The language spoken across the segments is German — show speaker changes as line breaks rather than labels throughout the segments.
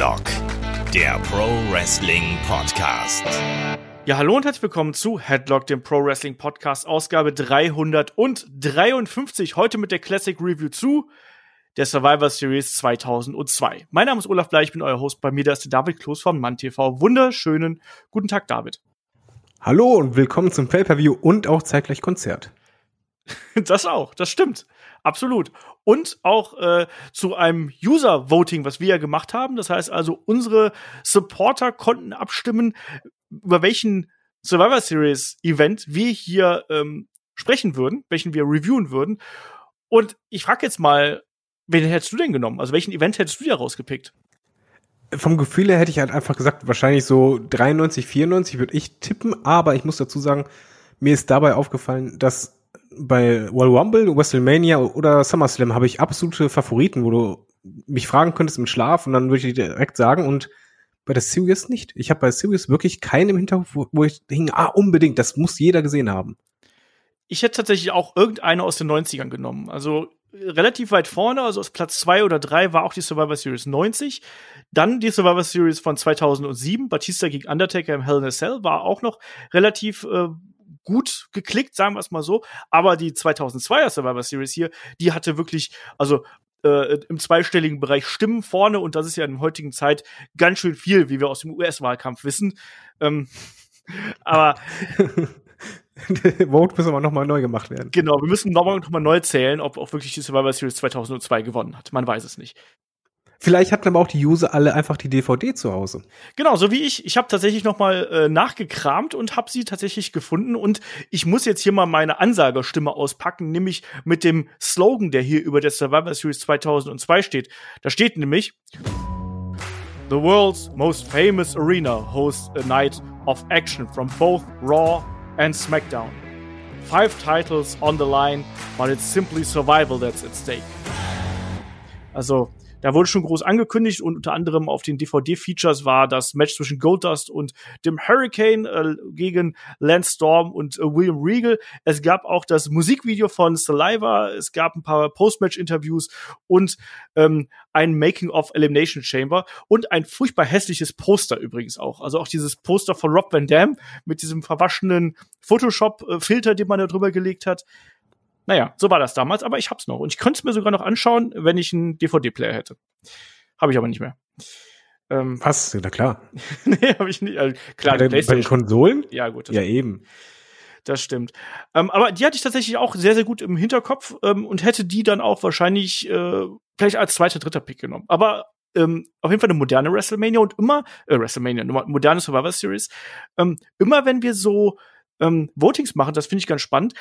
Headlock, der Pro Wrestling Podcast.
Ja, hallo und herzlich willkommen zu Headlock, dem Pro Wrestling Podcast, Ausgabe 353. Heute mit der Classic Review zu der Survivor Series 2002. Mein Name ist Olaf Bleich, ich bin euer Host. Bei mir da ist der David Kloß von MannTV. Wunderschönen guten Tag, David.
Hallo und willkommen zum Pay-Per-View und auch zeitgleich Konzert.
Das auch, das stimmt. Absolut. Und auch äh, zu einem User-Voting, was wir ja gemacht haben. Das heißt also, unsere Supporter konnten abstimmen, über welchen Survivor Series Event wir hier ähm, sprechen würden, welchen wir reviewen würden. Und ich frage jetzt mal, wen hättest du denn genommen? Also welchen Event hättest du dir rausgepickt?
Vom Gefühl her hätte ich halt einfach gesagt, wahrscheinlich so 93, 94 würde ich tippen, aber ich muss dazu sagen, mir ist dabei aufgefallen, dass bei Royal Rumble, WrestleMania oder SummerSlam habe ich absolute Favoriten, wo du mich fragen könntest im Schlaf und dann würde ich dir direkt sagen und bei der Series nicht. Ich habe bei Series wirklich keinen im Hinterkopf, wo, wo ich hing, ah, unbedingt, das muss jeder gesehen haben.
Ich hätte tatsächlich auch irgendeine aus den 90ern genommen. Also relativ weit vorne, also aus Platz zwei oder drei war auch die Survivor Series 90. Dann die Survivor Series von 2007, Batista gegen Undertaker im Hell in a Cell, war auch noch relativ äh, gut geklickt, sagen wir es mal so. Aber die 2002er Survivor Series hier, die hatte wirklich, also äh, im zweistelligen Bereich Stimmen vorne und das ist ja in der heutigen Zeit ganz schön viel, wie wir aus dem US-Wahlkampf wissen. Ähm, aber
Vote müssen aber nochmal neu gemacht werden.
Genau, wir müssen nochmal noch mal neu zählen, ob auch wirklich die Survivor Series 2002 gewonnen hat. Man weiß es nicht.
Vielleicht hatten aber auch die User alle einfach die DVD zu Hause.
Genau, so wie ich. Ich habe tatsächlich noch mal äh, nachgekramt und habe sie tatsächlich gefunden. Und ich muss jetzt hier mal meine Ansagerstimme auspacken, nämlich mit dem Slogan, der hier über der Survivor Series 2002 steht. Da steht nämlich The world's most famous arena hosts a night of action from both Raw and SmackDown. Five titles on the line, but it's simply survival that's at stake. Also, da wurde schon groß angekündigt und unter anderem auf den DVD-Features war das Match zwischen Goldust und dem Hurricane äh, gegen Lance Storm und äh, William Regal. Es gab auch das Musikvideo von Saliva, es gab ein paar Post-Match-Interviews und ähm, ein Making of Elimination Chamber und ein furchtbar hässliches Poster übrigens auch. Also auch dieses Poster von Rob Van Dam mit diesem verwaschenen Photoshop-Filter, den man da drüber gelegt hat. Naja, so war das damals, aber ich hab's noch. Und ich könnte es mir sogar noch anschauen, wenn ich einen DVD-Player hätte. Habe ich aber nicht mehr.
Ähm, Was? Na klar.
nee, habe ich nicht. Also, klar,
bei, den, bei den Konsolen?
Ja, gut.
Ja, eben.
Das stimmt. Ähm, aber die hatte ich tatsächlich auch sehr, sehr gut im Hinterkopf ähm, und hätte die dann auch wahrscheinlich äh, vielleicht als zweiter, dritter Pick genommen. Aber ähm, auf jeden Fall eine moderne WrestleMania und immer, äh, WrestleMania, eine moderne Survivor Series. Ähm, immer wenn wir so ähm, Votings machen, das finde ich ganz spannend,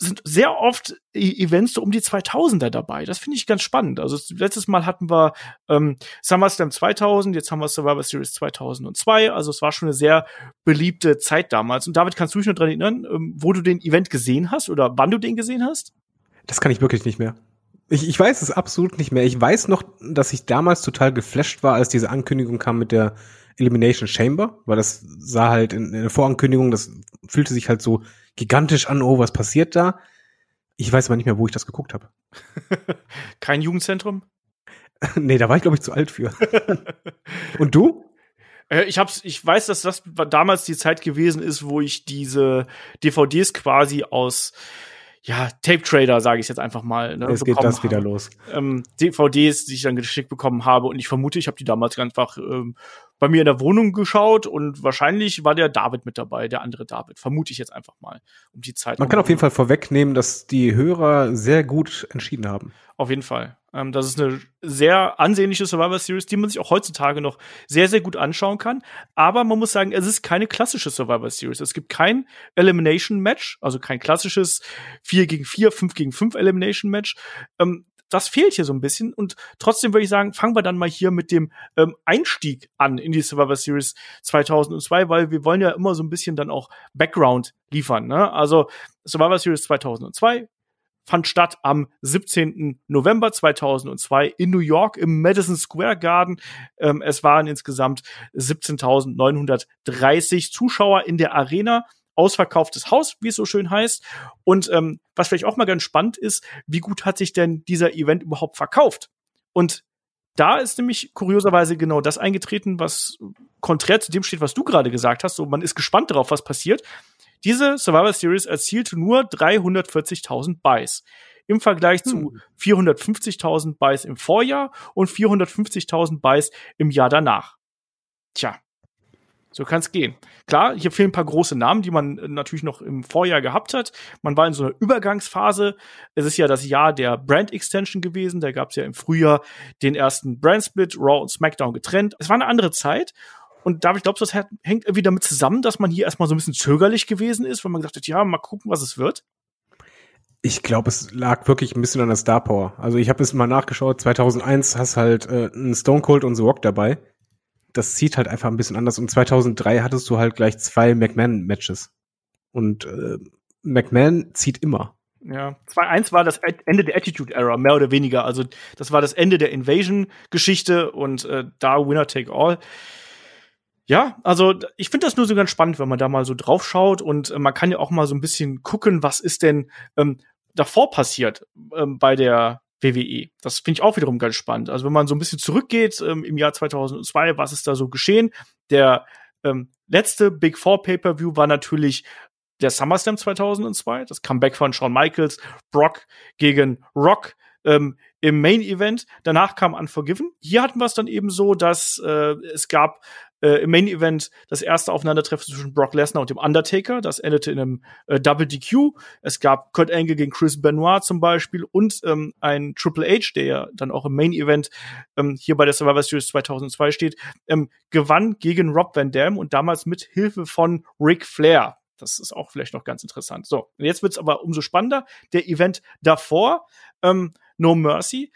sind sehr oft e Events so um die 2000er dabei. Das finde ich ganz spannend. Also letztes Mal hatten wir ähm, SummerSlam 2000, jetzt haben wir Survivor Series 2002. Also es war schon eine sehr beliebte Zeit damals. Und David, kannst du dich noch dran erinnern, ähm, wo du den Event gesehen hast oder wann du den gesehen hast?
Das kann ich wirklich nicht mehr. Ich, ich weiß es absolut nicht mehr. Ich weiß noch, dass ich damals total geflasht war, als diese Ankündigung kam mit der Elimination Chamber, weil das sah halt in, in der Vorankündigung, das fühlte sich halt so gigantisch an, oh, was passiert da? Ich weiß aber nicht mehr, wo ich das geguckt habe.
Kein Jugendzentrum?
nee, da war ich, glaube ich, zu alt für. Und du?
Äh, ich hab's, ich weiß, dass das damals die Zeit gewesen ist, wo ich diese DVDs quasi aus ja, Tape Trader, sage ich jetzt einfach mal.
Ne, es geht das habe. wieder los.
Ähm, DVDs, die ich dann geschickt bekommen habe und ich vermute, ich habe die damals einfach ähm, bei mir in der Wohnung geschaut und wahrscheinlich war der David mit dabei, der andere David. Vermute ich jetzt einfach mal um die Zeit.
Man kann auf jeden Fall vorwegnehmen, dass die Hörer sehr gut entschieden haben.
Auf jeden Fall. Ähm, das ist eine sehr ansehnliche Survivor Series, die man sich auch heutzutage noch sehr, sehr gut anschauen kann. Aber man muss sagen, es ist keine klassische Survivor Series. Es gibt kein Elimination Match, also kein klassisches 4 gegen 4, 5 gegen 5 Elimination Match. Ähm, das fehlt hier so ein bisschen. Und trotzdem würde ich sagen, fangen wir dann mal hier mit dem ähm, Einstieg an in die Survivor Series 2002, weil wir wollen ja immer so ein bisschen dann auch Background liefern. Ne? Also Survivor Series 2002 fand statt am 17. November 2002 in New York im Madison Square Garden. Ähm, es waren insgesamt 17.930 Zuschauer in der Arena ausverkauftes Haus, wie es so schön heißt. Und ähm, was vielleicht auch mal ganz spannend ist, wie gut hat sich denn dieser Event überhaupt verkauft? Und da ist nämlich kurioserweise genau das eingetreten, was konträr zu dem steht, was du gerade gesagt hast. So, man ist gespannt darauf, was passiert. Diese Survivor Series erzielte nur 340.000 Buys im Vergleich zu 450.000 hm. Buys im Vorjahr und 450.000 Buys im Jahr danach. Tja, so kann es gehen. Klar, hier fehlen ein paar große Namen, die man äh, natürlich noch im Vorjahr gehabt hat. Man war in so einer Übergangsphase. Es ist ja das Jahr der Brand Extension gewesen. Da gab es ja im Frühjahr den ersten Brand Split, Raw und SmackDown getrennt. Es war eine andere Zeit. Und David, glaubst du, das hängt irgendwie damit zusammen, dass man hier erstmal so ein bisschen zögerlich gewesen ist, weil man gesagt hat, ja, mal gucken, was es wird?
Ich glaube, es lag wirklich ein bisschen an der Star Power. Also ich habe es mal nachgeschaut, 2001 hast halt äh, einen Stone Cold und The Rock dabei. Das zieht halt einfach ein bisschen anders. Und 2003 hattest du halt gleich zwei McMahon-Matches. Und äh, McMahon zieht immer.
Ja, 2-1 war das Ende der Attitude Era, mehr oder weniger. Also das war das Ende der Invasion-Geschichte und äh, da Winner Take All. Ja, also ich finde das nur so ganz spannend, wenn man da mal so drauf schaut und äh, man kann ja auch mal so ein bisschen gucken, was ist denn ähm, davor passiert ähm, bei der WWE. Das finde ich auch wiederum ganz spannend. Also wenn man so ein bisschen zurückgeht ähm, im Jahr 2002, was ist da so geschehen? Der ähm, letzte Big Four Pay-per-View war natürlich der SummerSlam 2002, das Comeback von Shawn Michaels, Brock gegen Rock ähm, im Main Event. Danach kam Unforgiven. Hier hatten wir es dann eben so, dass äh, es gab äh, im Main Event das erste Aufeinandertreffen zwischen Brock Lesnar und dem Undertaker. Das endete in einem äh, Double DQ. Es gab Kurt Angle gegen Chris Benoit zum Beispiel und ähm, ein Triple H, der ja dann auch im Main Event ähm, hier bei der Survivor Series 2002 steht, ähm, gewann gegen Rob Van Dam und damals mit Hilfe von Ric Flair. Das ist auch vielleicht noch ganz interessant. So, jetzt wird's aber umso spannender. Der Event davor, ähm, No Mercy,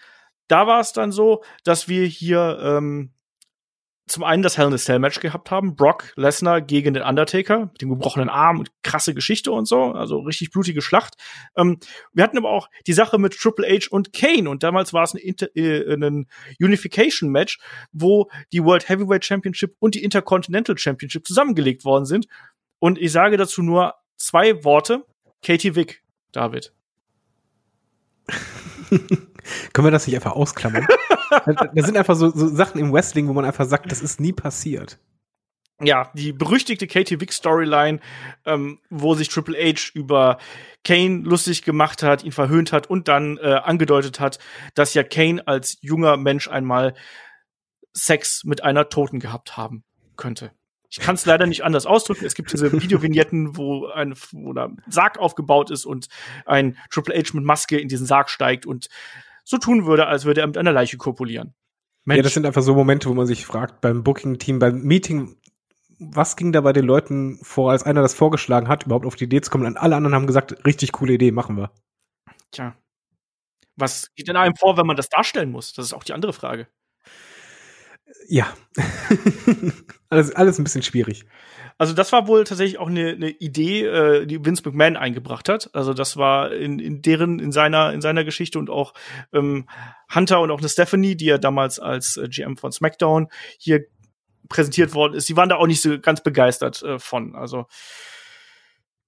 da war es dann so, dass wir hier ähm, zum einen das Hell in a Cell Match gehabt haben, Brock Lesnar gegen den Undertaker mit dem gebrochenen Arm und krasse Geschichte und so, also richtig blutige Schlacht. Ähm, wir hatten aber auch die Sache mit Triple H und Kane und damals war es ein, äh, ein Unification Match, wo die World Heavyweight Championship und die Intercontinental Championship zusammengelegt worden sind. Und ich sage dazu nur zwei Worte: Katie Wick, David.
Können wir das nicht einfach ausklammern? da sind einfach so, so Sachen im Wrestling, wo man einfach sagt, das ist nie passiert
ja, die berüchtigte Katie Vick Storyline, ähm, wo sich Triple H über Kane lustig gemacht hat, ihn verhöhnt hat und dann äh, angedeutet hat, dass ja Kane als junger Mensch einmal Sex mit einer Toten gehabt haben könnte. Ich kann es leider nicht anders ausdrücken. Es gibt diese Videovignetten, wo ein, wo ein Sarg aufgebaut ist und ein Triple H mit Maske in diesen Sarg steigt und so tun würde, als würde er mit einer Leiche kopulieren.
Mensch. Ja, das sind einfach so Momente, wo man sich fragt, beim Booking-Team, beim Meeting, was ging da bei den Leuten vor, als einer das vorgeschlagen hat, überhaupt auf die Idee zu kommen? Und alle anderen haben gesagt, richtig coole Idee, machen wir.
Tja. Was geht denn einem vor, wenn man das darstellen muss? Das ist auch die andere Frage.
Ja. alles, alles ein bisschen schwierig.
Also das war wohl tatsächlich auch eine, eine Idee, äh, die Vince McMahon eingebracht hat. Also das war in, in deren, in seiner, in seiner Geschichte und auch ähm, Hunter und auch eine Stephanie, die ja damals als äh, GM von SmackDown hier präsentiert worden ist. Sie waren da auch nicht so ganz begeistert äh, von. Also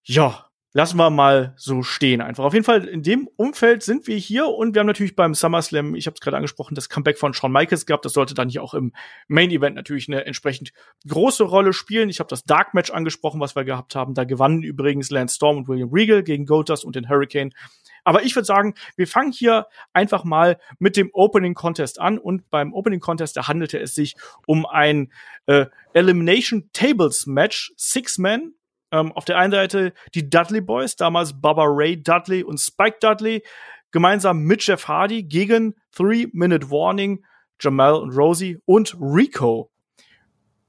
ja, lassen wir mal so stehen einfach. Auf jeden Fall in dem Umfeld sind wir hier und wir haben natürlich beim SummerSlam, ich habe es gerade angesprochen, das Comeback von Shawn Michaels gehabt. Das sollte dann hier auch im Main Event natürlich eine entsprechend große Rolle spielen. Ich habe das Dark Match angesprochen, was wir gehabt haben. Da gewannen übrigens Lance Storm und William Regal gegen Goldust und den Hurricane. Aber ich würde sagen, wir fangen hier einfach mal mit dem Opening Contest an. Und beim Opening Contest, da handelte es sich um ein äh, Elimination Tables Match, Six Men ähm, auf der einen Seite die Dudley Boys, damals Baba Ray Dudley und Spike Dudley, gemeinsam mit Jeff Hardy gegen Three Minute Warning, Jamal und Rosie und Rico.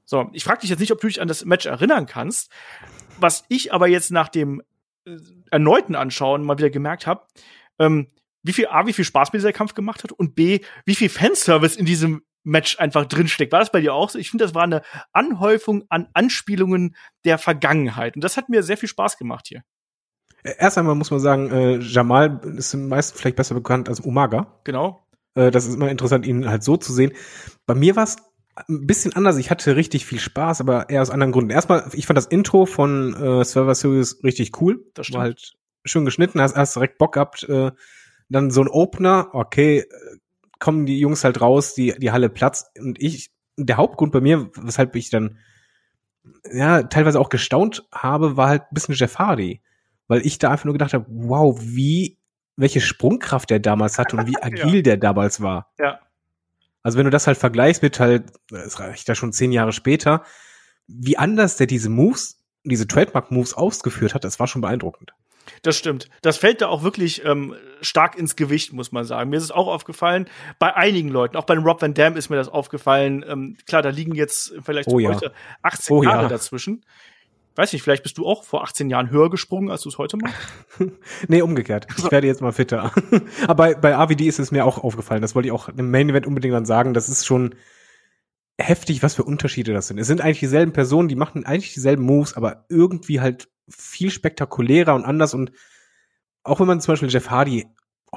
So, ich frage dich jetzt nicht, ob du dich an das Match erinnern kannst. Was ich aber jetzt nach dem äh, erneuten Anschauen mal wieder gemerkt habe, ähm, wie viel A, wie viel Spaß mir dieser Kampf gemacht hat und B, wie viel Fanservice in diesem Match einfach drinsteckt. War das bei dir auch so? Ich finde, das war eine Anhäufung an Anspielungen der Vergangenheit. Und das hat mir sehr viel Spaß gemacht hier.
Erst einmal muss man sagen, äh, Jamal ist am meisten vielleicht besser bekannt als Umaga.
Genau.
Äh, das ist immer interessant, ihn halt so zu sehen. Bei mir war es ein bisschen anders. Ich hatte richtig viel Spaß, aber eher aus anderen Gründen. Erstmal, ich fand das Intro von äh, Server Series richtig cool.
Das stimmt.
War halt schön geschnitten, hast, hast direkt Bock gehabt. Äh, dann so ein Opener, okay, kommen die Jungs halt raus, die, die Halle platzt und ich, der Hauptgrund bei mir, weshalb ich dann ja teilweise auch gestaunt habe, war halt ein bisschen Jeff Hardy, weil ich da einfach nur gedacht habe, wow, wie welche Sprungkraft der damals hatte und wie agil ja. der damals war.
Ja.
Also wenn du das halt vergleichst mit halt, das reicht ja schon zehn Jahre später, wie anders der diese Moves, diese Trademark-Moves ausgeführt hat, das war schon beeindruckend.
Das stimmt. Das fällt da auch wirklich ähm, stark ins Gewicht, muss man sagen. Mir ist es auch aufgefallen, bei einigen Leuten, auch bei dem Rob Van Dam ist mir das aufgefallen. Ähm, klar, da liegen jetzt vielleicht oh, ja. heute 18 oh, Jahre ja. dazwischen. Weiß nicht, vielleicht bist du auch vor 18 Jahren höher gesprungen, als du es heute machst?
nee, umgekehrt. Ich werde jetzt mal fitter. Aber bei, bei AVD ist es mir auch aufgefallen. Das wollte ich auch im Main Event unbedingt dann sagen. Das ist schon heftig, was für Unterschiede das sind. Es sind eigentlich dieselben Personen, die machen eigentlich dieselben Moves, aber irgendwie halt viel spektakulärer und anders. Und auch wenn man zum Beispiel Jeff Hardy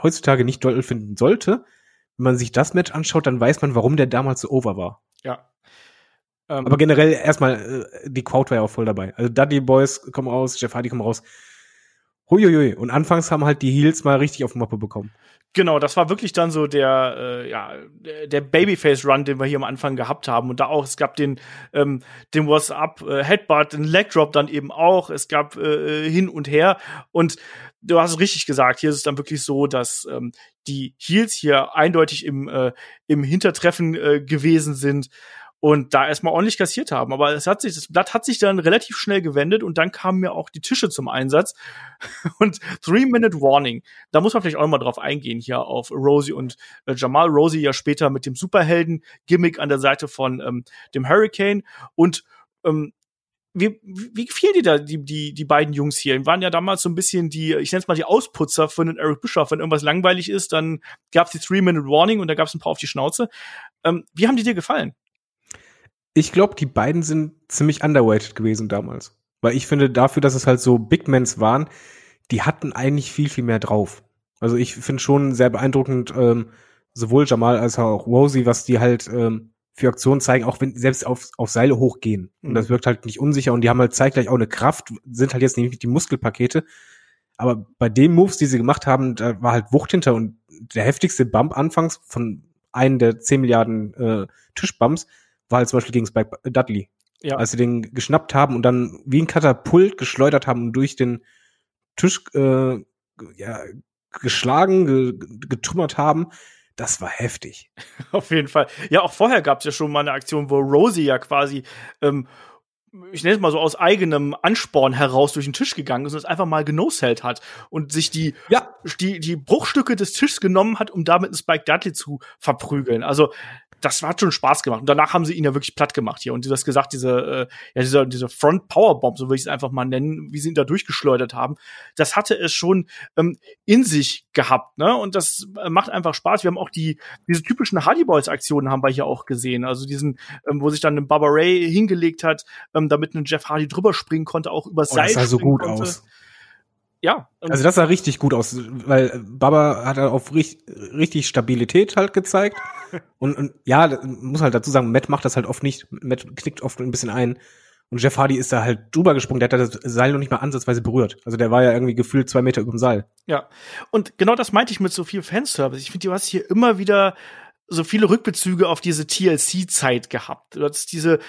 heutzutage nicht doll finden sollte, wenn man sich das Match anschaut, dann weiß man, warum der damals so over war.
Ja.
Ähm, Aber generell erstmal, äh, die Crowd war ja auch voll dabei. Also Dudley Boys kommen raus, Jeff Hardy kommen raus. Huiuiui. Und anfangs haben halt die Heels mal richtig auf Moppe bekommen.
Genau, das war wirklich dann so der, äh, ja, der Babyface-Run, den wir hier am Anfang gehabt haben. Und da auch, es gab den, ähm, den What's-Up, äh, Headbutt, den Leg Drop dann eben auch. Es gab äh, äh, hin und her. Und du hast es richtig gesagt, hier ist es dann wirklich so, dass ähm, die Heels hier eindeutig im, äh, im Hintertreffen äh, gewesen sind und da erstmal ordentlich kassiert haben. Aber es hat sich, das Blatt hat sich dann relativ schnell gewendet und dann kamen mir auch die Tische zum Einsatz. Und Three-Minute Warning. Da muss man vielleicht auch mal drauf eingehen hier auf Rosie und äh, Jamal. Rosie ja später mit dem Superhelden-Gimmick an der Seite von ähm, dem Hurricane. Und ähm, wie, wie gefielen dir da die, die, die beiden Jungs hier? Die waren ja damals so ein bisschen die, ich nenne es mal die Ausputzer von den Eric Bischoff. Wenn irgendwas langweilig ist, dann gab es die Three-Minute Warning und da gab es ein paar auf die Schnauze. Ähm, wie haben die dir gefallen?
Ich glaube, die beiden sind ziemlich underweighted gewesen damals. Weil ich finde, dafür, dass es halt so Big Mans waren, die hatten eigentlich viel, viel mehr drauf. Also ich finde schon sehr beeindruckend, ähm, sowohl Jamal als auch Rosie, was die halt ähm, für Aktionen zeigen, auch wenn selbst auf, auf Seile hochgehen. Und das mhm. wirkt halt nicht unsicher und die haben halt zeitgleich auch eine Kraft, sind halt jetzt nicht die Muskelpakete. Aber bei den Moves, die sie gemacht haben, da war halt Wucht hinter und der heftigste Bump anfangs von einem der 10 Milliarden äh, Tischbumps war halt zum Beispiel gegen Spike Dudley. Ja. Als sie den geschnappt haben und dann wie ein Katapult geschleudert haben und durch den Tisch äh, ja, geschlagen, ge getrümmert haben. Das war heftig.
Auf jeden Fall. Ja, auch vorher gab es ja schon mal eine Aktion, wo Rosie ja quasi ähm, ich nenne es mal so aus eigenem Ansporn heraus durch den Tisch gegangen ist und es einfach mal genoselt hat und sich die, ja. die, die Bruchstücke des Tisches genommen hat, um damit einen Spike Dudley zu verprügeln. Also das hat schon Spaß gemacht. Und danach haben sie ihn ja wirklich platt gemacht hier. Und du hast gesagt, diese, äh, ja, diese, diese Front Powerbomb, so würde ich es einfach mal nennen, wie sie ihn da durchgeschleudert haben, das hatte es schon ähm, in sich gehabt, ne? Und das äh, macht einfach Spaß. Wir haben auch die, diese typischen Hardy Boys Aktionen haben wir hier auch gesehen. Also diesen, ähm, wo sich dann ein Baba Ray hingelegt hat, ähm, damit ein Jeff Hardy drüber springen konnte, auch über oh,
Seil. Das sah so gut konnte. aus ja. Also das sah richtig gut aus, weil Baba hat auf richtig, richtig Stabilität halt gezeigt. und, und ja, muss halt dazu sagen, Matt macht das halt oft nicht. Matt knickt oft ein bisschen ein. Und Jeff Hardy ist da halt drüber gesprungen, der hat das Seil noch nicht mal ansatzweise berührt. Also der war ja irgendwie gefühlt zwei Meter über dem Seil.
Ja. Und genau das meinte ich mit so viel Fanservice. Ich finde, du hast hier immer wieder so viele Rückbezüge auf diese TLC-Zeit gehabt. Du hast diese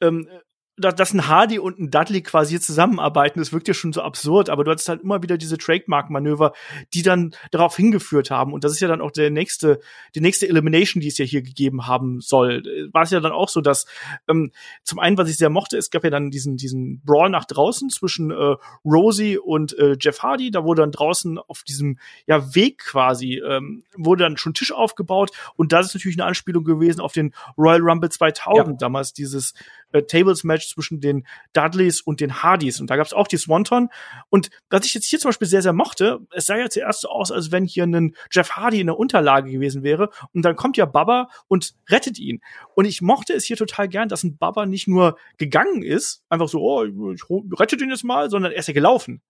ähm, dass ein Hardy und ein Dudley quasi hier zusammenarbeiten, das wirkt ja schon so absurd, aber du hattest halt immer wieder diese Trademark-Manöver, die dann darauf hingeführt haben. Und das ist ja dann auch der nächste, die nächste Elimination, die es ja hier gegeben haben soll. War es ja dann auch so, dass ähm, zum einen, was ich sehr mochte, es gab ja dann diesen, diesen Brawl nach draußen zwischen äh, Rosie und äh, Jeff Hardy. Da wurde dann draußen auf diesem ja, Weg quasi, ähm, wurde dann schon Tisch aufgebaut. Und das ist natürlich eine Anspielung gewesen auf den Royal Rumble 2000, ja. damals dieses äh, Tables-Match zwischen den Dudleys und den Hardys. Und da gab es auch die Swanton. Und was ich jetzt hier zum Beispiel sehr, sehr mochte, es sah ja zuerst so aus, als wenn hier ein Jeff Hardy in der Unterlage gewesen wäre. Und dann kommt ja Baba und rettet ihn. Und ich mochte es hier total gern, dass ein Baba nicht nur gegangen ist, einfach so, oh, ich rette den jetzt mal, sondern er ist ja gelaufen.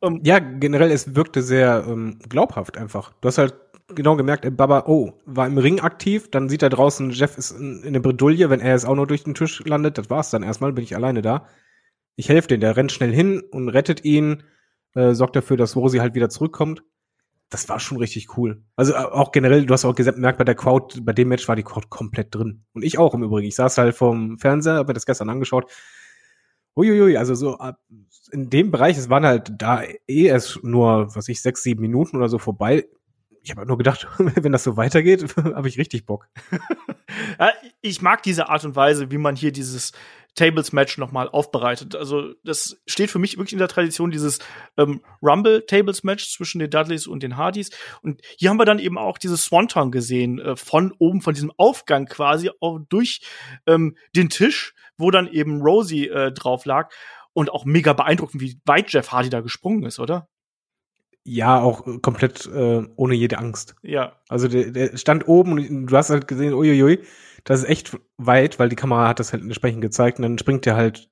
Um, ähm, ja, generell, es wirkte sehr ähm, glaubhaft einfach. Du hast halt genau gemerkt, ey, Baba, oh, war im Ring aktiv, dann sieht er draußen, Jeff ist in, in der Bredouille, wenn er jetzt auch noch durch den Tisch landet, das war's dann erstmal, bin ich alleine da. Ich helfe den, der rennt schnell hin und rettet ihn, äh, sorgt dafür, dass Rosi halt wieder zurückkommt. das war schon richtig cool. Also äh, auch generell, du hast auch gemerkt, bei der Crowd, bei dem Match war die Crowd komplett drin. Und ich auch im Übrigen. Ich saß halt vom Fernseher, hab mir das gestern angeschaut. Uiuiui, also so in dem Bereich, es waren halt da eh erst nur, was ich, sechs, sieben Minuten oder so vorbei. Ich habe nur gedacht, wenn das so weitergeht, habe ich richtig Bock.
ja, ich mag diese Art und Weise, wie man hier dieses Tables-Match nochmal aufbereitet. Also das steht für mich wirklich in der Tradition dieses ähm, Rumble-Tables-Match zwischen den Dudleys und den Hardys. Und hier haben wir dann eben auch dieses Swanton gesehen, äh, von oben, von diesem Aufgang quasi auch durch ähm, den Tisch, wo dann eben Rosie äh, drauf lag. Und auch mega beeindruckend, wie weit Jeff Hardy da gesprungen ist, oder?
Ja, auch komplett äh, ohne jede Angst.
Ja.
Also der, der stand oben und du hast halt gesehen, uiuiui, das ist echt weit, weil die Kamera hat das halt entsprechend gezeigt und dann springt er halt.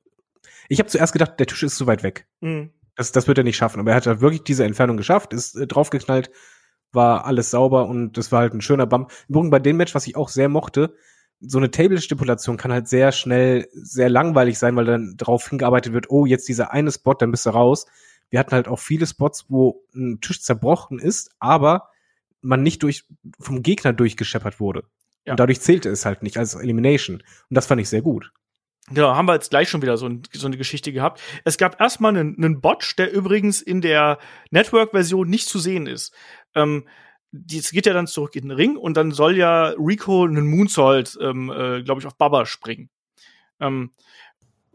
Ich habe zuerst gedacht, der Tisch ist zu weit weg. Mhm. Das, das wird er nicht schaffen. Aber er hat halt wirklich diese Entfernung geschafft, ist äh, draufgeknallt, war alles sauber und das war halt ein schöner Bump. Im Übrigen bei dem Match, was ich auch sehr mochte, so eine Table-Stipulation kann halt sehr schnell sehr langweilig sein, weil dann drauf hingearbeitet wird, oh, jetzt dieser eine Spot, dann bist du raus. Wir hatten halt auch viele Spots, wo ein Tisch zerbrochen ist, aber man nicht durch, vom Gegner durchgescheppert wurde. Ja. Und dadurch zählte es halt nicht als Elimination. Und das fand ich sehr gut.
Genau, haben wir jetzt gleich schon wieder so, ein, so eine Geschichte gehabt. Es gab erstmal einen, einen Botch, der übrigens in der Network-Version nicht zu sehen ist. Ähm, es geht ja dann zurück in den Ring und dann soll ja Rico einen Moonsault, ähm, äh, glaube ich, auf Baba springen. Ähm,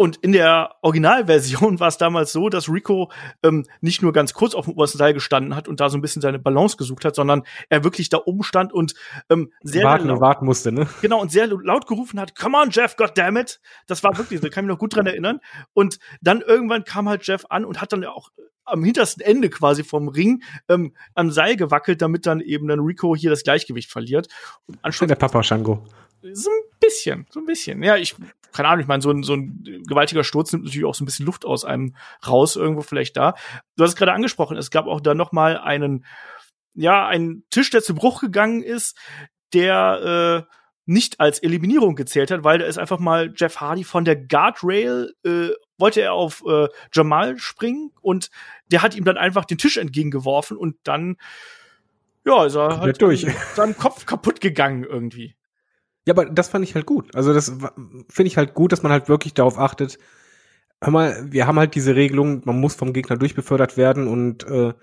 und in der Originalversion war es damals so, dass Rico ähm, nicht nur ganz kurz auf dem obersten Seil gestanden hat und da so ein bisschen seine Balance gesucht hat, sondern er wirklich da oben stand und ähm, sehr
warten laut, warten musste, ne?
Genau und sehr laut gerufen hat: "Come on, Jeff, God damn it!" Das war wirklich, da kann ich mich noch gut dran erinnern. Und dann irgendwann kam halt Jeff an und hat dann auch am hintersten Ende quasi vom Ring ähm, am Seil gewackelt, damit dann eben dann Rico hier das Gleichgewicht verliert.
Und der Papa Shango.
So ein bisschen, so ein bisschen. Ja, ich, keine Ahnung, ich meine, so ein, so ein gewaltiger Sturz nimmt natürlich auch so ein bisschen Luft aus einem raus, irgendwo vielleicht da. Du hast es gerade angesprochen, es gab auch da noch mal einen, ja, einen Tisch, der zu Bruch gegangen ist, der äh, nicht als Eliminierung gezählt hat, weil da ist einfach mal Jeff Hardy von der Guardrail, äh, wollte er auf äh, Jamal springen und der hat ihm dann einfach den Tisch entgegengeworfen und dann ja, ist er halt
durch.
seinem Kopf kaputt gegangen irgendwie.
Ja, aber das fand ich halt gut. Also das finde ich halt gut, dass man halt wirklich darauf achtet. Hör mal, wir haben halt diese Regelung, man muss vom Gegner durchbefördert werden und äh,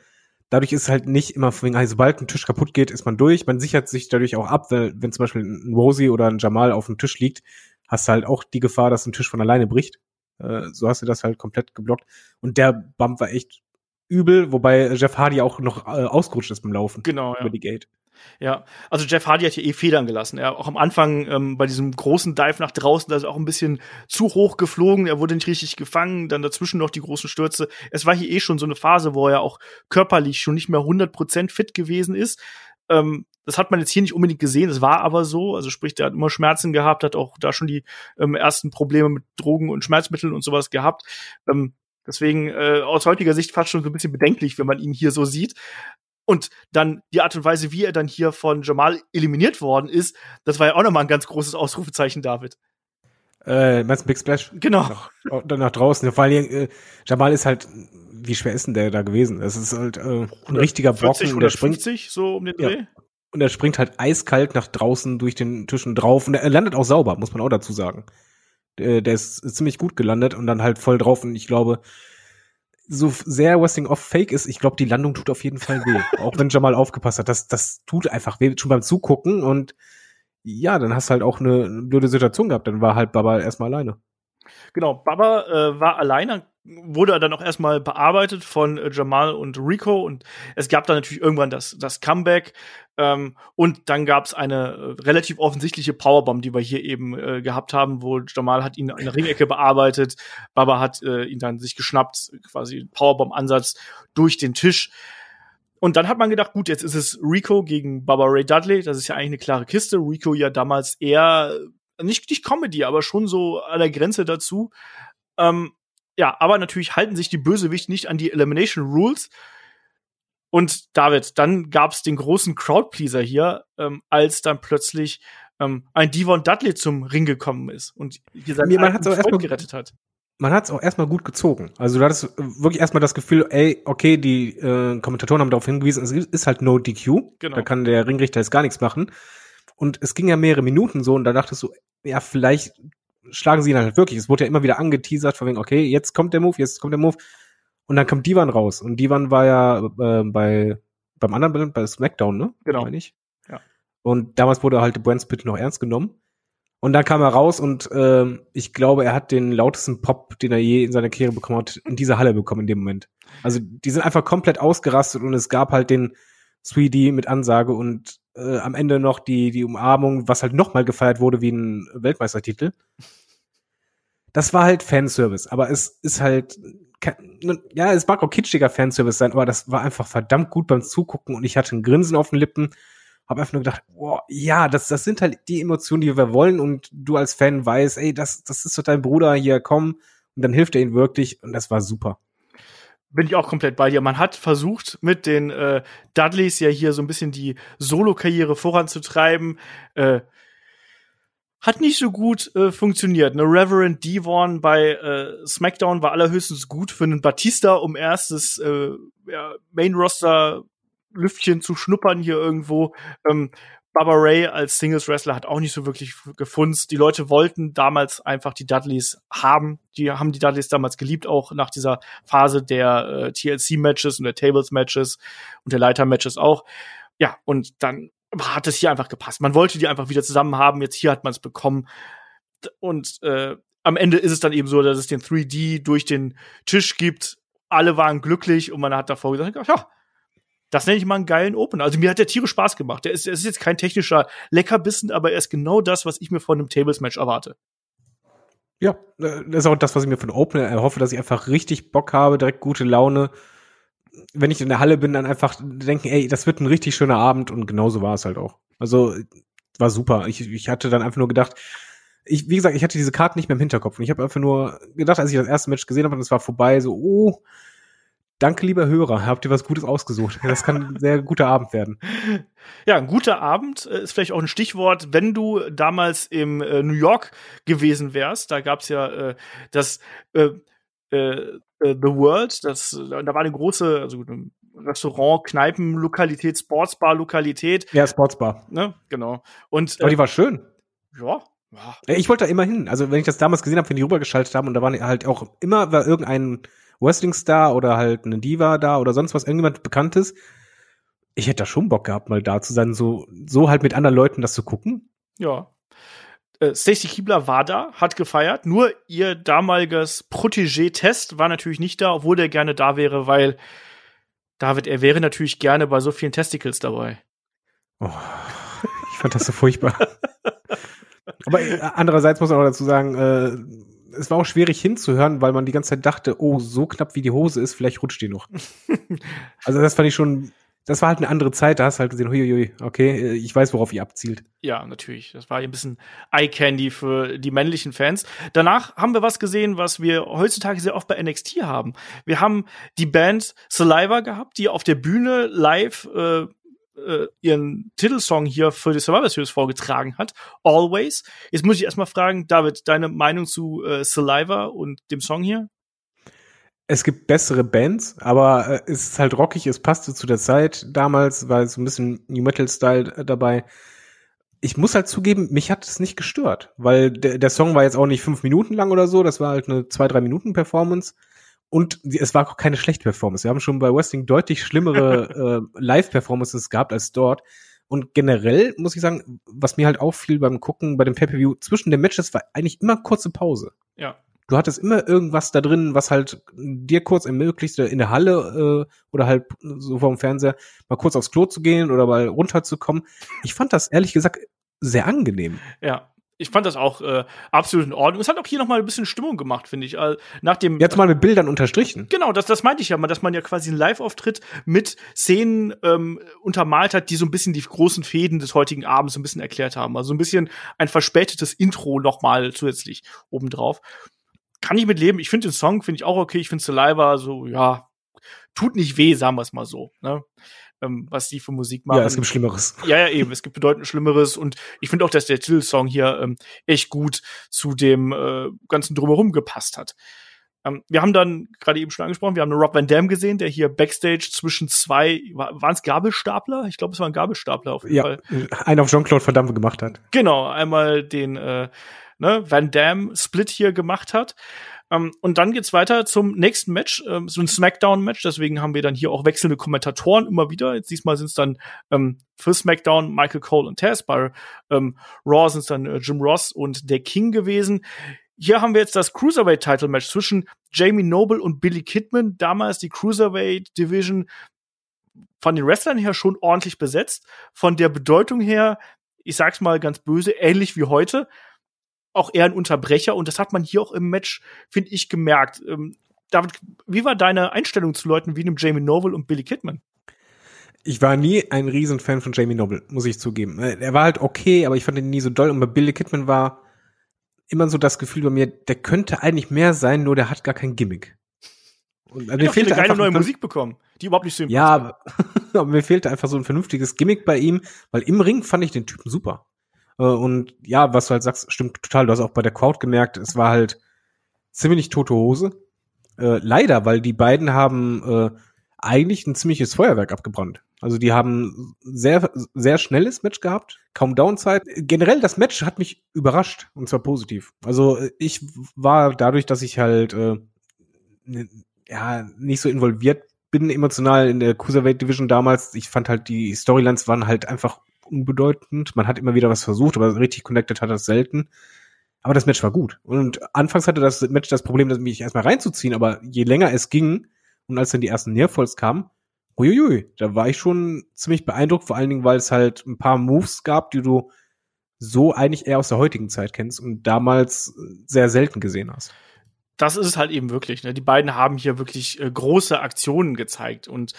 dadurch ist es halt nicht immer, also sobald ein Tisch kaputt geht, ist man durch. Man sichert sich dadurch auch ab, wenn, wenn zum Beispiel ein Rosie oder ein Jamal auf dem Tisch liegt, hast du halt auch die Gefahr, dass ein Tisch von alleine bricht. Äh, so hast du das halt komplett geblockt. Und der Bump war echt übel, wobei Jeff Hardy auch noch äh, ausgerutscht ist beim Laufen.
Genau,
über ja. die Gate.
Ja, also Jeff Hardy hat hier eh Federn gelassen. Er auch am Anfang ähm, bei diesem großen Dive nach draußen, da ist auch ein bisschen zu hoch geflogen. Er wurde nicht richtig gefangen. Dann dazwischen noch die großen Stürze. Es war hier eh schon so eine Phase, wo er auch körperlich schon nicht mehr 100% fit gewesen ist. Ähm, das hat man jetzt hier nicht unbedingt gesehen. Es war aber so. Also sprich, der hat immer Schmerzen gehabt, hat auch da schon die ähm, ersten Probleme mit Drogen und Schmerzmitteln und sowas gehabt. Ähm, Deswegen äh, aus heutiger Sicht fast schon so ein bisschen bedenklich, wenn man ihn hier so sieht. Und dann die Art und Weise, wie er dann hier von Jamal eliminiert worden ist, das war ja auch nochmal ein ganz großes Ausrufezeichen, David.
Äh, meinst du Big Splash?
Genau.
Nach, dann nach draußen. Vor allem, äh, Jamal ist halt, wie schwer ist denn der da gewesen? Das ist halt äh, ein richtiger Brocken.
40, der springt, so um den Dreh. Ja.
Und er springt halt eiskalt nach draußen durch den Tischen drauf. Und er landet auch sauber, muss man auch dazu sagen. Der, der ist ziemlich gut gelandet und dann halt voll drauf. Und ich glaube, so sehr Wrestling off Fake ist, ich glaube, die Landung tut auf jeden Fall weh. auch wenn Jamal aufgepasst hat. Das, das tut einfach weh, schon beim Zugucken. Und ja, dann hast du halt auch eine blöde Situation gehabt. Dann war halt Baba erstmal alleine.
Genau, Baba äh, war alleine, wurde dann auch erstmal bearbeitet von äh, Jamal und Rico und es gab dann natürlich irgendwann das, das Comeback ähm, und dann gab es eine äh, relativ offensichtliche Powerbomb, die wir hier eben äh, gehabt haben, wo Jamal hat ihn in der Ringecke bearbeitet, Baba hat äh, ihn dann sich geschnappt, quasi Powerbomb-Ansatz durch den Tisch. Und dann hat man gedacht, gut, jetzt ist es Rico gegen Baba Ray Dudley. Das ist ja eigentlich eine klare Kiste. Rico ja damals eher nicht, nicht Comedy, aber schon so an der Grenze dazu. Ähm, ja, aber natürlich halten sich die Bösewichte nicht an die Elimination Rules. Und David, dann gab's den großen Crowdpleaser hier, ähm, als dann plötzlich ähm, ein Devon Dudley zum Ring gekommen ist und hier
seinen Mir, man hat so erstmal
gerettet hat.
man hat es auch erstmal gut gezogen. Also du hattest wirklich erstmal das Gefühl, ey, okay, die äh, Kommentatoren haben darauf hingewiesen, es ist halt no DQ. Genau. Da kann der Ringrichter jetzt gar nichts machen. Und es ging ja mehrere Minuten so und da dachtest du, ja, vielleicht schlagen sie ihn halt wirklich. Es wurde ja immer wieder angeteasert, von wegen, okay, jetzt kommt der Move, jetzt kommt der Move. Und dann kommt Divan raus. Und Divan war ja äh, bei beim anderen bei SmackDown, ne?
Genau. Meine ich.
Ja. Und damals wurde halt Brent Spit noch ernst genommen. Und dann kam er raus und ähm, ich glaube, er hat den lautesten Pop, den er je in seiner Karriere bekommen hat, in dieser Halle bekommen in dem Moment. Also die sind einfach komplett ausgerastet und es gab halt den 3D mit Ansage und äh, am Ende noch die, die Umarmung, was halt nochmal gefeiert wurde wie ein Weltmeistertitel. Das war halt Fanservice, aber es ist halt, ja, es mag auch kitschiger Fanservice sein, aber das war einfach verdammt gut beim Zugucken und ich hatte ein Grinsen auf den Lippen habe einfach nur gedacht, boah, ja, das, das sind halt die Emotionen, die wir wollen und du als Fan weißt, ey, das, das ist doch dein Bruder hier, komm und dann hilft er ihnen wirklich und das war super.
Bin ich auch komplett bei dir. Man hat versucht, mit den äh, Dudleys ja hier so ein bisschen die Solo-Karriere voranzutreiben. Äh, hat nicht so gut äh, funktioniert. Ne? Reverend Devon bei äh, SmackDown war allerhöchstens gut für einen Batista, um erstes äh, ja, Main-Roster Lüftchen zu schnuppern hier irgendwo. Ähm, Baba Ray als Singles Wrestler hat auch nicht so wirklich gefunzt. Die Leute wollten damals einfach die Dudleys haben. Die haben die Dudleys damals geliebt, auch nach dieser Phase der äh, TLC-Matches und der Tables-Matches und der Leiter-Matches auch. Ja, und dann hat es hier einfach gepasst. Man wollte die einfach wieder zusammen haben. Jetzt hier hat man es bekommen. Und äh, am Ende ist es dann eben so, dass es den 3D durch den Tisch gibt. Alle waren glücklich und man hat davor gesagt, ja, das nenne ich mal einen geilen Opener. Also mir hat der Tiere Spaß gemacht. Der ist, der ist jetzt kein technischer Leckerbissen, aber er ist genau das, was ich mir von einem Tables-Match erwarte.
Ja, äh, das ist auch das, was ich mir von Opener erhoffe, dass ich einfach richtig Bock habe, direkt gute Laune. Wenn ich in der Halle bin, dann einfach denken, ey, das wird ein richtig schöner Abend und genauso war es halt auch. Also war super. Ich, ich hatte dann einfach nur gedacht, ich, wie gesagt, ich hatte diese Karten nicht mehr im Hinterkopf und ich habe einfach nur gedacht, als ich das erste Match gesehen habe und es war vorbei, so, oh, Danke, lieber Hörer. Habt ihr was Gutes ausgesucht? Das kann ein sehr guter Abend werden.
Ja, ein guter Abend äh, ist vielleicht auch ein Stichwort. Wenn du damals im äh, New York gewesen wärst, da gab's ja äh, das äh, äh, äh The World, das, da war eine große, also Restaurant, Kneipen, Lokalität, Sportsbar-Lokalität.
Ja, Sportsbar.
Ne? Genau. Und,
Aber die war schön.
Ja,
ja. Ich wollte da immer hin. Also wenn ich das damals gesehen habe, wenn die rübergeschaltet haben und da waren halt auch immer war irgendein Wrestling-Star oder halt eine Diva da oder sonst was, irgendjemand Bekanntes. Ich hätte da schon Bock gehabt, mal da zu sein, so, so halt mit anderen Leuten das zu gucken.
Ja. Äh, Stacy Kiebler war da, hat gefeiert. Nur ihr damaliges Protégé-Test war natürlich nicht da, obwohl der gerne da wäre, weil David, er wäre natürlich gerne bei so vielen Testicles dabei.
Oh, ich fand das so furchtbar. Aber äh, andererseits muss man auch dazu sagen, äh, es war auch schwierig hinzuhören, weil man die ganze Zeit dachte, oh, so knapp wie die Hose ist, vielleicht rutscht die noch. also das fand ich schon, das war halt eine andere Zeit, da hast du halt gesehen, huiuiui, okay, ich weiß, worauf ihr abzielt.
Ja, natürlich. Das war ein bisschen Eye Candy für die männlichen Fans. Danach haben wir was gesehen, was wir heutzutage sehr oft bei NXT haben. Wir haben die Band Saliva gehabt, die auf der Bühne live äh, äh, ihren Titelsong hier für die Survivor Series vorgetragen hat, Always. Jetzt muss ich erstmal fragen, David, deine Meinung zu äh, Saliva und dem Song hier?
Es gibt bessere Bands, aber äh, es ist halt rockig, es passte zu der Zeit. Damals war so ein bisschen New Metal-Style dabei. Ich muss halt zugeben, mich hat es nicht gestört, weil der, der Song war jetzt auch nicht fünf Minuten lang oder so, das war halt eine zwei, drei Minuten Performance. Und es war auch keine schlechte Performance. Wir haben schon bei Wrestling deutlich schlimmere äh, Live-Performances gehabt als dort. Und generell muss ich sagen, was mir halt auffiel beim Gucken bei dem Pay-Per-View, zwischen den Matches war eigentlich immer kurze Pause.
Ja.
Du hattest immer irgendwas da drin, was halt dir kurz ermöglicht, in der Halle äh, oder halt so vorm Fernseher mal kurz aufs Klo zu gehen oder mal runterzukommen. Ich fand das ehrlich gesagt sehr angenehm.
Ja, ich fand das auch äh, absolut in Ordnung. Es hat auch hier noch mal ein bisschen Stimmung gemacht, finde ich. Äh, nach dem
jetzt mal mit Bildern unterstrichen.
Genau, das, das meinte ich ja mal, dass man ja quasi einen Live-Auftritt mit Szenen ähm, untermalt hat, die so ein bisschen die großen Fäden des heutigen Abends so ein bisschen erklärt haben. Also ein bisschen ein verspätetes Intro noch mal zusätzlich obendrauf. Kann ich mit leben. Ich finde den Song finde ich auch okay. Ich finde Saliva so ja tut nicht weh, sagen wir es mal so. Ne? Ähm, was die für Musik machen.
Ja, es gibt Schlimmeres.
Ja, ja, eben. Es gibt bedeutend Schlimmeres. Und ich finde auch, dass der Titelsong hier ähm, echt gut zu dem äh, ganzen Drumherum gepasst hat. Ähm, wir haben dann gerade eben schon angesprochen, wir haben einen Rob Van Dam gesehen, der hier Backstage zwischen zwei, waren es Gabelstapler? Ich glaube, es waren Gabelstapler auf jeden
ja,
Fall.
einen auf Jean-Claude Van Damme gemacht hat.
Genau, einmal den äh, ne, Van Dam Split hier gemacht hat. Ähm, und dann geht's weiter zum nächsten Match, ähm, so ein Smackdown-Match. Deswegen haben wir dann hier auch wechselnde Kommentatoren immer wieder. Jetzt diesmal sind es dann ähm, für SmackDown Michael Cole und Tess. Bei ähm, Raw sind es dann äh, Jim Ross und der King gewesen. Hier haben wir jetzt das Cruiserweight-Title-Match zwischen Jamie Noble und Billy Kidman. Damals die Cruiserweight-Division von den Wrestlern her schon ordentlich besetzt. Von der Bedeutung her, ich sag's mal ganz böse, ähnlich wie heute auch eher ein Unterbrecher und das hat man hier auch im Match, finde ich, gemerkt. Ähm, David, wie war deine Einstellung zu Leuten wie einem Jamie Noble und Billy Kidman?
Ich war nie ein Riesenfan von Jamie Noble, muss ich zugeben. Äh, er war halt okay, aber ich fand ihn nie so doll. Und bei Billy Kidman war immer so das Gefühl bei mir, der könnte eigentlich mehr sein, nur der hat gar kein Gimmick.
Und, also mir fehlte eine neue Musik bekommen, die überhaupt nicht so
Ja, aber, aber mir fehlte einfach so ein vernünftiges Gimmick bei ihm, weil im Ring fand ich den Typen super. Äh, und ja, was du halt sagst, stimmt total. Du hast auch bei der Crowd gemerkt, es war halt ziemlich tote Hose. Äh, leider, weil die beiden haben äh, eigentlich ein ziemliches Feuerwerk abgebrannt. Also die haben sehr, sehr schnelles Match gehabt, kaum Downside. Generell das Match hat mich überrascht und zwar positiv. Also äh, ich war dadurch, dass ich halt äh, ja nicht so involviert bin emotional in der Cruiserweight Division damals. Ich fand halt die Storylines waren halt einfach unbedeutend. Man hat immer wieder was versucht, aber richtig connected hat das selten. Aber das Match war gut. Und anfangs hatte das Match das Problem, mich erstmal reinzuziehen, aber je länger es ging und als dann die ersten Nearfalls kamen, uiuiui, da war ich schon ziemlich beeindruckt, vor allen Dingen, weil es halt ein paar Moves gab, die du so eigentlich eher aus der heutigen Zeit kennst und damals sehr selten gesehen hast.
Das ist es halt eben wirklich. Ne? Die beiden haben hier wirklich äh, große Aktionen gezeigt und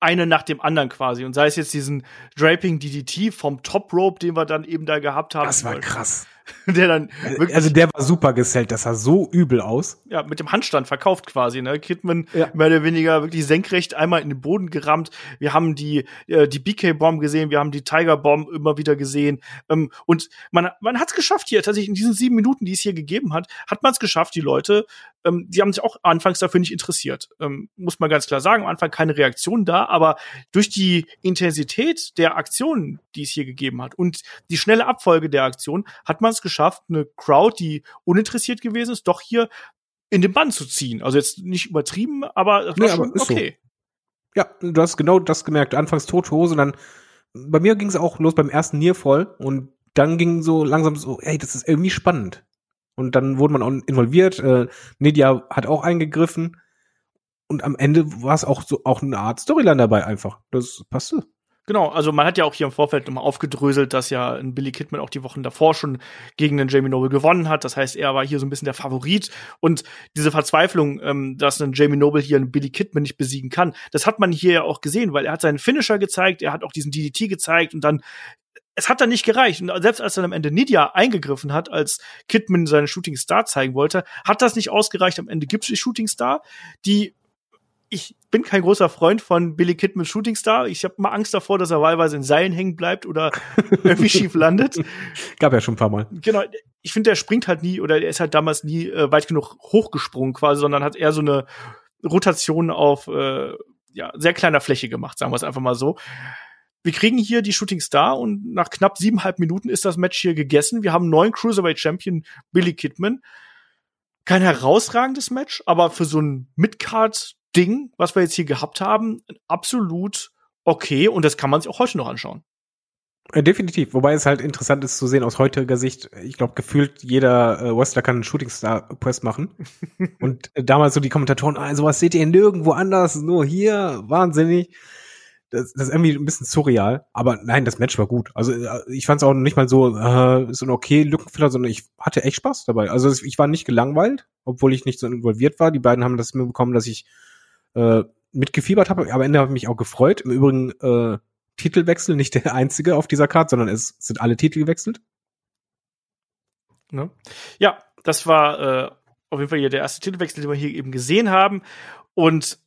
eine nach dem anderen quasi. Und sei es jetzt diesen Draping DDT vom Top Rope, den wir dann eben da gehabt haben.
Das war krass.
der dann
äh, wirklich also der war super gesellt, das sah so übel aus.
Ja, mit dem Handstand verkauft quasi, ne? Kidman ja. mehr oder weniger wirklich senkrecht einmal in den Boden gerammt. Wir haben die äh, die BK Bomb gesehen, wir haben die Tiger Bomb immer wieder gesehen ähm, und man man hat es geschafft hier tatsächlich in diesen sieben Minuten, die es hier gegeben hat, hat man es geschafft, die Leute ähm, die haben sich auch anfangs dafür nicht interessiert. Ähm, muss man ganz klar sagen, am Anfang keine Reaktion da, aber durch die Intensität der Aktionen, die es hier gegeben hat und die schnelle Abfolge der Aktion, hat man es geschafft, eine Crowd, die uninteressiert gewesen ist, doch hier in den Bann zu ziehen. Also jetzt nicht übertrieben, aber das war nee, schon okay. So.
Ja, du hast genau das gemerkt. Anfangs tote Hose, dann bei mir ging es auch los beim ersten Nearfall und dann ging so langsam so, ey, das ist irgendwie spannend. Und dann wurde man auch involviert. Äh, Nidia hat auch eingegriffen. Und am Ende war es auch so auch eine Art Storyline dabei einfach. Das passte.
Genau, also man hat ja auch hier im Vorfeld nochmal aufgedröselt, dass ja ein Billy Kidman auch die Wochen davor schon gegen den Jamie Noble gewonnen hat. Das heißt, er war hier so ein bisschen der Favorit. Und diese Verzweiflung, ähm, dass ein Jamie Noble hier einen Billy Kidman nicht besiegen kann, das hat man hier ja auch gesehen, weil er hat seinen Finisher gezeigt, er hat auch diesen DDT gezeigt und dann es hat dann nicht gereicht. Und selbst als dann am Ende Nidia eingegriffen hat, als Kidman seine Shooting Star zeigen wollte, hat das nicht ausgereicht. Am Ende gibt es die Shooting Star, die ich bin kein großer Freund von Billy Kidman Shooting Star. Ich habe mal Angst davor, dass er wahlweise in Seilen hängen bleibt oder irgendwie schief landet.
Gab ja schon ein paar Mal.
Genau. Ich finde, der springt halt nie oder der ist halt damals nie äh, weit genug hochgesprungen quasi, sondern hat eher so eine Rotation auf äh, ja, sehr kleiner Fläche gemacht, sagen wir es einfach mal so. Wir kriegen hier die Shooting Star und nach knapp siebeneinhalb Minuten ist das Match hier gegessen. Wir haben neuen Cruiserweight Champion Billy Kidman. Kein herausragendes Match, aber für so ein Midcard-Ding, was wir jetzt hier gehabt haben, absolut okay und das kann man sich auch heute noch anschauen.
Ja, definitiv, wobei es halt interessant ist zu sehen aus heutiger Sicht. Ich glaube, gefühlt jeder äh, Wrestler kann einen Shooting Star Press machen. und äh, damals so die Kommentatoren, also was seht ihr nirgendwo anders, nur hier, wahnsinnig das, das ist irgendwie ein bisschen surreal, aber nein, das Match war gut. Also äh, ich fand es auch nicht mal so äh, so ein okay Lückenfiller, sondern ich hatte echt Spaß dabei. Also ich war nicht gelangweilt, obwohl ich nicht so involviert war. Die beiden haben das mir bekommen, dass ich äh, mitgefiebert habe. Am Ende habe ich mich auch gefreut. Im Übrigen äh, Titelwechsel nicht der einzige auf dieser Karte, sondern es sind alle Titel gewechselt.
Ne? Ja, das war äh, auf jeden Fall hier der erste Titelwechsel, den wir hier eben gesehen haben. Und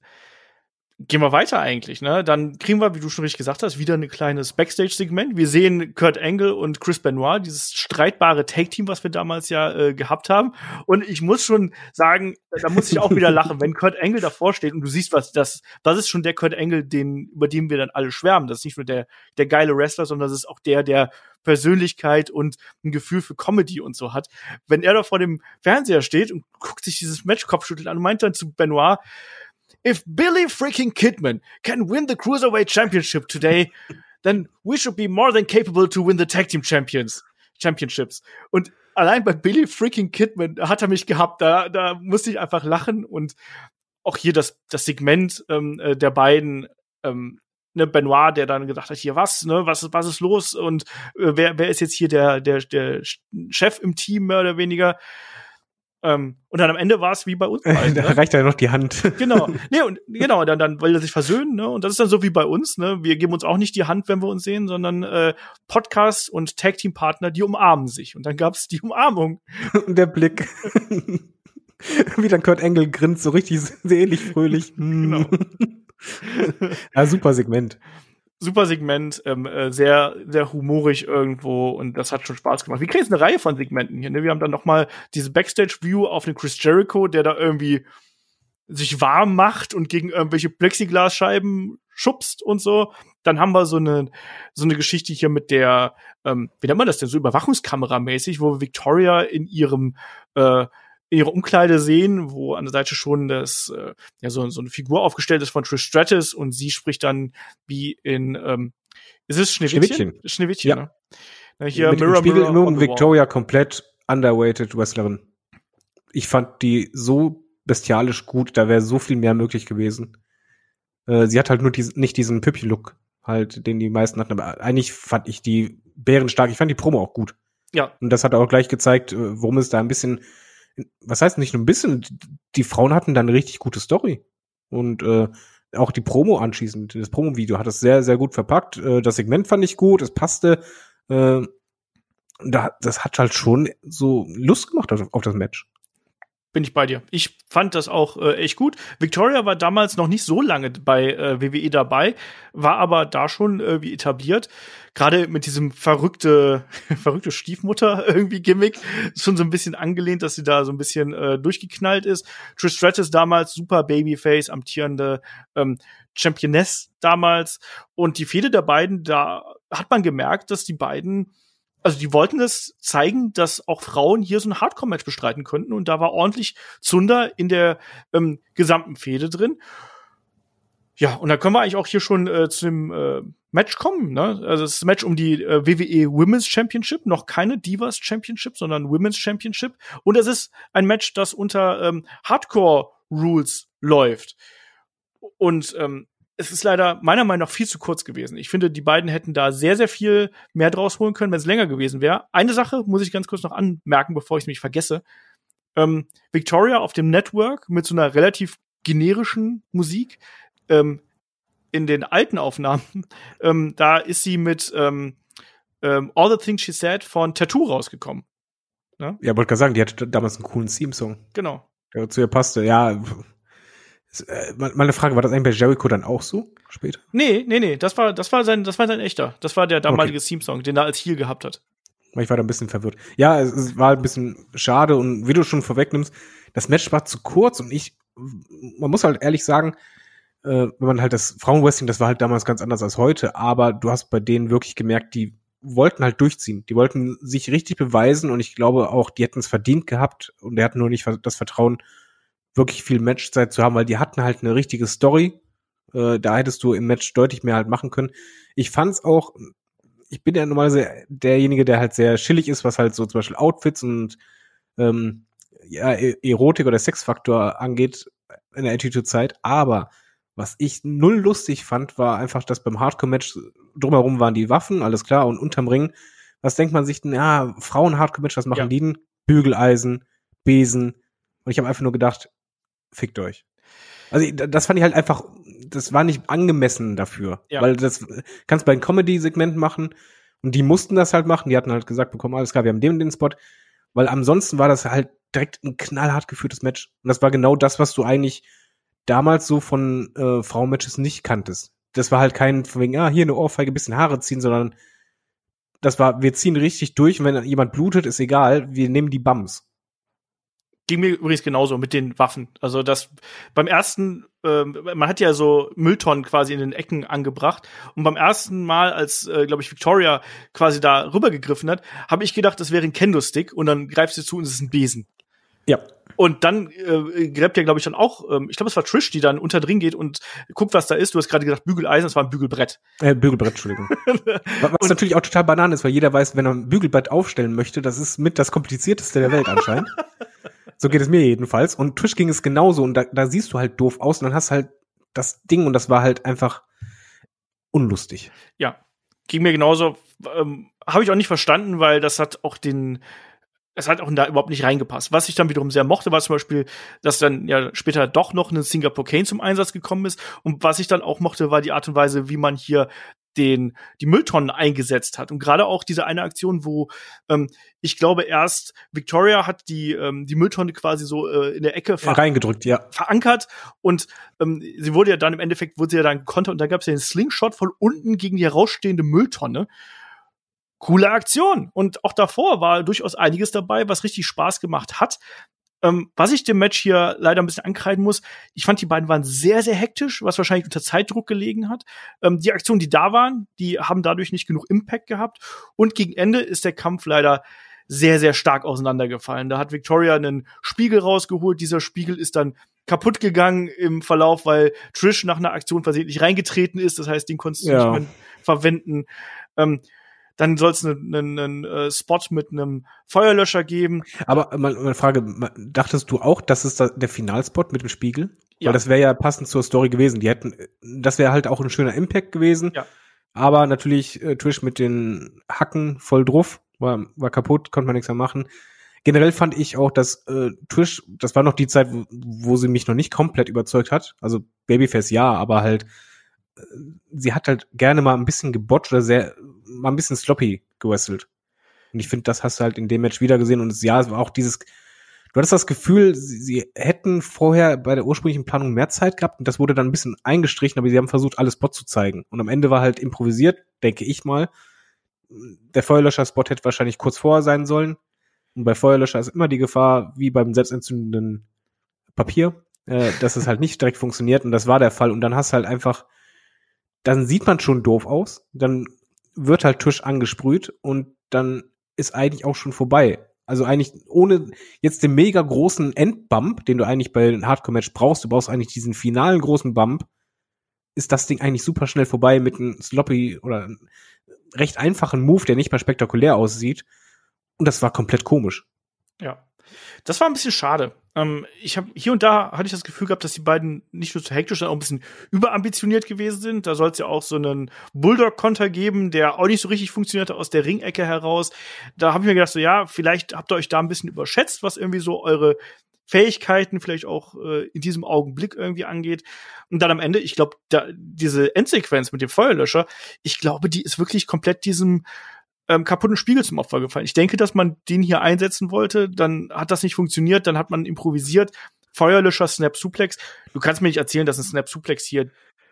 gehen wir weiter eigentlich, ne? Dann kriegen wir, wie du schon richtig gesagt hast, wieder ein kleines Backstage-Segment. Wir sehen Kurt Angle und Chris Benoit, dieses streitbare Take-Team, was wir damals ja äh, gehabt haben. Und ich muss schon sagen, da muss ich auch wieder lachen, wenn Kurt Angle davor steht und du siehst, was das, das ist schon der Kurt Angle, den, über den wir dann alle schwärmen. Das ist nicht nur der, der geile Wrestler, sondern das ist auch der, der Persönlichkeit und ein Gefühl für Comedy und so hat. Wenn er da vor dem Fernseher steht und guckt sich dieses Match Kopfschütteln an und meint dann zu Benoit, if Billy freaking Kidman can win the Cruiserweight Championship today, then we should be more than capable to win the Tag Team Champions Championships. Und allein bei Billy freaking Kidman hat er mich gehabt. Da, da musste ich einfach lachen und auch hier das, das Segment ähm, äh, der beiden, ähm, ne, Benoit, der dann gedacht hat, hier was, ne, was, was ist los und äh, wer, wer ist jetzt hier der, der, der Chef im Team, mehr oder weniger. Ähm, und dann am Ende war es wie bei uns.
Beiden, da ne? reicht ja noch die Hand.
Genau. Nee, und genau, dann, dann will er sich versöhnen, ne? Und das ist dann so wie bei uns, ne? Wir geben uns auch nicht die Hand, wenn wir uns sehen, sondern äh, Podcast und Tag-Team-Partner, die umarmen sich. Und dann gab's die Umarmung.
Und der Blick. wie dann Kurt Engel grinst, so richtig sehnlich fröhlich. genau. ja, super Segment
super Segment, ähm, äh, sehr, sehr humorig irgendwo und das hat schon Spaß gemacht. Wir kriegen jetzt eine Reihe von Segmenten hier. Ne? Wir haben dann noch mal diese Backstage-View auf den Chris Jericho, der da irgendwie sich warm macht und gegen irgendwelche Plexiglasscheiben schubst und so. Dann haben wir so eine so eine Geschichte hier mit der, ähm, wie nennt man das denn, so Überwachungskameramäßig, wo Victoria in ihrem äh, in ihrer Umkleide sehen, wo an der Seite schon das äh, ja so, so eine Figur aufgestellt ist von Trish Stratus und sie spricht dann wie in ähm, ist es Schneewittchen? Schneewittchen, Schneewittchen ja. ne?
Na, hier Mit Mirror, Spiegel Mirror nur Victoria komplett underweighted Wrestlerin. Ich fand die so bestialisch gut, da wäre so viel mehr möglich gewesen. Äh, sie hat halt nur diesen, nicht diesen Püppi-Look, halt, den die meisten hatten, aber eigentlich fand ich die bärenstark. Ich fand die Promo auch gut.
Ja.
Und das hat auch gleich gezeigt, äh, worum es da ein bisschen was heißt nicht nur ein bisschen, die Frauen hatten dann eine richtig gute Story. Und äh, auch die Promo anschließend, das Promo-Video hat es sehr, sehr gut verpackt. Äh, das Segment fand ich gut, es passte. Äh, da, das hat halt schon so Lust gemacht auf, auf das Match
bin ich bei dir. Ich fand das auch äh, echt gut. Victoria war damals noch nicht so lange bei äh, WWE dabei, war aber da schon äh, wie etabliert. Gerade mit diesem verrückte, verrückte Stiefmutter irgendwie Gimmick, schon so ein bisschen angelehnt, dass sie da so ein bisschen äh, durchgeknallt ist. Trish Stratus damals super Babyface, amtierende ähm, Championess damals. Und die Fehde der beiden, da hat man gemerkt, dass die beiden also die wollten es zeigen, dass auch Frauen hier so ein Hardcore-Match bestreiten könnten und da war ordentlich Zunder in der ähm, gesamten Fehde drin. Ja, und da können wir eigentlich auch hier schon äh, zu dem äh, Match kommen. Ne? Also das Match um die äh, WWE Women's Championship, noch keine Divas Championship, sondern Women's Championship. Und es ist ein Match, das unter ähm, Hardcore Rules läuft. Und ähm, es ist leider meiner Meinung nach viel zu kurz gewesen. Ich finde, die beiden hätten da sehr, sehr viel mehr draus holen können, wenn es länger gewesen wäre. Eine Sache muss ich ganz kurz noch anmerken, bevor ich es mich vergesse. Ähm, Victoria auf dem Network mit so einer relativ generischen Musik. Ähm, in den alten Aufnahmen, ähm, da ist sie mit ähm, ähm, All the Things She Said von Tattoo rausgekommen.
Ne? Ja, wollte gerade sagen, die hatte damals einen coolen Theme-Song.
Genau.
Der zu ihr passte. Ja, meine Frage, war das eigentlich bei Jericho dann auch so später?
Nee, nee, nee, das war, das war sein, das war sein echter. Das war der damalige okay. Theme-Song, den er als Heel gehabt hat.
Ich war da ein bisschen verwirrt. Ja, es, es war ein bisschen schade und wie du schon vorwegnimmst, das Match war zu kurz und ich, man muss halt ehrlich sagen, äh, wenn man halt das Frauenwrestling, das war halt damals ganz anders als heute, aber du hast bei denen wirklich gemerkt, die wollten halt durchziehen. Die wollten sich richtig beweisen und ich glaube auch, die hätten es verdient gehabt und er hat nur nicht das Vertrauen, wirklich viel Matchzeit zu haben, weil die hatten halt eine richtige Story. Äh, da hättest du im Match deutlich mehr halt machen können. Ich fand's auch, ich bin ja normalerweise derjenige, der halt sehr chillig ist, was halt so zum Beispiel Outfits und ähm, ja, e-, Erotik oder Sexfaktor angeht in der Attitude-Zeit. Aber was ich null lustig fand, war einfach, dass beim Hardcore-Match drumherum waren die Waffen, alles klar, und unterm Ring. Was denkt man sich denn, ja, Frauen-Hardcore-Match, was machen ja. die denn? Bügeleisen, Besen. Und ich habe einfach nur gedacht, fickt euch. Also das fand ich halt einfach, das war nicht angemessen dafür, ja. weil das kannst bei einem Comedy-Segment machen und die mussten das halt machen. Die hatten halt gesagt bekommen, alles klar, wir haben den und den Spot, weil ansonsten war das halt direkt ein knallhart geführtes Match und das war genau das, was du eigentlich damals so von äh, Frauenmatches nicht kanntest. Das war halt kein von wegen, ah, hier eine Ohrfeige, bisschen Haare ziehen, sondern das war, wir ziehen richtig durch und wenn jemand blutet, ist egal, wir nehmen die Bums.
Ging mir übrigens genauso mit den Waffen. Also das beim ersten, ähm, man hat ja so Mülltonnen quasi in den Ecken angebracht und beim ersten Mal, als äh, glaube ich Victoria quasi da rübergegriffen hat, habe ich gedacht, das wäre ein Kendo-Stick und dann greift sie zu und es ist ein Besen.
Ja.
Und dann äh, gräbt ja, glaube ich, dann auch, ähm, ich glaube, es war Trish, die dann unter drin geht und guckt, was da ist. Du hast gerade gesagt, Bügeleisen, es war ein Bügelbrett.
Äh, Bügelbrett, Entschuldigung. was was natürlich auch total Banane ist, weil jeder weiß, wenn er ein Bügelbrett aufstellen möchte, das ist mit das komplizierteste der Welt anscheinend. so geht es mir jedenfalls. Und Trish ging es genauso und da, da siehst du halt doof aus und dann hast halt das Ding und das war halt einfach unlustig.
Ja, ging mir genauso. Ähm, Habe ich auch nicht verstanden, weil das hat auch den es hat auch da überhaupt nicht reingepasst. Was ich dann wiederum sehr mochte, war zum Beispiel, dass dann ja später doch noch eine Singapore Cane zum Einsatz gekommen ist. Und was ich dann auch mochte, war die Art und Weise, wie man hier den die Mülltonnen eingesetzt hat und gerade auch diese eine Aktion, wo ähm, ich glaube erst Victoria hat die ähm, die Mülltonne quasi so äh, in der Ecke
ver reingedrückt, ja
verankert und ähm, sie wurde ja dann im Endeffekt wurde sie ja dann gekontert und dann gab es ja den Slingshot von unten gegen die herausstehende Mülltonne coole Aktion. Und auch davor war durchaus einiges dabei, was richtig Spaß gemacht hat. Ähm, was ich dem Match hier leider ein bisschen ankreiden muss, ich fand, die beiden waren sehr, sehr hektisch, was wahrscheinlich unter Zeitdruck gelegen hat. Ähm, die Aktionen, die da waren, die haben dadurch nicht genug Impact gehabt. Und gegen Ende ist der Kampf leider sehr, sehr stark auseinandergefallen. Da hat Victoria einen Spiegel rausgeholt. Dieser Spiegel ist dann kaputt gegangen im Verlauf, weil Trish nach einer Aktion versehentlich reingetreten ist. Das heißt, den konntest du ja. nicht mehr verwenden. Ähm, dann soll es einen, einen, einen äh, Spot mit einem Feuerlöscher geben.
Aber mal eine Frage, dachtest du auch, das ist der Finalspot mit dem Spiegel? Ja. Weil das wäre ja passend zur Story gewesen. Die hätten, das wäre halt auch ein schöner Impact gewesen. Ja. Aber natürlich äh, Trish mit den Hacken voll drauf, war, war kaputt, konnte man nichts mehr machen. Generell fand ich auch, dass äh, Trish, das war noch die Zeit, wo, wo sie mich noch nicht komplett überzeugt hat. Also Babyface ja, aber halt äh, sie hat halt gerne mal ein bisschen gebotcht oder sehr mal ein bisschen sloppy gewrestelt. Und ich finde, das hast du halt in dem Match wieder gesehen. Und ja, es war auch dieses, du hattest das Gefühl, sie, sie, hätten vorher bei der ursprünglichen Planung mehr Zeit gehabt und das wurde dann ein bisschen eingestrichen, aber sie haben versucht, alles Spot zu zeigen. Und am Ende war halt improvisiert, denke ich mal. Der Feuerlöscher-Spot hätte wahrscheinlich kurz vorher sein sollen. Und bei Feuerlöscher ist immer die Gefahr, wie beim selbstentzündenden Papier, äh, dass es halt nicht direkt funktioniert. Und das war der Fall. Und dann hast du halt einfach, dann sieht man schon doof aus. Dann wird halt Tusch angesprüht und dann ist eigentlich auch schon vorbei. Also eigentlich ohne jetzt den mega großen Endbump, den du eigentlich bei einem Hardcore-Match brauchst, du brauchst eigentlich diesen finalen großen Bump, ist das Ding eigentlich super schnell vorbei mit einem sloppy oder recht einfachen Move, der nicht mal spektakulär aussieht. Und das war komplett komisch.
Ja. Das war ein bisschen schade. Ähm, ich habe hier und da hatte ich das Gefühl gehabt, dass die beiden nicht nur zu hektisch, sondern auch ein bisschen überambitioniert gewesen sind. Da soll es ja auch so einen Bulldog-Konter geben, der auch nicht so richtig funktionierte aus der Ringecke heraus. Da habe ich mir gedacht, so ja, vielleicht habt ihr euch da ein bisschen überschätzt, was irgendwie so eure Fähigkeiten vielleicht auch äh, in diesem Augenblick irgendwie angeht. Und dann am Ende, ich glaube, diese Endsequenz mit dem Feuerlöscher, ich glaube, die ist wirklich komplett diesem ähm, kaputten Spiegel zum Opfer gefallen. Ich denke, dass man den hier einsetzen wollte, dann hat das nicht funktioniert, dann hat man improvisiert. Feuerlöscher, Snap Suplex. Du kannst mir nicht erzählen, dass ein Snap Suplex hier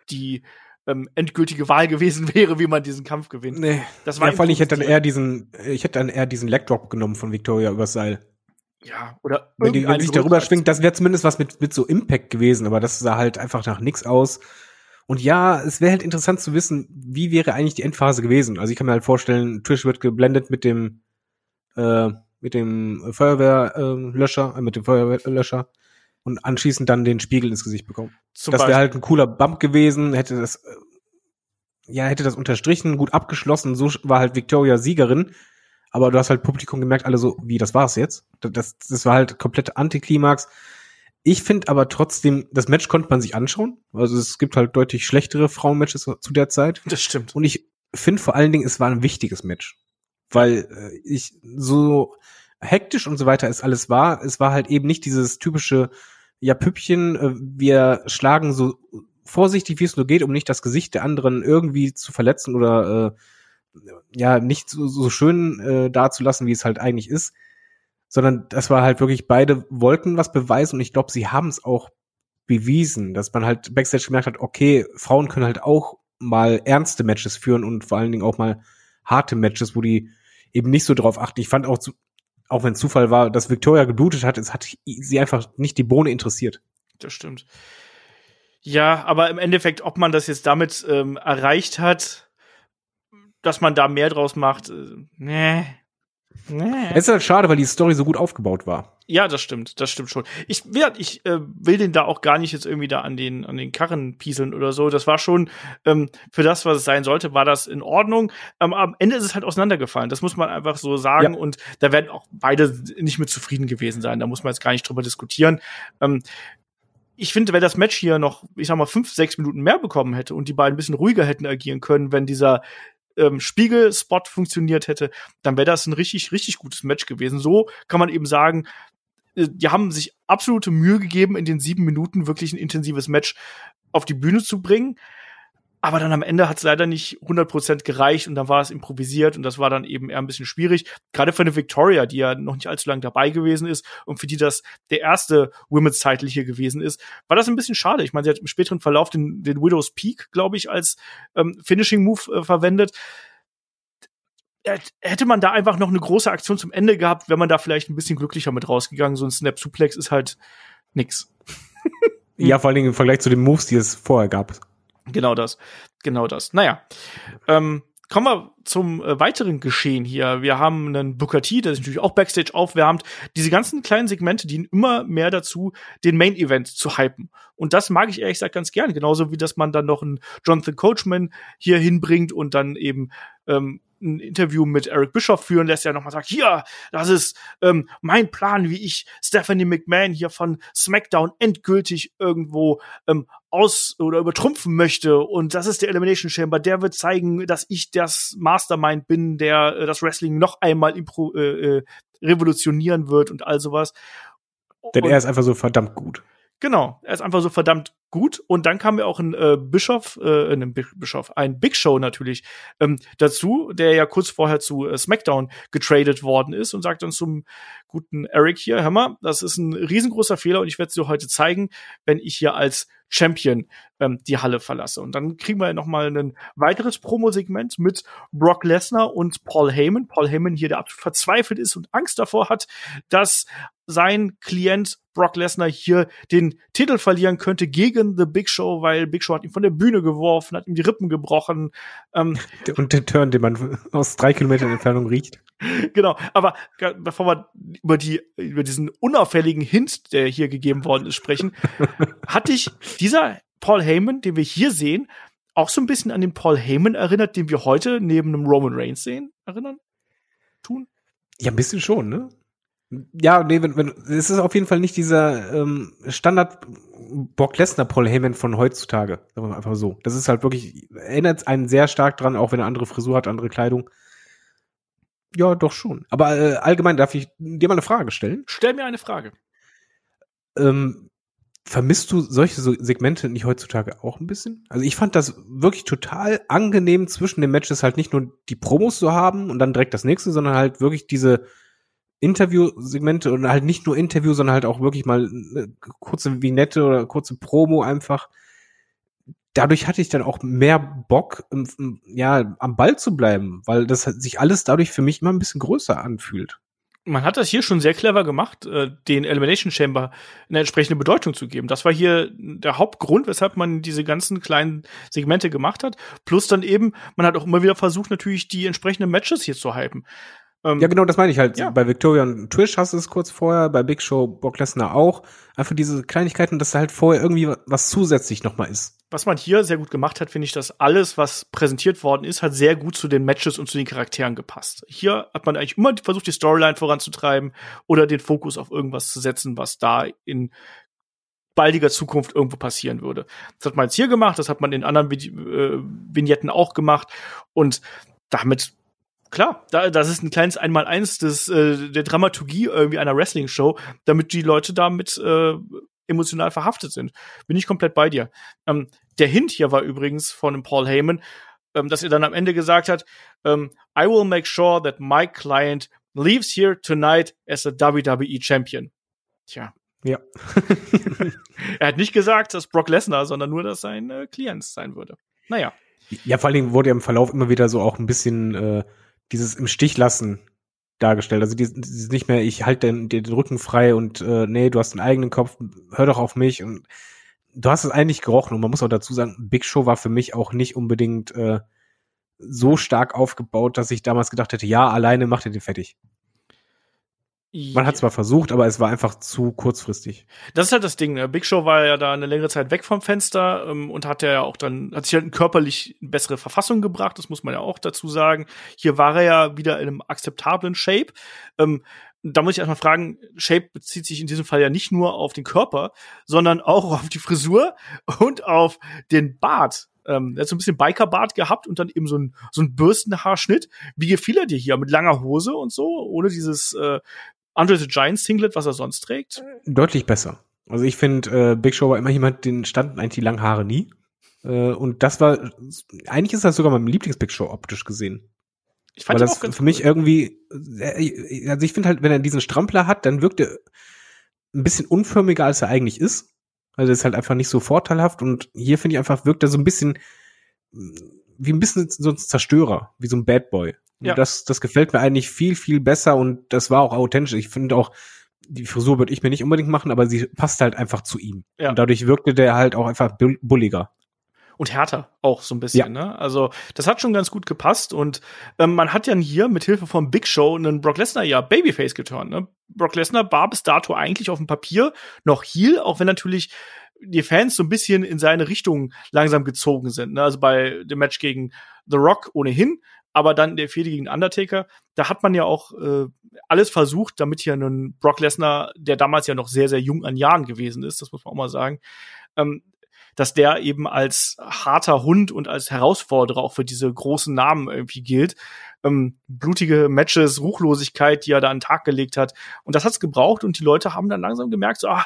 die ähm, endgültige Wahl gewesen wäre, wie man diesen Kampf gewinnt.
Nee. Das war ja, vor allem, ich hätte dann eher diesen, ich hätte dann eher diesen Leg Drop genommen von Victoria übers Seil.
Ja, oder
wenn die wenn sich darüber schwingt, das wäre zumindest was mit, mit so Impact gewesen, aber das sah halt einfach nach nix aus. Und ja, es wäre halt interessant zu wissen, wie wäre eigentlich die Endphase gewesen. Also ich kann mir halt vorstellen, Trish wird geblendet mit dem äh, mit dem Feuerwehrlöscher, äh, mit dem Feuerwehrlöscher und anschließend dann den Spiegel ins Gesicht bekommen. Zum das wäre halt ein cooler Bump gewesen, hätte das äh, ja, hätte das unterstrichen, gut abgeschlossen, so war halt Victoria Siegerin, aber du hast halt Publikum gemerkt, alle so, wie, das war's jetzt? Das, das war halt komplett Antiklimax. Ich finde aber trotzdem, das Match konnte man sich anschauen. Also es gibt halt deutlich schlechtere Frauenmatches zu der Zeit.
Das stimmt.
Und ich finde vor allen Dingen, es war ein wichtiges Match. Weil äh, ich so hektisch und so weiter es alles war, es war halt eben nicht dieses typische, ja, Püppchen, äh, wir schlagen so vorsichtig, wie es nur geht, um nicht das Gesicht der anderen irgendwie zu verletzen oder äh, ja, nicht so, so schön äh, dazulassen, wie es halt eigentlich ist sondern das war halt wirklich, beide wollten was beweisen und ich glaube, sie haben es auch bewiesen, dass man halt Backstage gemerkt hat, okay, Frauen können halt auch mal ernste Matches führen und vor allen Dingen auch mal harte Matches, wo die eben nicht so drauf achten. Ich fand auch, auch wenn Zufall war, dass Victoria geblutet hat, es hat sie einfach nicht die Bohne interessiert.
Das stimmt. Ja, aber im Endeffekt, ob man das jetzt damit ähm, erreicht hat, dass man da mehr draus macht, äh, nee.
Nee. Es ist halt schade, weil die Story so gut aufgebaut war.
Ja, das stimmt, das stimmt schon. Ich, ja, ich äh, will den da auch gar nicht jetzt irgendwie da an den an den Karren pieseln oder so. Das war schon ähm, für das, was es sein sollte, war das in Ordnung. Ähm, am Ende ist es halt auseinandergefallen. Das muss man einfach so sagen. Ja. Und da werden auch beide nicht mit zufrieden gewesen sein. Da muss man jetzt gar nicht drüber diskutieren. Ähm, ich finde, wenn das Match hier noch, ich sag mal, fünf, sechs Minuten mehr bekommen hätte und die beiden ein bisschen ruhiger hätten agieren können, wenn dieser ähm, Spiegelspot funktioniert hätte, dann wäre das ein richtig, richtig gutes Match gewesen. So kann man eben sagen, äh, die haben sich absolute Mühe gegeben, in den sieben Minuten wirklich ein intensives Match auf die Bühne zu bringen. Aber dann am Ende hat es leider nicht 100% gereicht und dann war es improvisiert und das war dann eben eher ein bisschen schwierig. Gerade für eine Victoria, die ja noch nicht allzu lange dabei gewesen ist und für die das der erste Women's Title hier gewesen ist, war das ein bisschen schade. Ich meine, sie hat im späteren Verlauf den, den Widow's Peak, glaube ich, als ähm, Finishing Move äh, verwendet hätte man da einfach noch eine große Aktion zum Ende gehabt, wenn man da vielleicht ein bisschen glücklicher mit rausgegangen. So ein Snap Suplex ist halt nix.
ja, vor allen Dingen im Vergleich zu den Moves, die es vorher gab.
Genau das. Genau das. Naja. Ähm, kommen wir zum äh, weiteren Geschehen hier. Wir haben einen T, der sich natürlich auch Backstage aufwärmt. Diese ganzen kleinen Segmente dienen immer mehr dazu, den Main Event zu hypen. Und das mag ich ehrlich gesagt ganz gern. Genauso wie, dass man dann noch einen Jonathan Coachman hier hinbringt und dann eben ähm, ein Interview mit Eric Bischoff führen lässt, der nochmal sagt, hier, das ist ähm, mein Plan, wie ich Stephanie McMahon hier von SmackDown endgültig irgendwo ähm, aus oder übertrumpfen möchte. Und das ist der Elimination Chamber. Der wird zeigen, dass ich das Mastermind bin, der äh, das Wrestling noch einmal impro äh, äh, revolutionieren wird und all sowas.
Denn er ist einfach so verdammt gut.
Genau, er ist einfach so verdammt gut. Und dann kam ja auch ein äh, Bischof, äh, ein Bischof, ein Big Show natürlich ähm, dazu, der ja kurz vorher zu äh, SmackDown getradet worden ist und sagt dann zum guten Eric hier, hör mal, das ist ein riesengroßer Fehler und ich werde es dir heute zeigen, wenn ich hier als Champion ähm, die Halle verlasse. Und dann kriegen wir noch mal ein weiteres Promo-Segment mit Brock Lesnar und Paul Heyman. Paul Heyman hier, der absolut verzweifelt ist und Angst davor hat, dass sein Klient Brock Lesnar hier den Titel verlieren könnte gegen The Big Show, weil Big Show hat ihn von der Bühne geworfen, hat ihm die Rippen gebrochen.
Ähm, und den Turn, den man aus drei Kilometern Entfernung riecht.
Genau, aber bevor wir über die über diesen unauffälligen Hint, der hier gegeben worden ist, sprechen, hatte ich dieser Paul Heyman, den wir hier sehen, auch so ein bisschen an den Paul Heyman erinnert, den wir heute neben einem Roman Reigns sehen, erinnern? Tun?
Ja, ein bisschen schon, ne? Ja, nee, wenn, wenn, es ist auf jeden Fall nicht dieser ähm, Standard Brock Lesnar Paul Heyman von heutzutage. Sagen wir einfach so. Das ist halt wirklich, erinnert einen sehr stark dran, auch wenn er andere Frisur hat, andere Kleidung. Ja, doch schon. Aber äh, allgemein darf ich dir mal eine Frage stellen?
Stell mir eine Frage.
Ähm, vermisst du solche Segmente nicht heutzutage auch ein bisschen? Also ich fand das wirklich total angenehm zwischen den Matches halt nicht nur die Promos zu haben und dann direkt das nächste, sondern halt wirklich diese Interview-Segmente und halt nicht nur Interview, sondern halt auch wirklich mal eine kurze Vignette oder kurze Promo einfach. Dadurch hatte ich dann auch mehr Bock, ja, am Ball zu bleiben, weil das sich alles dadurch für mich immer ein bisschen größer anfühlt.
Man hat das hier schon sehr clever gemacht, äh, den Elimination Chamber eine entsprechende Bedeutung zu geben. Das war hier der Hauptgrund, weshalb man diese ganzen kleinen Segmente gemacht hat. Plus dann eben, man hat auch immer wieder versucht, natürlich die entsprechenden Matches hier zu hypen.
Ähm, ja, genau, das meine ich halt. Ja. Bei Victoria und Trish hast du es kurz vorher, bei Big Show, Brock Lesnar auch. Einfach diese Kleinigkeiten, dass da halt vorher irgendwie was zusätzlich nochmal ist.
Was man hier sehr gut gemacht hat, finde ich, dass alles, was präsentiert worden ist, hat sehr gut zu den Matches und zu den Charakteren gepasst. Hier hat man eigentlich immer versucht, die Storyline voranzutreiben oder den Fokus auf irgendwas zu setzen, was da in baldiger Zukunft irgendwo passieren würde. Das hat man jetzt hier gemacht, das hat man in anderen äh, Vignetten auch gemacht und damit Klar, da, das ist ein kleines Einmaleins des, äh, der Dramaturgie irgendwie einer Wrestling-Show, damit die Leute damit äh, emotional verhaftet sind. Bin ich komplett bei dir. Ähm, der Hint hier war übrigens von dem Paul Heyman, ähm, dass er dann am Ende gesagt hat, ähm, I will make sure that my client leaves here tonight as a WWE Champion. Tja,
Ja.
er hat nicht gesagt, dass Brock Lesnar, sondern nur, dass sein äh, Klient sein würde. Naja.
Ja, vor allen Dingen wurde ja im Verlauf immer wieder so auch ein bisschen äh, dieses im Stich lassen dargestellt. Also dieses, nicht mehr, ich halte den, den Rücken frei und äh, nee, du hast einen eigenen Kopf, hör doch auf mich und du hast es eigentlich gerochen und man muss auch dazu sagen, Big Show war für mich auch nicht unbedingt äh, so stark aufgebaut, dass ich damals gedacht hätte, ja, alleine macht er den fertig. Man hat zwar versucht, aber es war einfach zu kurzfristig.
Das ist halt das Ding. Ne? Big Show war ja da eine längere Zeit weg vom Fenster ähm, und hat ja auch dann, hat sich halt körperlich bessere Verfassung gebracht, das muss man ja auch dazu sagen. Hier war er ja wieder in einem akzeptablen Shape. Ähm, da muss ich erstmal fragen, Shape bezieht sich in diesem Fall ja nicht nur auf den Körper, sondern auch auf die Frisur und auf den Bart. Ähm, er hat so ein bisschen Bikerbart gehabt und dann eben so ein, so ein Bürstenhaarschnitt. Wie gefiel er dir hier? Mit langer Hose und so, ohne dieses äh, Andre the Giant Singlet, was er sonst trägt?
Deutlich besser. Also ich finde, äh, Big Show war immer jemand, den standen eigentlich die langen Haare nie. Äh, und das war, eigentlich ist das sogar mein Lieblings-Big Show optisch gesehen. Ich fand Weil das für cool. mich irgendwie, äh, also ich finde halt, wenn er diesen Strampler hat, dann wirkt er ein bisschen unförmiger, als er eigentlich ist. Also ist halt einfach nicht so vorteilhaft und hier finde ich einfach, wirkt er so ein bisschen wie ein bisschen so ein Zerstörer, wie so ein Bad Boy. Ja. Das, das gefällt mir eigentlich viel, viel besser und das war auch authentisch. Ich finde auch, die Frisur würde ich mir nicht unbedingt machen, aber sie passt halt einfach zu ihm. Ja. Und dadurch wirkte der halt auch einfach bulliger.
Und härter auch so ein bisschen, ja. ne? Also, das hat schon ganz gut gepasst und ähm, man hat ja hier mit Hilfe von Big Show einen Brock Lesnar ja Babyface geturnt, ne? Brock Lesnar war bis dato eigentlich auf dem Papier noch Heel, auch wenn natürlich die Fans so ein bisschen in seine Richtung langsam gezogen sind. Ne? Also bei dem Match gegen The Rock ohnehin, aber dann der Fehde gegen Undertaker, da hat man ja auch äh, alles versucht, damit hier ein Brock Lesnar, der damals ja noch sehr, sehr jung an Jahren gewesen ist, das muss man auch mal sagen, ähm, dass der eben als harter Hund und als Herausforderer auch für diese großen Namen irgendwie gilt. Ähm, blutige Matches, Ruchlosigkeit, die er da an den Tag gelegt hat. Und das hat's gebraucht und die Leute haben dann langsam gemerkt, so, ah,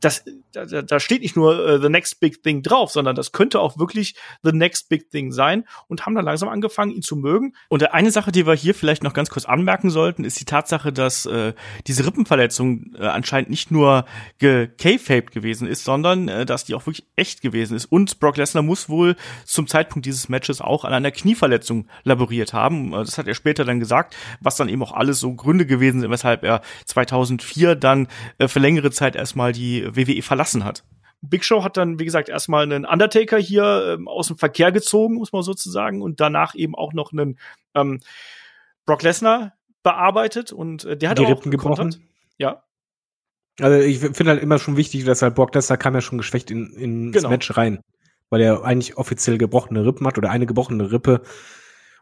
das, da, da steht nicht nur uh, The Next Big Thing drauf, sondern das könnte auch wirklich The Next Big Thing sein und haben dann langsam angefangen, ihn zu mögen. Und eine Sache, die wir hier vielleicht noch ganz kurz anmerken sollten, ist die Tatsache, dass äh, diese Rippenverletzung äh, anscheinend nicht nur gekayfaped gewesen ist, sondern äh, dass die auch wirklich echt gewesen ist. Und Brock Lesnar muss wohl zum Zeitpunkt dieses Matches auch an einer Knieverletzung laboriert haben. Äh, das hat er später dann gesagt, was dann eben auch alles so Gründe gewesen sind, weshalb er 2004 dann äh, für längere Zeit erstmal die WWE verlassen hat. Big Show hat dann, wie gesagt, erstmal einen Undertaker hier ähm, aus dem Verkehr gezogen, muss man sozusagen, und danach eben auch noch einen ähm, Brock Lesnar bearbeitet und äh, der hat
die
auch
Rippen gebrochen.
Ja.
Also ich finde halt immer schon wichtig, dass halt Brock Lesnar kam ja schon geschwächt in, in genau. Match rein, weil er eigentlich offiziell gebrochene Rippen hat oder eine gebrochene Rippe.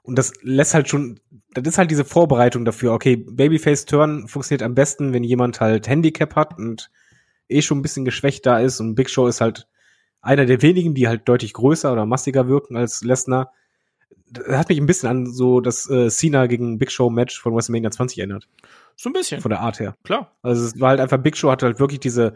Und das lässt halt schon, das ist halt diese Vorbereitung dafür. Okay, Babyface Turn funktioniert am besten, wenn jemand halt Handicap hat und eh schon ein bisschen geschwächt da ist und Big Show ist halt einer der wenigen, die halt deutlich größer oder massiger wirken als Lesnar. Das hat mich ein bisschen an so das äh, Cena gegen Big Show Match von WrestleMania 20 erinnert.
So ein bisschen.
Von der Art her.
Klar.
Also es war halt einfach, Big Show hatte halt wirklich diese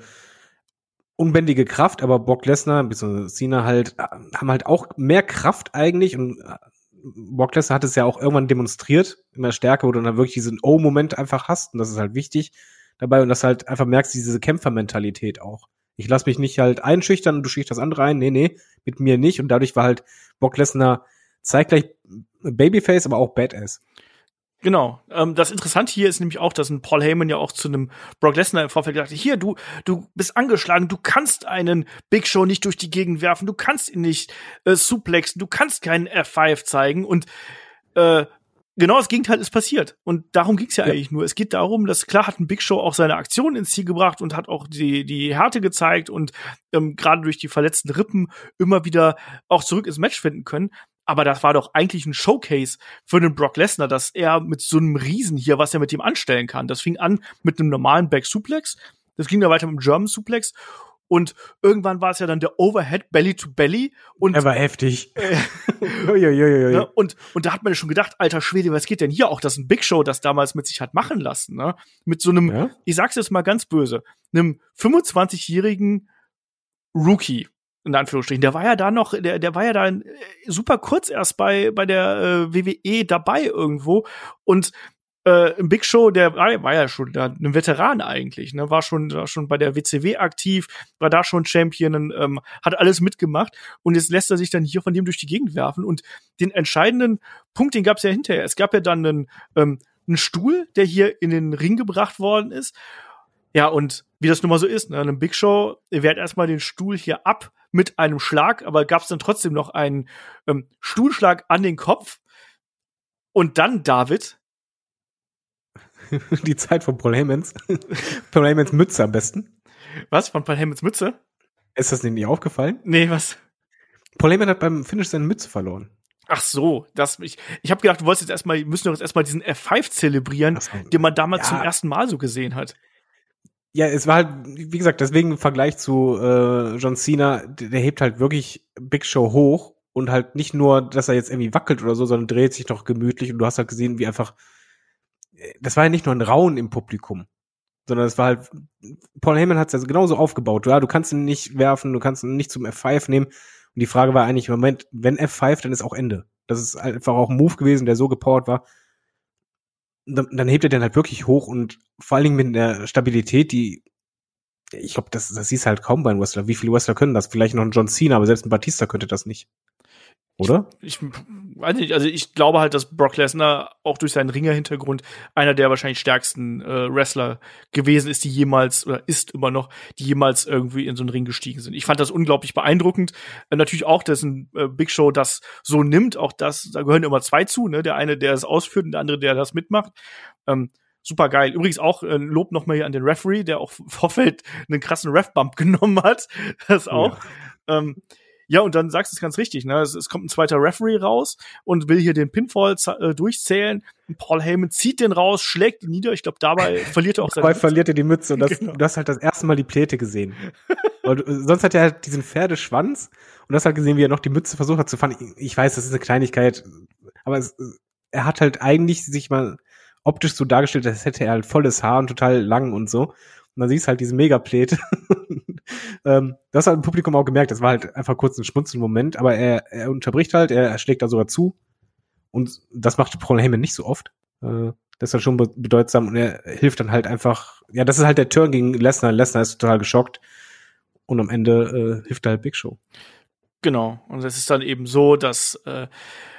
unbändige Kraft, aber Brock Lesnar bzw. Cena halt äh, haben halt auch mehr Kraft eigentlich und äh, Brock Lesnar hat es ja auch irgendwann demonstriert, immer stärker, wo du dann wirklich diesen Oh-Moment einfach hast und das ist halt wichtig dabei und das halt einfach merkst, diese Kämpfermentalität auch. Ich lass mich nicht halt einschüchtern und du schüchterst andere ein. Nee, nee, mit mir nicht. Und dadurch war halt Brock Lesnar zeitgleich Babyface, aber auch Badass.
Genau. Ähm, das Interessante hier ist nämlich auch, dass ein Paul Heyman ja auch zu einem Brock Lesnar im Vorfeld gesagt hat, hier, du, du bist angeschlagen, du kannst einen Big Show nicht durch die Gegend werfen, du kannst ihn nicht äh, suplexen, du kannst keinen F5 zeigen und äh, genau das Gegenteil ist passiert. Und darum ging's ja, ja, eigentlich nur. Es geht darum, dass klar hat ein Big Show auch seine Aktion ins Ziel gebracht und hat auch die, die Härte gezeigt und ähm, gerade durch die verletzten Rippen immer wieder auch zurück ins Match finden können. Aber das war doch eigentlich ein Showcase für den Brock Lesnar, dass er mit so einem Riesen hier, was er mit ihm anstellen kann. Das fing an mit einem normalen Back Suplex. Das ging dann weiter mit dem German Suplex und irgendwann war es ja dann der Overhead Belly to Belly und
er war heftig.
Äh, ne? und und da hat man ja schon gedacht, alter Schwede, was geht denn hier auch, dass ein Big Show das damals mit sich hat machen lassen, ne? Mit so einem, ja? ich sag's jetzt mal ganz böse, einem 25-jährigen Rookie in Anführungsstrichen. Der war ja da noch, der, der war ja da super kurz erst bei bei der äh, WWE dabei irgendwo und äh, Big Show, der war, ja schon da, ein Veteran eigentlich, ne, war schon, war schon bei der WCW aktiv, war da schon Champion, ähm, hat alles mitgemacht und jetzt lässt er sich dann hier von dem durch die Gegend werfen und den entscheidenden Punkt, den gab es ja hinterher. Es gab ja dann einen, ähm, einen Stuhl, der hier in den Ring gebracht worden ist. Ja, und wie das nun mal so ist, ne, eine Big Show wehrt erstmal den Stuhl hier ab mit einem Schlag, aber gab es dann trotzdem noch einen ähm, Stuhlschlag an den Kopf. Und dann, David,
die Zeit von Paul Heymans. Paul Heymans Mütze am besten.
Was? Von Paul Heymans Mütze?
Ist das dir nicht aufgefallen?
Nee, was?
Paul Heyman hat beim Finish seine Mütze verloren.
Ach so, das ich ich habe gedacht, du wolltest jetzt erstmal müssen wir jetzt erstmal diesen F5 zelebrieren, so. den man damals ja. zum ersten Mal so gesehen hat.
Ja, es war halt, wie gesagt, deswegen im Vergleich zu äh, John Cena, der, der hebt halt wirklich Big Show hoch und halt nicht nur, dass er jetzt irgendwie wackelt oder so, sondern dreht sich doch gemütlich und du hast halt gesehen, wie einfach das war ja nicht nur ein Rauen im Publikum, sondern es war halt, Paul Heyman hat es ja genauso aufgebaut. Ja, du kannst ihn nicht werfen, du kannst ihn nicht zum F5 nehmen. Und die Frage war eigentlich im Moment, wenn F5, dann ist auch Ende. Das ist einfach auch ein Move gewesen, der so gepowert war. Dann, dann hebt er den halt wirklich hoch und vor allen Dingen mit der Stabilität, die, ich glaube, das, das siehst halt kaum bei einem Wrestler. Wie viele Wrestler können das? Vielleicht noch ein John Cena, aber selbst ein Batista könnte das nicht. Oder?
Ich, ich weiß nicht, also ich glaube halt, dass Brock Lesnar auch durch seinen Ringer-Hintergrund einer der wahrscheinlich stärksten äh, Wrestler gewesen ist, die jemals oder ist immer noch, die jemals irgendwie in so einen Ring gestiegen sind. Ich fand das unglaublich beeindruckend. Äh, natürlich auch, dass ein äh, Big Show das so nimmt, auch das, da gehören immer zwei zu, ne? Der eine, der es ausführt und der andere, der das mitmacht. Ähm, super geil. Übrigens auch äh, Lob nochmal hier an den Referee, der auch im Vorfeld einen krassen Ref-Bump genommen hat. Das auch. Ja. Ähm, ja, und dann sagst du es ganz richtig, ne? Es, es, kommt ein zweiter Referee raus und will hier den Pinfall äh, durchzählen. Und Paul Heyman zieht den raus, schlägt ihn nieder. Ich glaube, dabei verliert er auch
seine Dabei verliert er die Mütze und das, genau. du hast halt das erste Mal die Pläte gesehen. Weil du, sonst hat er halt diesen Pferdeschwanz und du hast halt gesehen, wie er noch die Mütze versucht hat zu fahren. Ich, ich weiß, das ist eine Kleinigkeit, aber es, er hat halt eigentlich sich mal optisch so dargestellt, als hätte er halt volles Haar und total lang und so. Und dann siehst du halt diese Megapläte. ähm, das hat im Publikum auch gemerkt, das war halt einfach kurz ein schmunzelnder Moment, aber er, er unterbricht halt, er, schlägt da sogar zu. Und das macht Paul Heyman nicht so oft. Äh, das ist halt schon bedeutsam und er hilft dann halt einfach, ja, das ist halt der Turn gegen Lesnar. Lesnar ist total geschockt und am Ende äh, hilft halt Big Show.
Genau. Und es ist dann eben so, dass äh,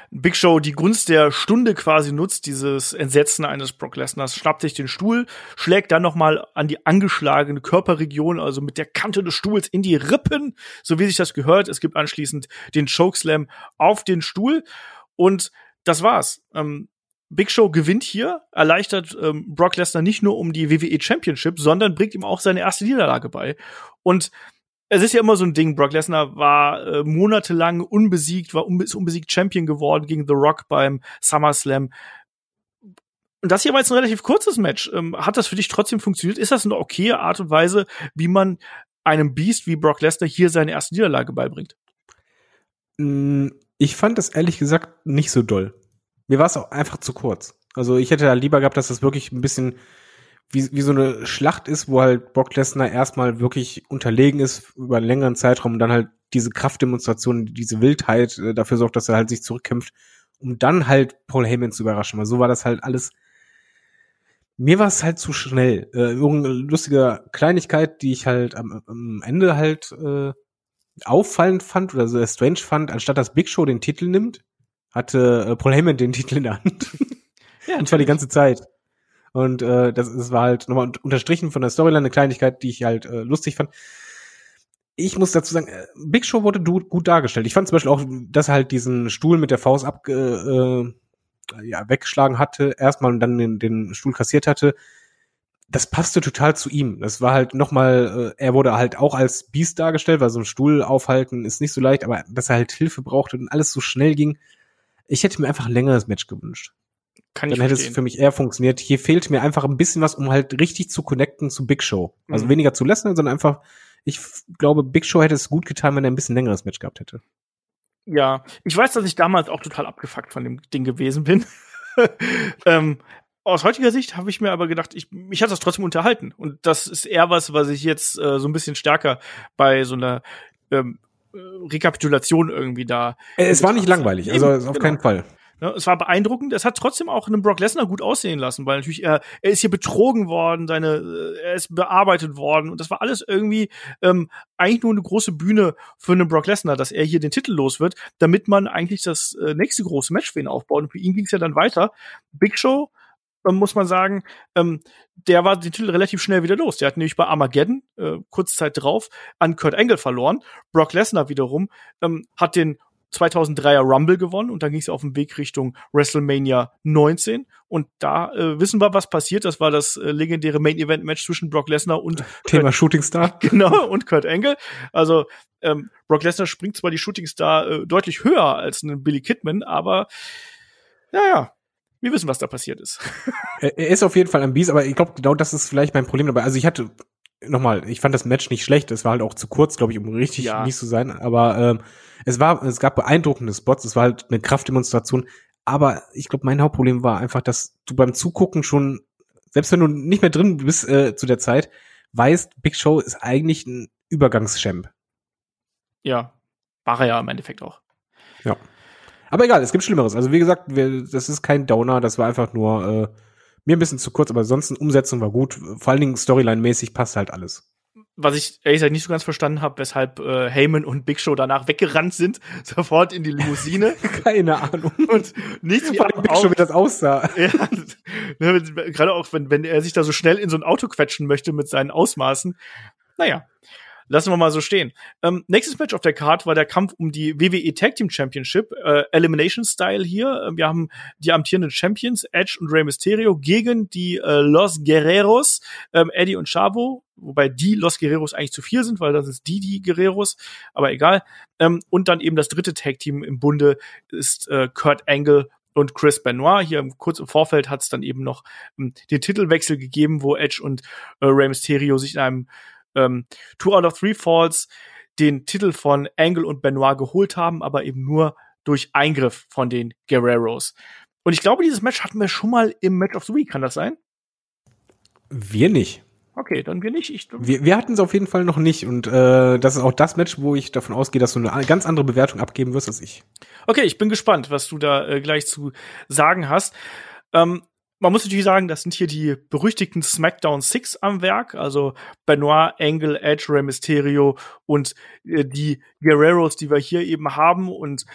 Big Show die Gunst der Stunde quasi nutzt, dieses Entsetzen eines Brock Lesners, schnappt sich den Stuhl, schlägt dann noch mal an die angeschlagene Körperregion, also mit der Kante des Stuhls in die Rippen, so wie sich das gehört. Es gibt anschließend den Chokeslam auf den Stuhl und das war's. Ähm, Big Show gewinnt hier, erleichtert ähm, Brock Lesnar nicht nur um die WWE Championship, sondern bringt ihm auch seine erste Niederlage bei. Und es ist ja immer so ein Ding, Brock Lesnar war äh, monatelang unbesiegt, war unbe ist unbesiegt Champion geworden gegen The Rock beim SummerSlam. Und das hier war jetzt ein relativ kurzes Match. Ähm, hat das für dich trotzdem funktioniert? Ist das eine okaye Art und Weise, wie man einem Beast wie Brock Lesnar hier seine erste Niederlage beibringt?
Mm, ich fand das ehrlich gesagt nicht so doll. Mir war es auch einfach zu kurz. Also ich hätte da lieber gehabt, dass das wirklich ein bisschen wie, wie so eine Schlacht ist, wo halt Brock Lesnar erstmal wirklich unterlegen ist über einen längeren Zeitraum und dann halt diese Kraftdemonstration, diese Wildheit äh, dafür sorgt, dass er halt sich zurückkämpft, um dann halt Paul Heyman zu überraschen. Weil so war das halt alles. Mir war es halt zu schnell. Äh, irgendeine lustige Kleinigkeit, die ich halt am, am Ende halt äh, auffallend fand oder so strange fand, anstatt dass Big Show den Titel nimmt, hatte äh, Paul Heyman den Titel in der Hand. Ja, und zwar die ganze Zeit. Und äh, das, das war halt nochmal unterstrichen von der Storyline, eine Kleinigkeit, die ich halt äh, lustig fand. Ich muss dazu sagen, äh, Big Show wurde gut dargestellt. Ich fand zum Beispiel auch, dass er halt diesen Stuhl mit der Faust ab, äh, ja, weggeschlagen hatte, erstmal und dann den, den Stuhl kassiert hatte. Das passte total zu ihm. Das war halt nochmal, äh, er wurde halt auch als Biest dargestellt, weil so ein Stuhl aufhalten ist nicht so leicht, aber dass er halt Hilfe brauchte und alles so schnell ging. Ich hätte mir einfach ein längeres Match gewünscht. Kann dann hätte verstehen. es für mich eher funktioniert. Hier fehlt mir einfach ein bisschen was, um halt richtig zu connecten zu Big Show. Also mhm. weniger zu Lesnar, sondern einfach, ich glaube, Big Show hätte es gut getan, wenn er ein bisschen längeres Match gehabt hätte.
Ja, ich weiß, dass ich damals auch total abgefuckt von dem Ding gewesen bin. ähm, aus heutiger Sicht habe ich mir aber gedacht, ich, mich hat das trotzdem unterhalten. Und das ist eher was, was ich jetzt äh, so ein bisschen stärker bei so einer ähm, äh, Rekapitulation irgendwie da.
Es war nicht langweilig, also auf genau. keinen Fall
Ja, es war beeindruckend. Es hat trotzdem auch einen Brock Lesnar gut aussehen lassen, weil natürlich er, er ist hier betrogen worden, seine, äh, er ist bearbeitet worden und das war alles irgendwie ähm, eigentlich nur eine große Bühne für einen Brock Lesnar, dass er hier den Titel los wird, damit man eigentlich das äh, nächste große Match für ihn aufbaut. Und für ihn ging es ja dann weiter. Big Show ähm, muss man sagen, ähm, der war den Titel relativ schnell wieder los. Der hat nämlich bei Armageddon äh, kurz Zeit drauf an Kurt Angle verloren. Brock Lesnar wiederum ähm, hat den 2003er Rumble gewonnen und dann ging es auf dem Weg Richtung WrestleMania 19 und da äh, wissen wir, was passiert. Das war das äh, legendäre Main Event Match zwischen Brock Lesnar und
Thema Kurt, Shooting Star.
Genau und Kurt Angle. Also ähm, Brock Lesnar springt zwar die Shooting Star äh, deutlich höher als ein Billy Kidman, aber naja, wir wissen, was da passiert ist.
er ist auf jeden Fall am Bies, aber ich glaube, genau das ist vielleicht mein Problem dabei. Also ich hatte nochmal, ich fand das Match nicht schlecht. Es war halt auch zu kurz, glaube ich, um richtig ja. mies zu sein. Aber ähm, es war, es gab beeindruckende Spots. Es war halt eine Kraftdemonstration. Aber ich glaube, mein Hauptproblem war einfach, dass du beim Zugucken schon, selbst wenn du nicht mehr drin bist äh, zu der Zeit, weißt, Big Show ist eigentlich ein Übergangschamp.
Ja, war er ja im Endeffekt auch.
Ja. Aber egal, es gibt Schlimmeres. Also wie gesagt, wir, das ist kein Downer, das war einfach nur äh, mir ein bisschen zu kurz, aber ansonsten Umsetzung war gut. Vor allen Dingen Storyline-mäßig passt halt alles.
Was ich ehrlich gesagt nicht so ganz verstanden habe, weshalb äh, Heyman und Big Show danach weggerannt sind, sofort in die Limousine.
Keine Ahnung.
Und nichts wie
Big Show, wie das aussah.
ja, ne, gerade auch, wenn, wenn er sich da so schnell in so ein Auto quetschen möchte mit seinen Ausmaßen. Naja. Lassen wir mal so stehen. Ähm, nächstes Match auf der Card war der Kampf um die WWE Tag Team Championship, äh, Elimination Style hier. Ähm, wir haben die amtierenden Champions Edge und Rey Mysterio gegen die äh, Los Guerreros, ähm, Eddie und Chavo, wobei die Los Guerreros eigentlich zu viel sind, weil das ist die die Guerreros, aber egal. Ähm, und dann eben das dritte Tag Team im Bunde ist äh, Kurt Angle und Chris Benoit. Hier kurz im Vorfeld hat es dann eben noch ähm, den Titelwechsel gegeben, wo Edge und äh, Rey Mysterio sich in einem ähm, Two out of Three Falls den Titel von Angle und Benoit geholt haben, aber eben nur durch Eingriff von den Guerreros. Und ich glaube, dieses Match hatten wir schon mal im Match of the Week, kann das sein?
Wir nicht.
Okay, dann wir nicht. Ich,
wir, wir hatten es auf jeden Fall noch nicht. Und äh, das ist auch das Match, wo ich davon ausgehe, dass du eine ganz andere Bewertung abgeben wirst als ich.
Okay, ich bin gespannt, was du da äh, gleich zu sagen hast. Ähm, man muss natürlich sagen, das sind hier die berüchtigten SmackDown Six am Werk, also Benoit, Angle, Edge, Rey Mysterio und äh, die Guerreros, die wir hier eben haben und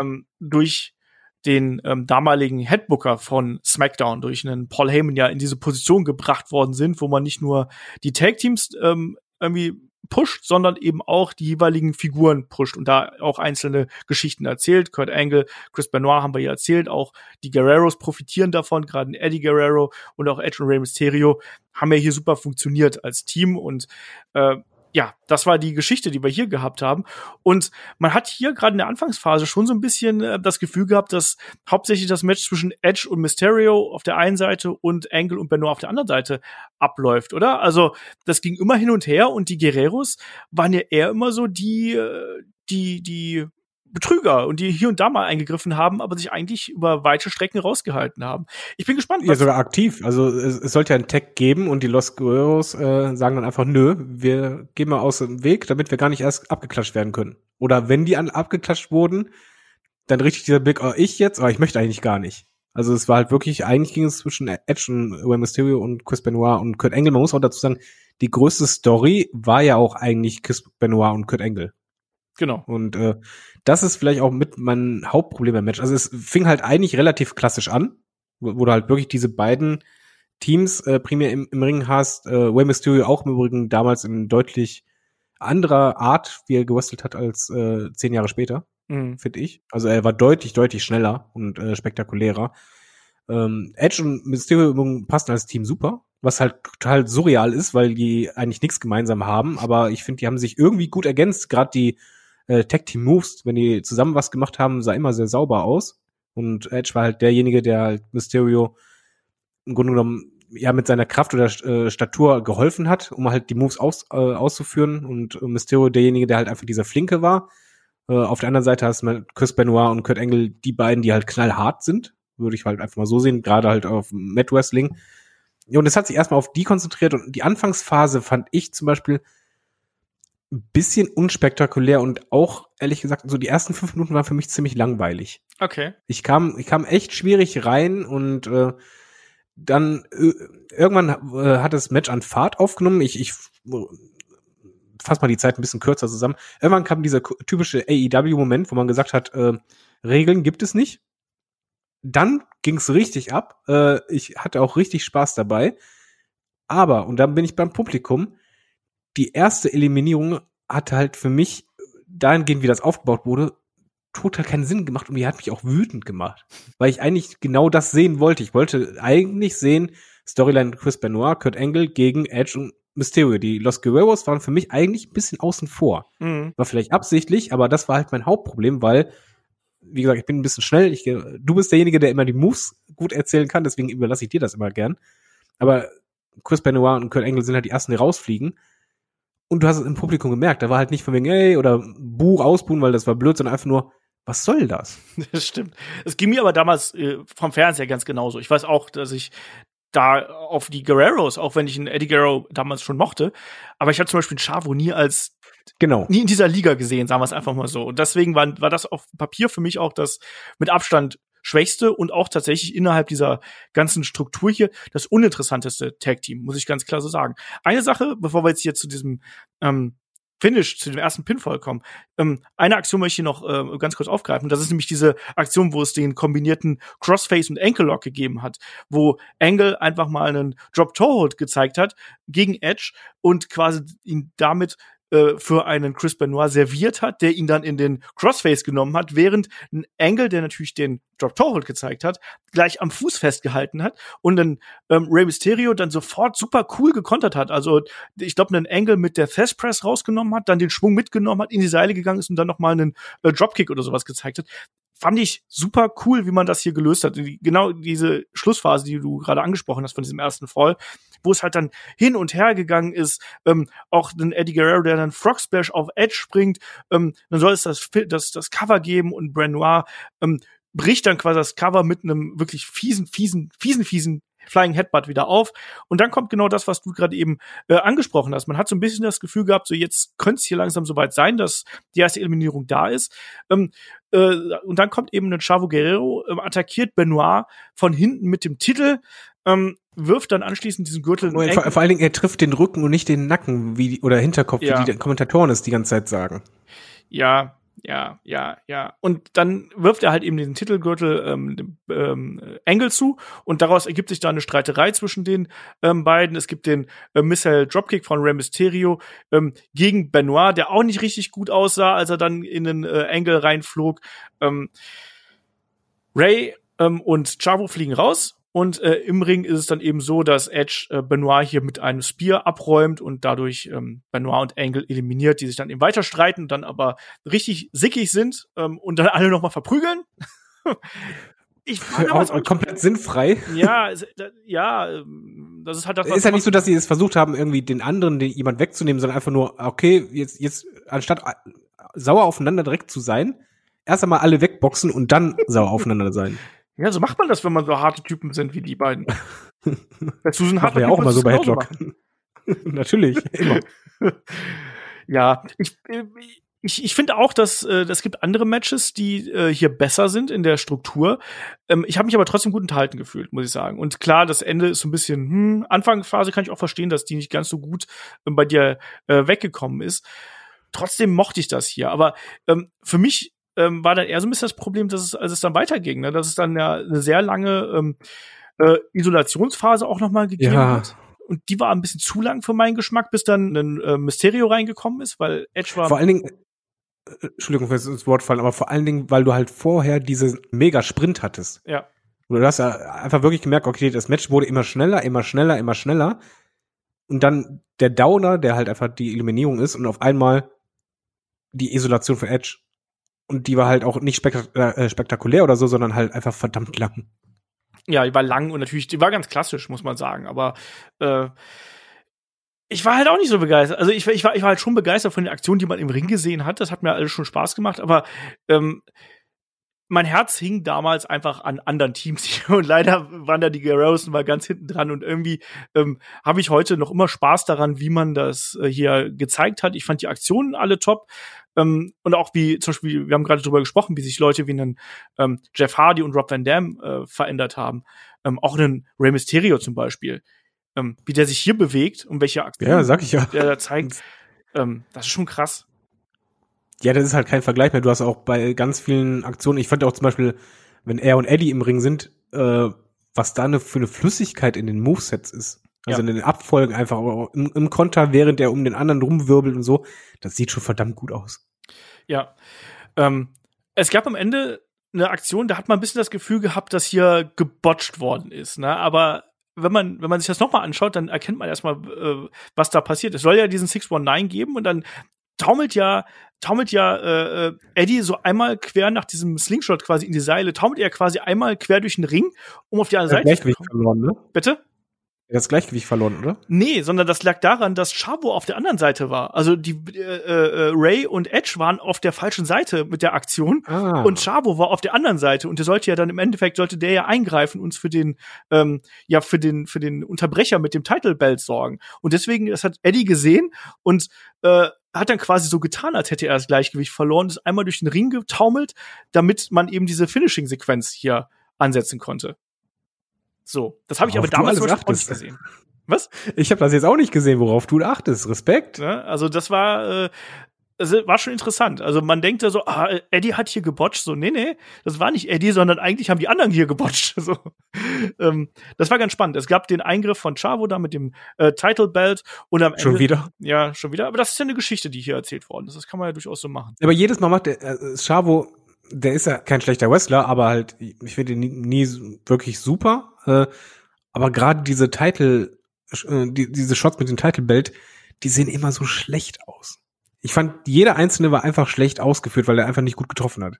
ähm, durch den ähm, damaligen Headbooker von SmackDown durch einen Paul Heyman ja in diese Position gebracht worden sind, wo man nicht nur die Tag Teams ähm, irgendwie pusht, sondern eben auch die jeweiligen Figuren pusht und da auch einzelne Geschichten erzählt. Kurt Angle, Chris Benoit haben wir hier erzählt, auch die Guerreros profitieren davon, gerade Eddie Guerrero und auch Edge und Rey Mysterio haben ja hier super funktioniert als Team und äh, ja, das war die Geschichte, die wir hier gehabt haben. Und man hat hier gerade in der Anfangsphase schon so ein bisschen äh, das Gefühl gehabt, dass hauptsächlich das Match zwischen Edge und Mysterio auf der einen Seite und Angle und Benoit auf der anderen Seite abläuft, oder? Also das ging immer hin und her und die Guerreros waren ja eher immer so die, äh, die, die Betrüger und die hier und da mal eingegriffen haben, aber sich eigentlich über weite Strecken rausgehalten haben. Ich bin gespannt.
Ja, sogar aktiv. Also es, es sollte ja einen Tag geben und die Los Guerreros äh, sagen dann einfach, nö, wir gehen mal aus dem Weg, damit wir gar nicht erst abgeklatscht werden können. Oder wenn die an abgeklatscht wurden, dann richtig dieser Blick, oh, ich jetzt, aber oh, ich möchte eigentlich gar nicht. Also es war halt wirklich, eigentlich ging es zwischen Edge und Rey Mysterio und Chris Benoit und Kurt Angle. Man muss auch dazu sagen, die größte Story war ja auch eigentlich Chris Benoit und Kurt Angle.
Genau.
Und äh, das ist vielleicht auch mit mein Hauptproblem beim Match. Also es fing halt eigentlich relativ klassisch an, wo, wo du halt wirklich diese beiden Teams äh, primär im, im Ring hast. Äh, Rey Mysterio auch im Übrigen damals in deutlich anderer Art, wie er gewrestelt hat, als äh, zehn Jahre später, mhm. finde ich. Also er war deutlich, deutlich schneller und äh, spektakulärer. Ähm, Edge und Mysterio passen als Team super, was halt total surreal ist, weil die eigentlich nichts gemeinsam haben, aber ich finde, die haben sich irgendwie gut ergänzt. Gerade die äh, Tag Team Moves, wenn die zusammen was gemacht haben, sah immer sehr sauber aus. Und Edge war halt derjenige, der halt Mysterio im Grunde genommen ja mit seiner Kraft oder äh, Statur geholfen hat, um halt die Moves aus, äh, auszuführen. Und äh, Mysterio derjenige, der halt einfach dieser Flinke war. Äh, auf der anderen Seite hast du Chris Benoit und Kurt Angle, die beiden, die halt knallhart sind. Würde ich halt einfach mal so sehen, gerade halt auf Matt Wrestling. Ja, und es hat sich erstmal auf die konzentriert und die Anfangsphase fand ich zum Beispiel bisschen unspektakulär und auch, ehrlich gesagt, so die ersten fünf Minuten waren für mich ziemlich langweilig.
Okay.
Ich kam, ich kam echt schwierig rein und äh, dann äh, irgendwann äh, hat das Match an Fahrt aufgenommen. Ich, ich fass mal die Zeit ein bisschen kürzer zusammen. Irgendwann kam dieser typische AEW-Moment, wo man gesagt hat, äh, Regeln gibt es nicht. Dann ging's richtig ab. Äh, ich hatte auch richtig Spaß dabei. Aber, und dann bin ich beim Publikum, die erste Eliminierung hatte halt für mich dahingehend, wie das aufgebaut wurde, total keinen Sinn gemacht und die hat mich auch wütend gemacht, weil ich eigentlich genau das sehen wollte. Ich wollte eigentlich sehen, Storyline Chris Benoit, Kurt Angle gegen Edge und Mysterio. Die Los Guerreros waren für mich eigentlich ein bisschen außen vor. Mhm. War vielleicht absichtlich, aber das war halt mein Hauptproblem, weil, wie gesagt, ich bin ein bisschen schnell. Ich, du bist derjenige, der immer die Moves gut erzählen kann, deswegen überlasse ich dir das immer gern. Aber Chris Benoit und Kurt Angle sind halt die ersten, die rausfliegen. Und du hast es im Publikum gemerkt, da war halt nicht von wegen, ey, oder Buch ausbuhen, weil das war blöd, sondern einfach nur, was soll das?
Das stimmt. Es ging mir aber damals äh, vom Fernseher ganz genauso. Ich weiß auch, dass ich da auf die Guerreros, auch wenn ich einen Eddie Guerrero damals schon mochte, aber ich habe zum Beispiel Chavo nie als
genau
nie in dieser Liga gesehen, sagen wir es einfach mal so. Und deswegen war, war das auf Papier für mich auch das mit Abstand schwächste und auch tatsächlich innerhalb dieser ganzen Struktur hier das uninteressanteste Tag Team, muss ich ganz klar so sagen. Eine Sache, bevor wir jetzt hier zu diesem ähm, Finish, zu dem ersten Pinfall kommen. Ähm, eine Aktion möchte ich noch äh, ganz kurz aufgreifen. Das ist nämlich diese Aktion, wo es den kombinierten Crossface und Ankle Lock gegeben hat, wo Angle einfach mal einen Drop Toe Hold gezeigt hat gegen Edge und quasi ihn damit äh, für einen Chris Benoit serviert hat, der ihn dann in den Crossface genommen hat, während ein Angle, der natürlich den Drop Toe Hold gezeigt hat, gleich am Fuß festgehalten hat und dann ähm, Rey Mysterio dann sofort super cool gekontert hat. Also ich glaube, einen Angle mit der Fast Press rausgenommen hat, dann den Schwung mitgenommen hat, in die Seile gegangen ist und dann noch mal einen äh, Dropkick oder sowas gezeigt hat fand ich super cool, wie man das hier gelöst hat. Genau diese Schlussphase, die du gerade angesprochen hast von diesem ersten Fall, wo es halt dann hin und her gegangen ist, ähm, auch den Eddie Guerrero, der dann Frog Splash auf Edge springt, ähm, dann soll es das, das, das Cover geben und Brenoir ähm, bricht dann quasi das Cover mit einem wirklich fiesen, fiesen, fiesen, fiesen Flying Headbutt wieder auf. Und dann kommt genau das, was du gerade eben äh, angesprochen hast. Man hat so ein bisschen das Gefühl gehabt, so jetzt könnte es hier langsam soweit sein, dass die erste Eliminierung da ist. Ähm, äh, und dann kommt eben ein Chavo Guerrero, äh, attackiert Benoit von hinten mit dem Titel. Ähm, wirft dann anschließend diesen Gürtel.
Vor, vor, allen Dingen, er trifft den Rücken und nicht den Nacken, wie oder Hinterkopf, ja. wie die Kommentatoren es die ganze Zeit sagen.
Ja, ja, ja, ja. Und dann wirft er halt eben diesen Titelgürtel ähm, ähm, Engel zu und daraus ergibt sich da eine Streiterei zwischen den ähm, beiden. Es gibt den äh, Missile Dropkick von Rey Mysterio ähm, gegen Benoit, der auch nicht richtig gut aussah, als er dann in den äh, Engel reinflog. Ähm, Ray ähm, und Chavo fliegen raus und äh, im Ring ist es dann eben so, dass Edge äh, Benoit hier mit einem Spear abräumt und dadurch ähm, Benoit und Angle eliminiert, die sich dann eben weiter streiten, dann aber richtig sickig sind ähm, und dann alle nochmal verprügeln.
ich auch, auch komplett sinnfrei.
Ja, ja, ähm, das ist halt das.
Ist ja nicht so, dass sie es versucht haben, irgendwie den anderen, den jemand wegzunehmen, sondern einfach nur, okay, jetzt, jetzt anstatt sauer aufeinander direkt zu sein, erst einmal alle wegboxen und dann sauer aufeinander sein.
Ja, so macht man das, wenn man so harte Typen sind wie die beiden.
Susan hat ja auch immer so bei Headlock. Natürlich, immer.
ja, ich, ich, ich finde auch, dass äh, es gibt andere Matches, die äh, hier besser sind in der Struktur. Ähm, ich habe mich aber trotzdem gut enthalten gefühlt, muss ich sagen. Und klar, das Ende ist so ein bisschen, hm, Anfangsphase kann ich auch verstehen, dass die nicht ganz so gut äh, bei dir äh, weggekommen ist. Trotzdem mochte ich das hier. Aber ähm, für mich ähm, war dann eher so ein bisschen das Problem, dass es, als es dann weiterging, ne? dass es dann ja eine sehr lange ähm, äh, Isolationsphase auch nochmal gegeben ja. hat. Und die war ein bisschen zu lang für meinen Geschmack, bis dann ein äh, Mysterio reingekommen ist, weil Edge war.
Vor allen Dingen, äh, Entschuldigung, wenn es ins Wort fallen, aber vor allen Dingen, weil du halt vorher diese Mega-Sprint hattest.
Ja.
Du hast ja einfach wirklich gemerkt, okay, das Match wurde immer schneller, immer schneller, immer schneller. Und dann der Downer, der halt einfach die Eliminierung ist und auf einmal die Isolation von Edge. Und die war halt auch nicht spektak äh, spektakulär oder so, sondern halt einfach verdammt lang.
Ja, die war lang und natürlich, die war ganz klassisch, muss man sagen. Aber äh, ich war halt auch nicht so begeistert. Also ich, ich, war, ich war halt schon begeistert von den Aktionen, die man im Ring gesehen hat. Das hat mir alles schon Spaß gemacht. Aber ähm, mein Herz hing damals einfach an anderen Teams und leider waren da die Guerreros mal ganz hinten dran und irgendwie ähm, habe ich heute noch immer Spaß daran, wie man das äh, hier gezeigt hat. Ich fand die Aktionen alle top. Ähm, und auch wie zum Beispiel, wir haben gerade drüber gesprochen, wie sich Leute wie einen ähm, Jeff Hardy und Rob Van Dam äh, verändert haben. Ähm, auch einen Rey Mysterio zum Beispiel. Ähm, wie der sich hier bewegt und welche
Aktionen ja, sag ich ja.
der da zeigt. Ähm, das ist schon krass.
Ja, das ist halt kein Vergleich mehr. Du hast auch bei ganz vielen Aktionen, ich fand auch zum Beispiel, wenn er und Eddie im Ring sind, äh, was da eine, für eine Flüssigkeit in den Movesets ist. Also ja. in den Abfolgen einfach im, im Konter, während er um den anderen rumwirbelt und so. Das sieht schon verdammt gut aus.
Ja. Ähm, es gab am Ende eine Aktion, da hat man ein bisschen das Gefühl gehabt, dass hier gebotcht worden ist. Ne? Aber wenn man, wenn man sich das nochmal anschaut, dann erkennt man erstmal, äh, was da passiert. Es soll ja diesen 619 geben und dann taumelt ja, taumelt ja äh, äh, Eddie so einmal quer nach diesem Slingshot quasi in die Seile, taumelt er quasi einmal quer durch den Ring, um auf die andere Seite
zu kommen. Verloren, ne?
Bitte?
das Gleichgewicht verloren, oder?
Nee, sondern das lag daran, dass Chavo auf der anderen Seite war. Also die äh, äh, Ray und Edge waren auf der falschen Seite mit der Aktion ah. und Chavo war auf der anderen Seite und der sollte ja dann im Endeffekt sollte der ja eingreifen und uns für den ähm, ja für den für den Unterbrecher mit dem Title Belt sorgen. Und deswegen das hat Eddie gesehen und äh, hat dann quasi so getan, als hätte er das Gleichgewicht verloren, ist einmal durch den Ring getaumelt, damit man eben diese Finishing Sequenz hier ansetzen konnte. So, das habe ich aber damals zum Beispiel auch nicht gesehen.
Was? Ich habe das jetzt auch nicht gesehen, worauf du achtest. Respekt.
Ja, also das war, äh, das war schon interessant. Also man denkt da so, ah, Eddie hat hier gebotcht. So, nee, nee, das war nicht Eddie, sondern eigentlich haben die anderen hier gebotcht. So, ähm, das war ganz spannend. Es gab den Eingriff von Chavo da mit dem äh, Title Belt und am
Ende, Schon wieder?
Ja, schon wieder. Aber das ist ja eine Geschichte, die hier erzählt worden ist. Das kann man ja durchaus so machen.
Aber jedes Mal macht der äh, Chavo der ist ja kein schlechter Wrestler, aber halt, ich finde ihn nie, nie wirklich super. Äh, aber gerade diese Title, äh, die, diese Shots mit dem Title Belt, die sehen immer so schlecht aus. Ich fand, jeder einzelne war einfach schlecht ausgeführt, weil er einfach nicht gut getroffen hat.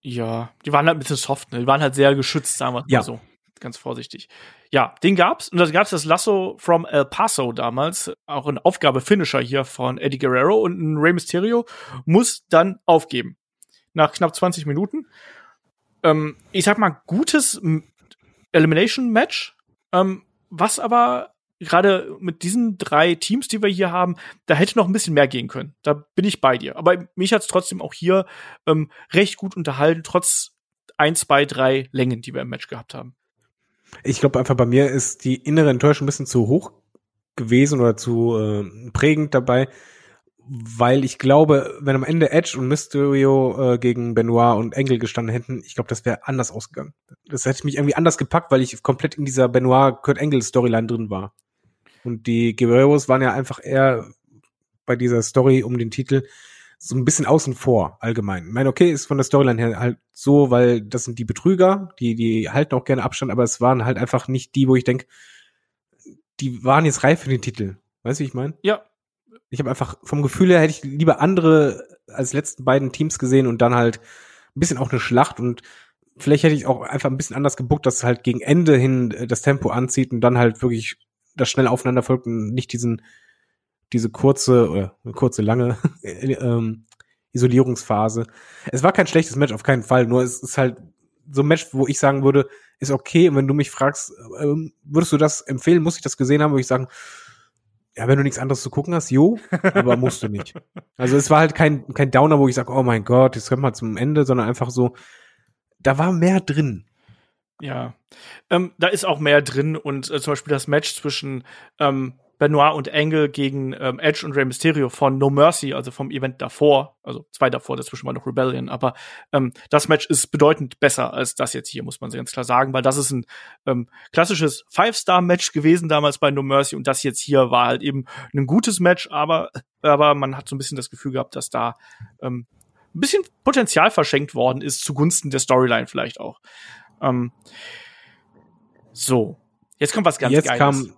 Ja, die waren halt ein bisschen soft, ne? Die waren halt sehr geschützt, sagen wir ja. mal so. Ganz vorsichtig. Ja, den gab's. Und da gab's das Lasso from El Paso damals. Auch eine Aufgabe-Finisher hier von Eddie Guerrero. Und ein Rey Mysterio muss dann aufgeben nach knapp 20 Minuten. Ähm, ich sag mal, gutes Elimination-Match, ähm, was aber gerade mit diesen drei Teams, die wir hier haben, da hätte noch ein bisschen mehr gehen können. Da bin ich bei dir. Aber mich hat es trotzdem auch hier ähm, recht gut unterhalten, trotz ein, zwei, drei Längen, die wir im Match gehabt haben.
Ich glaube einfach, bei mir ist die innere Enttäuschung ein bisschen zu hoch gewesen oder zu äh, prägend dabei weil ich glaube, wenn am Ende Edge und Mysterio äh, gegen Benoit und Engel gestanden hätten, ich glaube, das wäre anders ausgegangen. Das hätte mich irgendwie anders gepackt, weil ich komplett in dieser Benoit Kurt Engel Storyline drin war. Und die Guerreros waren ja einfach eher bei dieser Story um den Titel so ein bisschen außen vor allgemein. Ich meine, okay, ist von der Storyline her halt so, weil das sind die Betrüger, die die halten auch gerne Abstand, aber es waren halt einfach nicht die, wo ich denke, die waren jetzt reif für den Titel. Weißt du, wie ich meine?
Ja,
ich habe einfach vom Gefühl her hätte ich lieber andere als letzten beiden Teams gesehen und dann halt ein bisschen auch eine Schlacht und vielleicht hätte ich auch einfach ein bisschen anders gebuckt, dass halt gegen Ende hin äh, das Tempo anzieht und dann halt wirklich das schnell aufeinander folgt und nicht diesen diese kurze oder kurze lange ähm, Isolierungsphase. Es war kein schlechtes Match auf keinen Fall, nur es ist halt so ein Match, wo ich sagen würde, ist okay. Und wenn du mich fragst, ähm, würdest du das empfehlen, muss ich das gesehen haben, würde ich sagen, ja, wenn du nichts anderes zu gucken hast, jo, aber musst du nicht. Also es war halt kein, kein Downer, wo ich sage, oh mein Gott, jetzt kommt mal zum Ende, sondern einfach so, da war mehr drin.
Ja, ähm, da ist auch mehr drin und äh, zum Beispiel das Match zwischen ähm, Benoit und Angle gegen ähm, Edge und Rey Mysterio von No Mercy, also vom Event davor, also zwei davor, dazwischen war noch Rebellion, aber ähm, das Match ist bedeutend besser als das jetzt hier, muss man ganz klar sagen, weil das ist ein ähm, klassisches Five-Star-Match gewesen damals bei No Mercy und das jetzt hier war halt eben ein gutes Match, aber, aber man hat so ein bisschen das Gefühl gehabt, dass da ähm, ein bisschen Potenzial verschenkt worden ist, zugunsten der Storyline vielleicht auch. Ähm, so, jetzt kommt was ganz
jetzt Geiles. Kam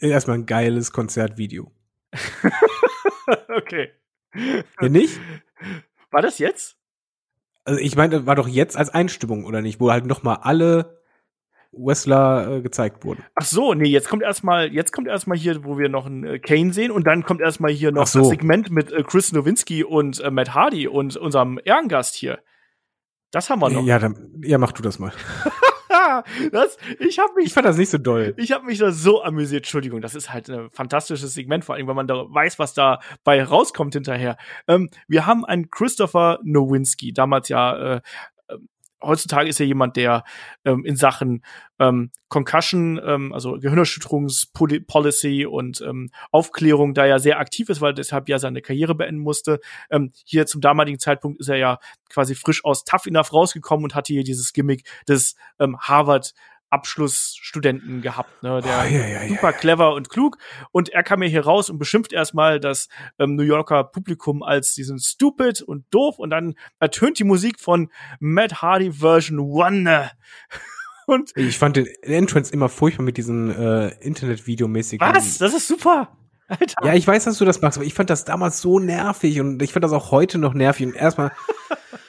erstmal ein geiles Konzertvideo.
okay.
Ja, nicht?
War das jetzt?
Also ich meine, war doch jetzt als Einstimmung, oder nicht? Wo halt noch mal alle Wrestler äh, gezeigt wurden.
Ach so, nee, jetzt kommt erstmal, jetzt kommt erstmal hier, wo wir noch einen äh, Kane sehen und dann kommt erstmal hier noch so. das Segment mit äh, Chris Nowinski und äh, Matt Hardy und unserem Ehrengast hier. Das haben wir noch.
Ja, dann, ja, mach du das mal.
das, ich habe mich,
Ich fand das nicht so doll.
ich habe mich da so amüsiert. Entschuldigung, das ist halt ein fantastisches Segment, vor allem, wenn man da weiß, was da bei rauskommt hinterher. Ähm, wir haben einen Christopher Nowinski, damals ja äh, heutzutage ist er jemand, der ähm, in Sachen ähm, Concussion, ähm, also Gehirnerschütterungspolicy und ähm, Aufklärung da ja sehr aktiv ist, weil deshalb ja seine Karriere beenden musste. Ähm, hier zum damaligen Zeitpunkt ist er ja quasi frisch aus Tough Enough rausgekommen und hatte hier dieses Gimmick des ähm, Harvard Abschlussstudenten gehabt, ne? Der
Ah, ja, ja, ja,
super
ja.
clever und klug. Und er kam mir hier raus und beschimpft erstmal das ähm, New Yorker Publikum als diesen stupid und doof. Und dann ertönt die Musik von Matt Hardy Version One. Und
Ich fand den Entrance immer furchtbar mit diesen äh, Internet-Videomäßigen.
was? Das ist super. Alter.
Ja, ich weiß, dass du das machst, aber ich fand das damals so nervig und ich fand das auch heute noch nervig. Und erstmal,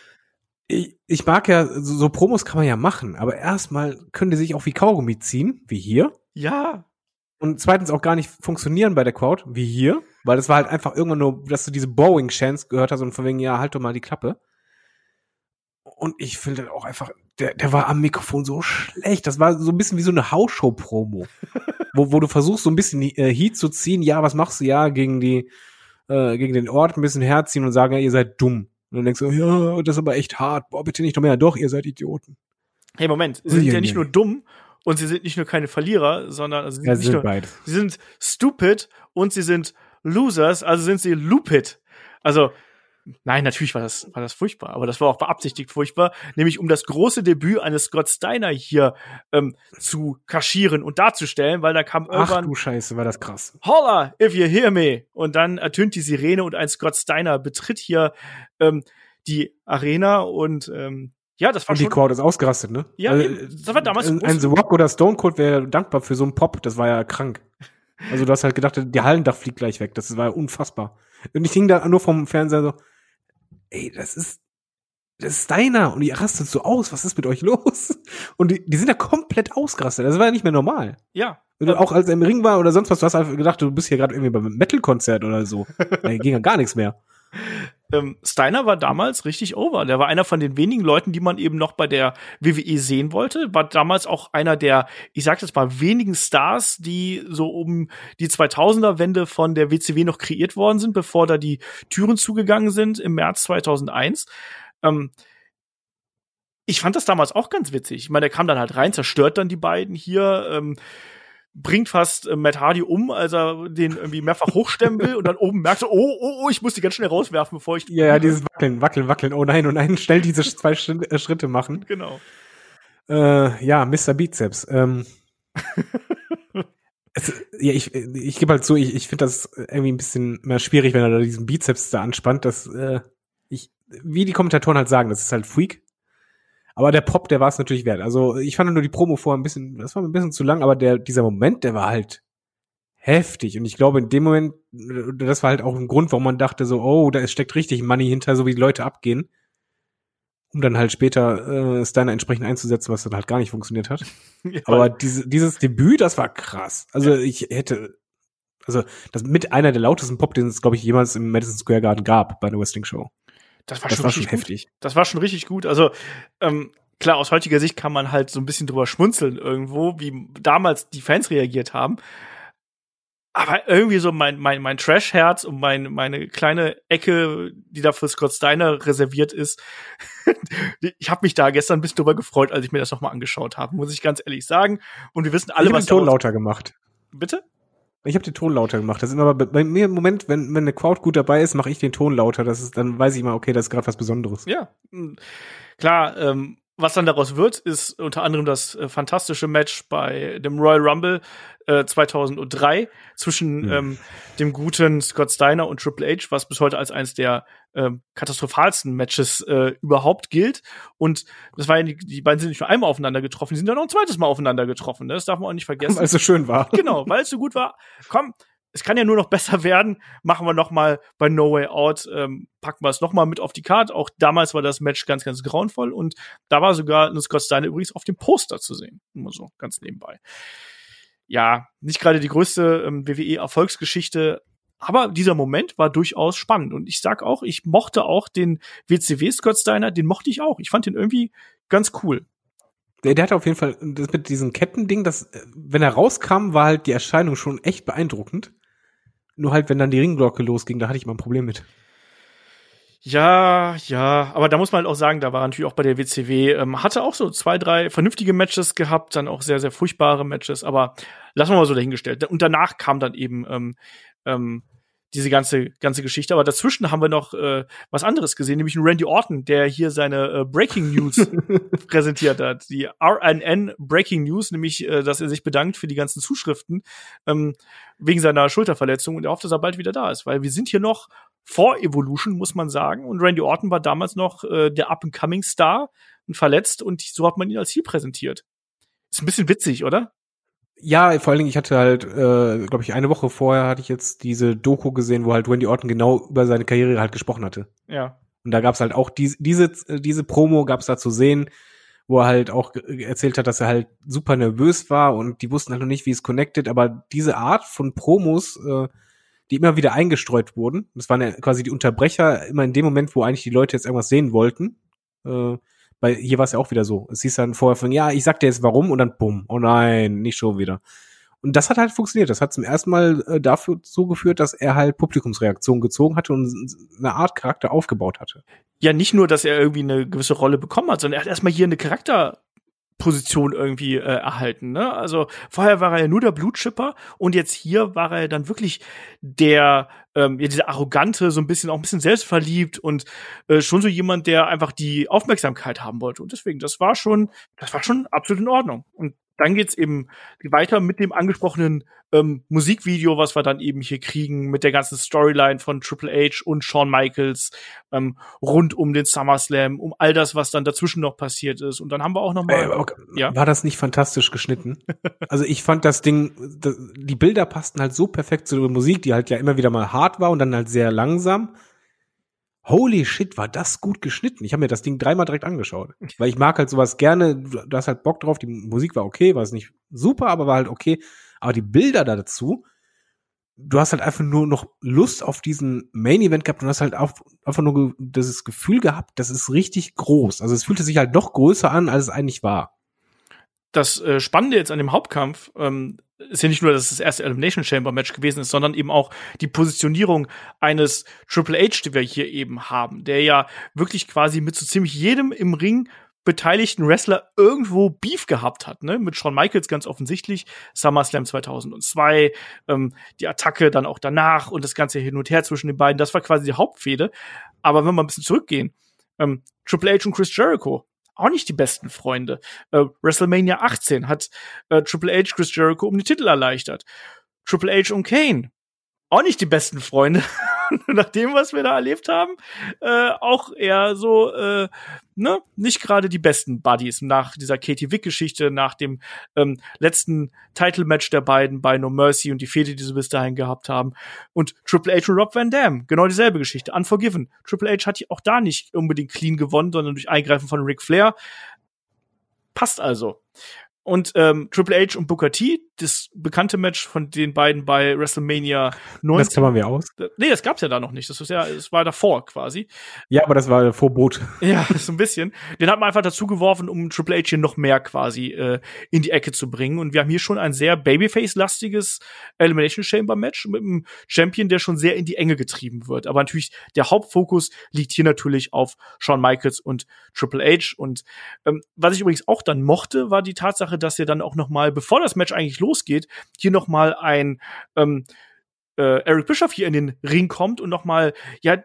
ich, ich mag ja, so, so Promos kann man ja machen, aber erstmal können die sich auch wie Kaugummi ziehen, wie hier.
Ja.
Und zweitens auch gar nicht funktionieren bei der Crowd, wie hier. Weil das war halt einfach irgendwann nur, dass du diese Boeing-Chance gehört hast und von wegen, ja, halt doch mal die Klappe. Und ich finde auch einfach, der, der war am Mikrofon so schlecht. Das war so ein bisschen wie so eine Hausshow-Promo. wo, wo du versuchst, so ein bisschen äh, Heat zu ziehen. Ja, was machst du? Ja, gegen die, äh, gegen den Ort ein bisschen herziehen und sagen, ja, ihr seid dumm. Und dann denkst du, ja, das ist aber echt hart. Boah, bitte nicht noch mehr. Doch, ihr seid Idioten.
Hey, Moment. Sie sind ja nicht nur dumm und sie sind nicht nur keine Verlierer, sondern also sie sind
sind
nur,
beides.
sie sind stupid und sie sind Losers, also sind sie lupid. Also, nein, natürlich war das, war das furchtbar, aber das war auch beabsichtigt furchtbar, nämlich um das große Debüt eines Scott Steiner hier ähm, zu kaschieren und darzustellen, weil da kam
Ach
irgendwann
du Scheiße, war das krass.
Holla, if you hear me. Und dann ertönt die Sirene und ein Scott Steiner betritt hier ähm, die Arena und ähm, ja, das war
Und die
schon.
Crowd ist ausgerastet, ne?
Ja,
Also,
eben. Das war damals
ein, ein The Rock oder Stone Cold wäre dankbar für so einen Pop. Das war ja krank. Also du hast halt gedacht, der Hallendach fliegt gleich weg. Das war ja unfassbar. Und ich hing da nur vom Fernseher so, ey, das ist, das ist Steiner. Und ihr rastet so aus. Was ist mit euch los? Und die, die sind ja komplett ausgerastet. Das war ja nicht mehr normal.
Ja.
Und auch als er im Ring war oder sonst was, du hast einfach gedacht, du bist hier gerade irgendwie beim Metal-Konzert oder so. Da ging ja gar nichts mehr.
Ähm, Steiner war damals richtig over. Der war einer von den wenigen Leuten, die man eben noch bei der WWE sehen wollte. War damals auch einer der, ich sag jetzt mal, wenigen Stars, die so um die 2000er-Wende von der WCW noch kreiert worden sind, bevor da die Türen zugegangen sind im März 2001. Ähm, ich fand das damals auch ganz witzig. Ich meine, der kam dann halt rein, zerstört dann die beiden hier, ähm, bringt fast äh, Matt Hardy um, als er den irgendwie mehrfach hochstemmen will und dann oben merkt er, oh, oh, oh, ich muss die ganz schnell rauswerfen, bevor ich
Ja, ja, dieses Wackeln, Wackeln, Wackeln. Oh nein, oh nein, schnell diese zwei äh, Schritte machen.
genau.
Äh, ja, Mr. Bizeps. Ähm, es, ja, ich, ich gebe halt zu, ich, ich finde das irgendwie ein bisschen mehr schwierig, wenn er da diesen Bizeps da anspannt. Das, äh, ich, wie die Kommentatoren halt sagen, das ist halt Freak. Aber der Pop, der war es natürlich wert. Also ich fand nur die Promo vorher ein bisschen, das war ein bisschen zu lang, aber der, dieser Moment, der war halt heftig. Und ich glaube, in dem Moment, das war halt auch ein Grund, warum man dachte so, oh, da steckt richtig Money hinter, so wie die Leute abgehen. Um dann halt später äh, Steiner entsprechend einzusetzen, was dann halt gar nicht funktioniert hat.
Ja,
Aber diese, dieses Debüt, das war krass. Also ich hätte, also das mit einer der lautesten Pop, den es, glaube ich, jemals im Madison Square Garden gab bei einer Wrestling Show.
Das war
Das
schon,
war schon
richtig gut.
heftig.
Das war schon richtig gut. Also ähm, klar, aus heutiger Sicht kann man halt so ein bisschen drüber schmunzeln irgendwo, wie damals die Fans reagiert haben. Aber irgendwie so mein, mein, mein Trash-Herz und mein, meine kleine Ecke, die da für Scott Steiner reserviert ist, ich habe mich da gestern ein bisschen drüber gefreut, als ich mir das nochmal angeschaut habe, muss ich ganz ehrlich sagen. Und wir wissen alle,
ich
was
den Ton lauter gemacht.
Bitte?
Ich habe den Ton lauter gemacht. Das ist immer bei, bei mir im Moment, wenn, wenn eine Crowd gut dabei ist, mache ich den Ton lauter. Das ist, dann weiß ich immer, okay, das ist gerade was Besonderes.
Ja, klar, ähm, was dann daraus wird, ist unter anderem das äh, fantastische Match bei dem Royal Rumble äh, 2003 zwischen
Mhm.
ähm, dem guten Scott Steiner und Triple H, was bis heute als eines der ähm, katastrophalsten Matches äh, überhaupt gilt. Und das war ja, die, die beiden sind nicht nur einmal aufeinander getroffen, die sind dann noch ein zweites Mal aufeinander getroffen. Ne? Das darf man auch nicht vergessen.
Weil es so schön war.
Genau, weil es so gut war. Komm, es kann ja nur noch besser werden. Machen wir noch mal bei No Way Out, ähm, packen wir es noch mal mit auf die Karte. Auch damals war das Match ganz, ganz grauenvoll und da war sogar Scott Steiner übrigens auf dem Poster zu sehen. Nur so ganz nebenbei. Ja, nicht gerade die größte ähm, WWE-Erfolgsgeschichte, Aber dieser Moment war durchaus spannend. Und ich sag auch, ich mochte auch den WCW Scott Steiner, den mochte ich auch. Ich fand den irgendwie ganz cool.
Der, der hatte auf jeden Fall, das mit diesem Kettending, das, äh, wenn er rauskam, war halt die Erscheinung schon echt beeindruckend. Nur halt, wenn dann die Ringglocke losging, da hatte ich mal ein Problem mit.
Ja, ja, aber da muss man halt auch sagen, da war natürlich auch bei der WCW, ähm, hatte auch so zwei, drei vernünftige Matches gehabt, dann auch sehr, sehr furchtbare Matches, aber lassen wir mal so dahingestellt. Und danach kam dann eben ähm, ähm, diese ganze ganze Geschichte. Aber dazwischen haben wir noch äh, was anderes gesehen, nämlich einen Randy Orton, der hier seine äh, Breaking News präsentiert hat. Die RNN Breaking News, nämlich, äh, dass er sich bedankt für die ganzen Zuschriften ähm, wegen seiner Schulterverletzung und er hofft, dass er bald wieder da ist, weil wir sind hier noch vor Evolution, muss man sagen. Und Randy Orton war damals noch äh, der Up-and-Coming-Star und verletzt und so hat man ihn als Ziel präsentiert. Ist ein bisschen witzig, oder?
Ja, vor allen Dingen, ich hatte halt, äh, glaube ich, eine Woche vorher hatte ich jetzt diese Doku gesehen, wo halt Randy Orton genau über seine Karriere halt gesprochen hatte.
Ja.
Und da gab's halt auch diese, diese, diese Promo gab's da zu sehen, wo er halt auch erzählt hat, dass er halt super nervös war und die wussten halt noch nicht, wie es connected, aber diese Art von Promos, äh, die immer wieder eingestreut wurden, das waren ja quasi die Unterbrecher immer in dem Moment, wo eigentlich die Leute jetzt irgendwas sehen wollten, äh, weil hier war es ja auch wieder so. Es hieß dann vorher von, ja, ich sag dir jetzt warum und dann bumm, oh nein, nicht schon wieder. Und das hat halt funktioniert. Das hat zum ersten Mal äh, dafür so geführt, dass er halt Publikumsreaktionen gezogen hatte und eine Art Charakter aufgebaut hatte.
Ja, nicht nur, dass er irgendwie eine gewisse Rolle bekommen hat, sondern er hat erstmal hier eine Charakter Position irgendwie äh, erhalten. Ne? Also vorher war er ja nur der Blutschipper und jetzt hier war er dann wirklich der, ähm, ja, dieser arrogante, so ein bisschen auch ein bisschen selbstverliebt und äh, schon so jemand, der einfach die Aufmerksamkeit haben wollte. Und deswegen, das war schon, das war schon absolut in Ordnung. Und dann geht's eben weiter mit dem angesprochenen ähm, Musikvideo, was wir dann eben hier kriegen, mit der ganzen Storyline von Triple H und Shawn Michaels ähm, rund um den SummerSlam, um all das, was dann dazwischen noch passiert ist. Und dann haben wir auch noch mal,
äh, okay. ja? War das nicht fantastisch geschnitten? also ich fand das Ding, das, die Bilder passten halt so perfekt zu der Musik, die halt ja immer wieder mal hart war und dann halt sehr langsam. Holy shit, war das gut geschnitten. Ich habe mir das Ding dreimal direkt angeschaut. Weil ich mag halt sowas gerne, du hast halt Bock drauf, die Musik war okay, war es nicht super, aber war halt okay. Aber die Bilder da dazu, du hast halt einfach nur noch Lust auf diesen Main Event gehabt und hast halt auch einfach nur das Gefühl gehabt, das ist richtig groß. Also es fühlte sich halt noch größer an, als es eigentlich war.
Das äh, Spannende jetzt an dem Hauptkampf ähm, ist ja nicht nur, dass es das erste Elimination Chamber Match gewesen ist, sondern eben auch die Positionierung eines Triple H, die wir hier eben haben, der ja wirklich quasi mit so ziemlich jedem im Ring beteiligten Wrestler irgendwo Beef gehabt hat, ne? Mit Shawn Michaels ganz offensichtlich, SummerSlam 2002, ähm, die Attacke dann auch danach und das ganze hin und her zwischen den beiden, das war quasi die Hauptfehde. Aber wenn wir ein bisschen zurückgehen, ähm, Triple H und Chris Jericho, auch nicht die besten Freunde. Äh, WrestleMania 18 hat äh, Triple H Chris Jericho um die Titel erleichtert. Triple H und Kane, auch nicht die besten Freunde. nach dem, was wir da erlebt haben, äh, auch eher so, äh, ne, nicht gerade die besten Buddies nach dieser Katie Wick-Geschichte, nach dem ähm, letzten Title-Match der beiden bei No Mercy und die Fehde, die sie bis dahin gehabt haben. Und Triple H und Rob Van Dam, genau dieselbe Geschichte, Unforgiven. Triple H hat auch da nicht unbedingt clean gewonnen, sondern durch Eingreifen von Ric Flair. Passt also. Und ähm, Triple H und Booker T, das bekannte Match von den beiden bei WrestleMania 19.
Das klammern wir aus.
Nee, das gab's ja da noch nicht. Das ist ja, es war davor quasi.
Ja, aber das war Vorbot.
Ja, so ein bisschen. Den hat man einfach dazu geworfen, um Triple H hier noch mehr quasi äh, in die Ecke zu bringen. Und wir haben hier schon ein sehr Babyface-lastiges Elimination Chamber Match mit einem Champion, der schon sehr in die Enge getrieben wird. Aber natürlich der Hauptfokus liegt hier natürlich auf Shawn Michaels und Triple H. Und ähm, was ich übrigens auch dann mochte, war die Tatsache, dass er dann auch noch mal, bevor das Match eigentlich losgeht, hier noch mal ein ähm, äh, Eric Bischoff hier in den Ring kommt und noch mal ja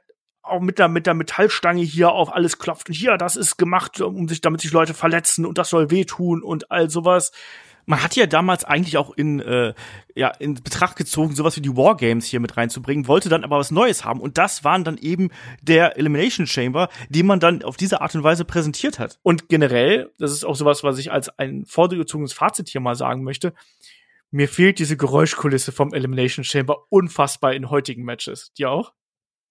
auch mit der mit der Metallstange hier auf alles klopft und hier das ist gemacht, um sich damit sich Leute verletzen und das soll wehtun und all sowas man hat ja damals eigentlich auch in, äh, ja, in Betracht gezogen, sowas wie die Wargames hier mit reinzubringen, wollte dann aber was Neues haben. Und das waren dann eben der Elimination Chamber, die man dann auf diese Art und Weise präsentiert hat. Und generell, das ist auch sowas, was ich als ein vorgezogenes Fazit hier mal sagen möchte, mir fehlt diese Geräuschkulisse vom Elimination Chamber unfassbar in heutigen Matches. Dir auch?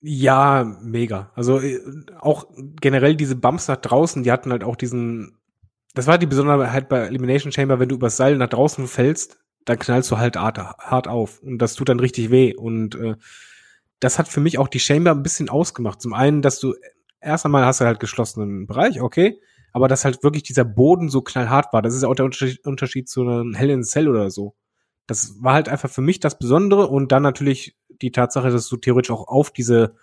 Ja, mega. Also äh, auch generell diese Bumps nach draußen, die hatten halt auch diesen das war die Besonderheit bei Elimination Chamber, wenn du übers Seil nach draußen fällst, dann knallst du halt hart, auf und das tut dann richtig weh und äh, das hat für mich auch die Chamber ein bisschen ausgemacht. Zum einen, dass du erst einmal hast du halt geschlossenen Bereich, okay, aber dass halt wirklich dieser Boden so knallhart war. Das ist ja auch der Unterschied, Unterschied zu einem Hell in Cell oder so. Das war halt einfach für mich das Besondere und dann natürlich die Tatsache, dass du theoretisch auch auf diese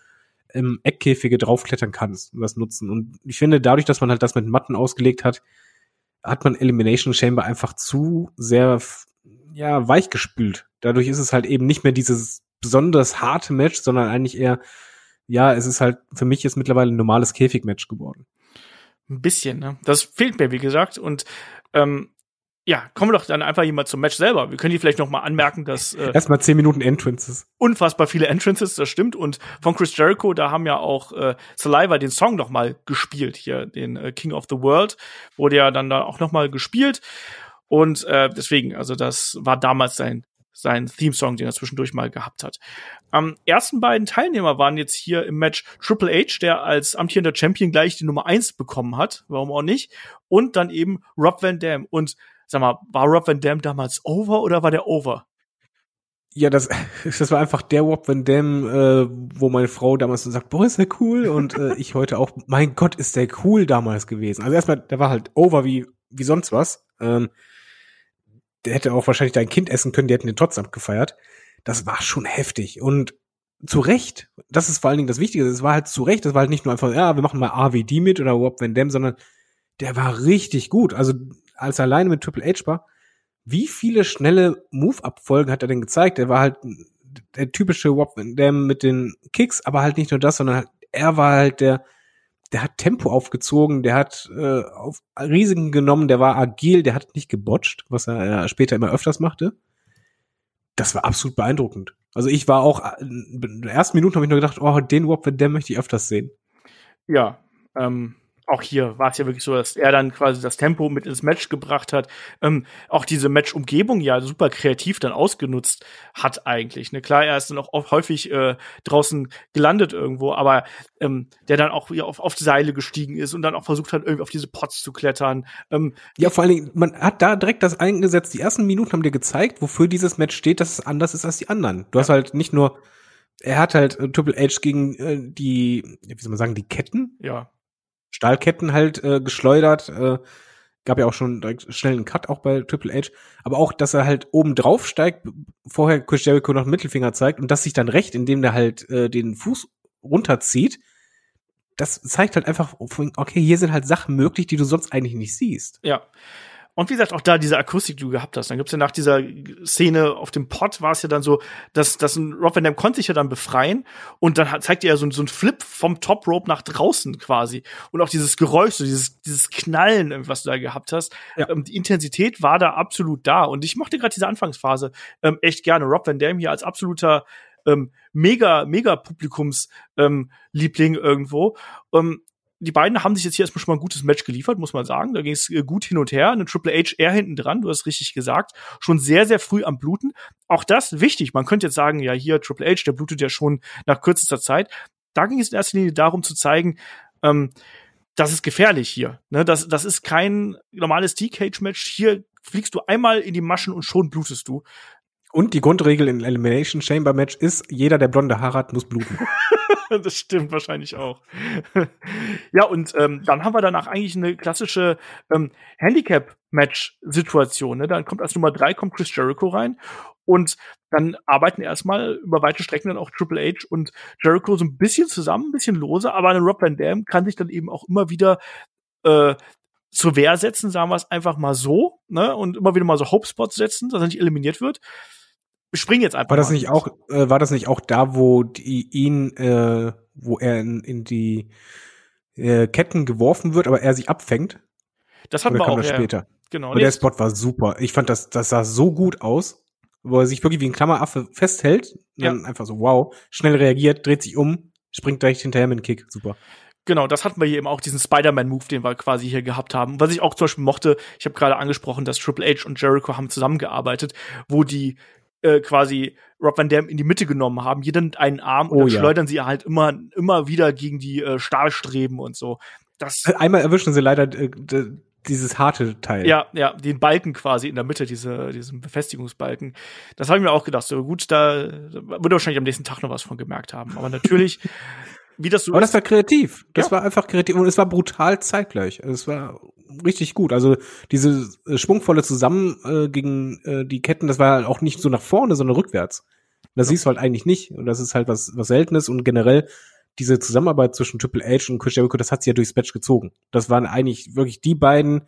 ähm, Eckkäfige draufklettern kannst und das nutzen. Und ich finde, dadurch, dass man halt das mit Matten ausgelegt hat, hat man Elimination Chamber einfach zu sehr ja weich gespült. Dadurch ist es halt eben nicht mehr dieses besonders harte Match, sondern eigentlich eher ja, es ist halt für mich jetzt mittlerweile ein normales Käfigmatch geworden.
Ein bisschen, ne? Das fehlt mir, wie gesagt. Und ähm, ja, kommen wir doch dann einfach jemand zum Match selber. Wir können hier vielleicht noch mal anmerken, dass
äh, erstmal zehn Minuten Entrances.
Unfassbar viele Entrances, das stimmt. Und von Chris Jericho, da haben ja auch äh, Saliva den Song noch mal gespielt hier, den äh, King of the World wurde ja dann da auch noch mal gespielt. Und äh, deswegen, also das war damals sein sein Theme-Song, den er zwischendurch mal gehabt hat. Am ersten beiden Teilnehmer waren jetzt hier im Match Triple H, der als amtierender Champion gleich die Nummer eins bekommen hat, warum auch nicht, und dann eben Rob Van Dam. Und sag mal, war Rob Van Dam damals over oder war der over?
Ja, das, das war einfach der Rob Van Dam, äh, wo meine Frau damals so sagt, boah, ist der cool und äh, ich heute auch, mein Gott, ist der cool damals gewesen. Also erstmal, der war halt over wie, wie sonst was. Ähm, der hätte auch wahrscheinlich dein Kind essen können, die hätten den trotzdem gefeiert. Das war schon heftig und zu Recht. Das ist vor allen Dingen das Wichtige. Es war halt zu Recht. Das war halt nicht nur einfach, ja, wir machen mal AWD mit oder Rob Van Dam, sondern der war richtig gut. Also als er alleine mit Triple H war, wie viele schnelle Move-Abfolgen hat er denn gezeigt? Der war halt der typische Van Dam mit den Kicks, aber halt nicht nur das, sondern halt, er war halt der, der hat Tempo aufgezogen, der hat äh, auf Risiken genommen, der war agil, der hat nicht gebotcht, was er äh, später immer öfters machte. Das war absolut beeindruckend. Also ich war auch, äh, in den ersten Minuten habe ich nur gedacht, oh, den Wop, den möchte ich öfters sehen.
Ja, ähm, auch hier war es ja wirklich so, dass er dann quasi das Tempo mit ins Match gebracht hat, ähm, auch diese Match-Umgebung ja super kreativ dann ausgenutzt hat eigentlich. Ne? Klar, er ist dann auch häufig äh, draußen gelandet irgendwo, aber ähm, der dann auch ja, auf, auf die Seile gestiegen ist und dann auch versucht hat, irgendwie auf diese Pots zu klettern. Ähm,
ja, vor allen Dingen, man hat da direkt das eingesetzt. Die ersten Minuten haben dir gezeigt, wofür dieses Match steht, dass es anders ist als die anderen. Du ja. hast halt nicht nur er hat halt äh, Triple H gegen äh, die, wie soll man sagen, die Ketten.
Ja
Stahlketten halt äh, geschleudert. Äh, gab ja auch schon direkt schnell einen Cut auch bei Triple H. Aber auch, dass er halt oben drauf steigt, vorher Chris Jericho noch Mittelfinger zeigt und das sich dann recht, indem der halt äh, den Fuß runterzieht. Das zeigt halt einfach, okay, hier sind halt Sachen möglich, die du sonst eigentlich nicht siehst.
Ja. Und wie gesagt, auch da diese Akustik, die du gehabt hast. Dann gibt's ja nach dieser Szene auf dem Pod war es ja dann so, dass, dass ein Rob Van Dam konnte sich ja dann befreien und dann zeigt er ja so, so ein Flip vom Top Rope nach draußen quasi. Und auch dieses Geräusch, so dieses, dieses Knallen, was du da gehabt hast. Ja. Ähm, die Intensität war da absolut da. Und ich mochte gerade diese Anfangsphase ähm, echt gerne. Rob Van Dam hier als absoluter ähm, mega, mega Publikumsliebling ähm, irgendwo. Ähm, die beiden haben sich jetzt hier erstmal schon mal ein gutes Match geliefert, muss man sagen. Da ging es äh, gut hin und her. Eine Triple H eher hinten dran, du hast richtig gesagt. Schon sehr, sehr früh am Bluten. Auch das wichtig. Man könnte jetzt sagen, ja, hier Triple H, der blutet ja schon nach kürzester Zeit. Da ging es in erster Linie darum zu zeigen, ähm, das ist gefährlich hier. Ne? Das, das ist kein normales T-Cage-Match. Hier fliegst du einmal in die Maschen und schon blutest du.
Und die Grundregel in Elimination Chamber Match ist, jeder, der blonde Haare hat, muss bluten.
das stimmt wahrscheinlich auch. ja, und ähm, dann haben wir danach eigentlich eine klassische ähm, Handicap-Match-Situation. Ne? Dann kommt als Nummer drei kommt Chris Jericho rein und dann arbeiten erstmal über weite Strecken dann auch Triple H und Jericho so ein bisschen zusammen, ein bisschen lose, aber ein Rob Van Dam kann sich dann eben auch immer wieder äh, zur Wehr setzen, sagen wir es einfach mal so, ne? Und immer wieder mal so Hope-Spots setzen, dass er nicht eliminiert wird spring jetzt einfach.
War das nicht auch, äh, war das nicht auch da, wo die, ihn, äh, wo er in, in die äh, Ketten geworfen wird, aber er sich abfängt?
Das hatten wir auch
das ja. später.
Genau.
Und der Spot war super. Ich fand das, das sah so gut aus, wo er sich wirklich wie ein Klammeraffe festhält. Dann ja. einfach so, wow, schnell reagiert, dreht sich um, springt direkt hinterher mit dem Kick. Super.
Genau, das hatten wir hier eben auch, diesen Spider-Man-Move, den wir quasi hier gehabt haben. Was ich auch zum Beispiel mochte, ich habe gerade angesprochen, dass Triple H und Jericho haben zusammengearbeitet, wo die äh, quasi Rob Van Dam in die Mitte genommen haben, jeden einen Arm und oh, ja. schleudern sie halt immer, immer wieder gegen die äh, Stahlstreben und so.
Das äh, Einmal erwischen sie leider äh, dieses harte Teil.
Ja, ja, den Balken quasi in der Mitte, diese, diesen Befestigungsbalken. Das habe ich mir auch gedacht. So gut, da, da würde wahrscheinlich am nächsten Tag noch was von gemerkt haben. Aber natürlich, wie das so
Aber das war kreativ. Das
Ja.
war einfach kreativ und es war brutal zeitgleich. Also Es war richtig gut. Also diese äh, schwungvolle Zusammen äh, gegen äh, die Ketten, das war halt auch nicht so nach vorne, sondern rückwärts. Das siehst du halt eigentlich nicht. Und das ist halt was, was Seltenes und generell diese Zusammenarbeit zwischen Triple H und Chris Jericho, das hat sie ja durchs Match gezogen. Das waren eigentlich wirklich die beiden,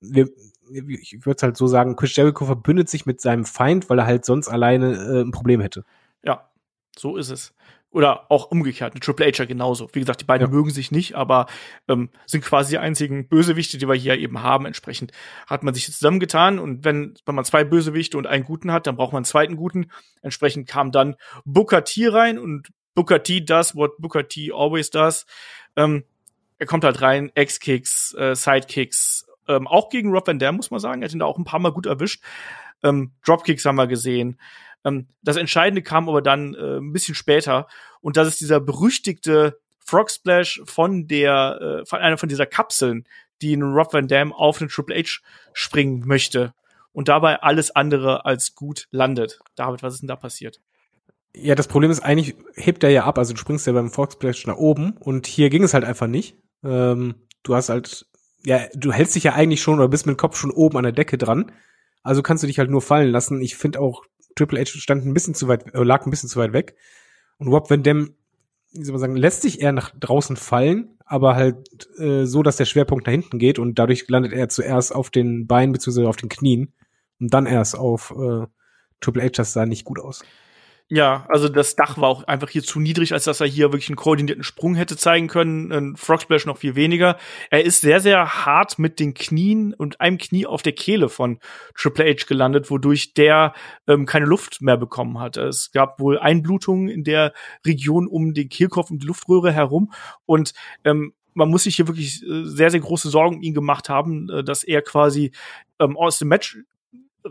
wir, ich würde halt so sagen, Chris Jericho verbündet sich mit seinem Feind, weil er halt sonst alleine äh, ein Problem hätte.
Ja, so ist es. Oder auch umgekehrt, eine Triple H genauso. Wie gesagt, die beiden
Ja.
mögen sich nicht, aber ähm, sind quasi die einzigen Bösewichte, die wir hier eben haben. Entsprechend hat man sich zusammengetan und wenn, wenn man zwei Bösewichte und einen guten hat, dann braucht man einen zweiten guten. Entsprechend kam dann Booker T rein und Booker T does what Booker T always does. Ähm, er kommt halt rein, X-Kicks, äh, Sidekicks, ähm, auch gegen Rob Van Dam, muss man sagen. Er hat ihn da auch ein paar Mal gut erwischt. Ähm, Dropkicks haben wir gesehen. Ähm, das Entscheidende kam aber dann äh, ein bisschen später und das ist dieser berüchtigte Frog Splash von der, äh, von einer von dieser Kapseln, die in Rob Van Dam auf den Triple H springen möchte und dabei alles andere als gut landet. David, was ist denn da passiert?
Ja, das Problem ist eigentlich, hebt er ja ab, also du springst ja beim Foxsplash nach oben und hier ging es halt einfach nicht. Ähm, du hast halt, ja, du hältst dich ja eigentlich schon oder bist mit dem Kopf schon oben an der Decke dran. Also kannst du dich halt nur fallen lassen. Ich finde auch, Triple H stand ein bisschen zu weit, äh, lag ein bisschen zu weit weg. Und Rob Van Dam, wie soll man sagen, lässt sich eher nach draußen fallen, aber halt äh, so, dass der Schwerpunkt nach hinten geht und dadurch landet er zuerst auf den Beinen beziehungsweise auf den Knien und dann erst auf äh, Triple H. Das sah nicht gut aus.
Ja, also das Dach war auch einfach hier zu niedrig, als dass er hier wirklich einen koordinierten Sprung hätte zeigen können. Ein Frog noch viel weniger. Er ist sehr, sehr hart mit den Knien und einem Knie auf der Kehle von Triple H gelandet, wodurch der ähm, keine Luft mehr bekommen hat. Es gab wohl Einblutungen in der Region um den Kehlkopf und die Luftröhre herum und ähm, man muss sich hier wirklich äh, sehr, sehr große Sorgen um ihn gemacht haben, äh, dass er quasi ähm, aus dem Match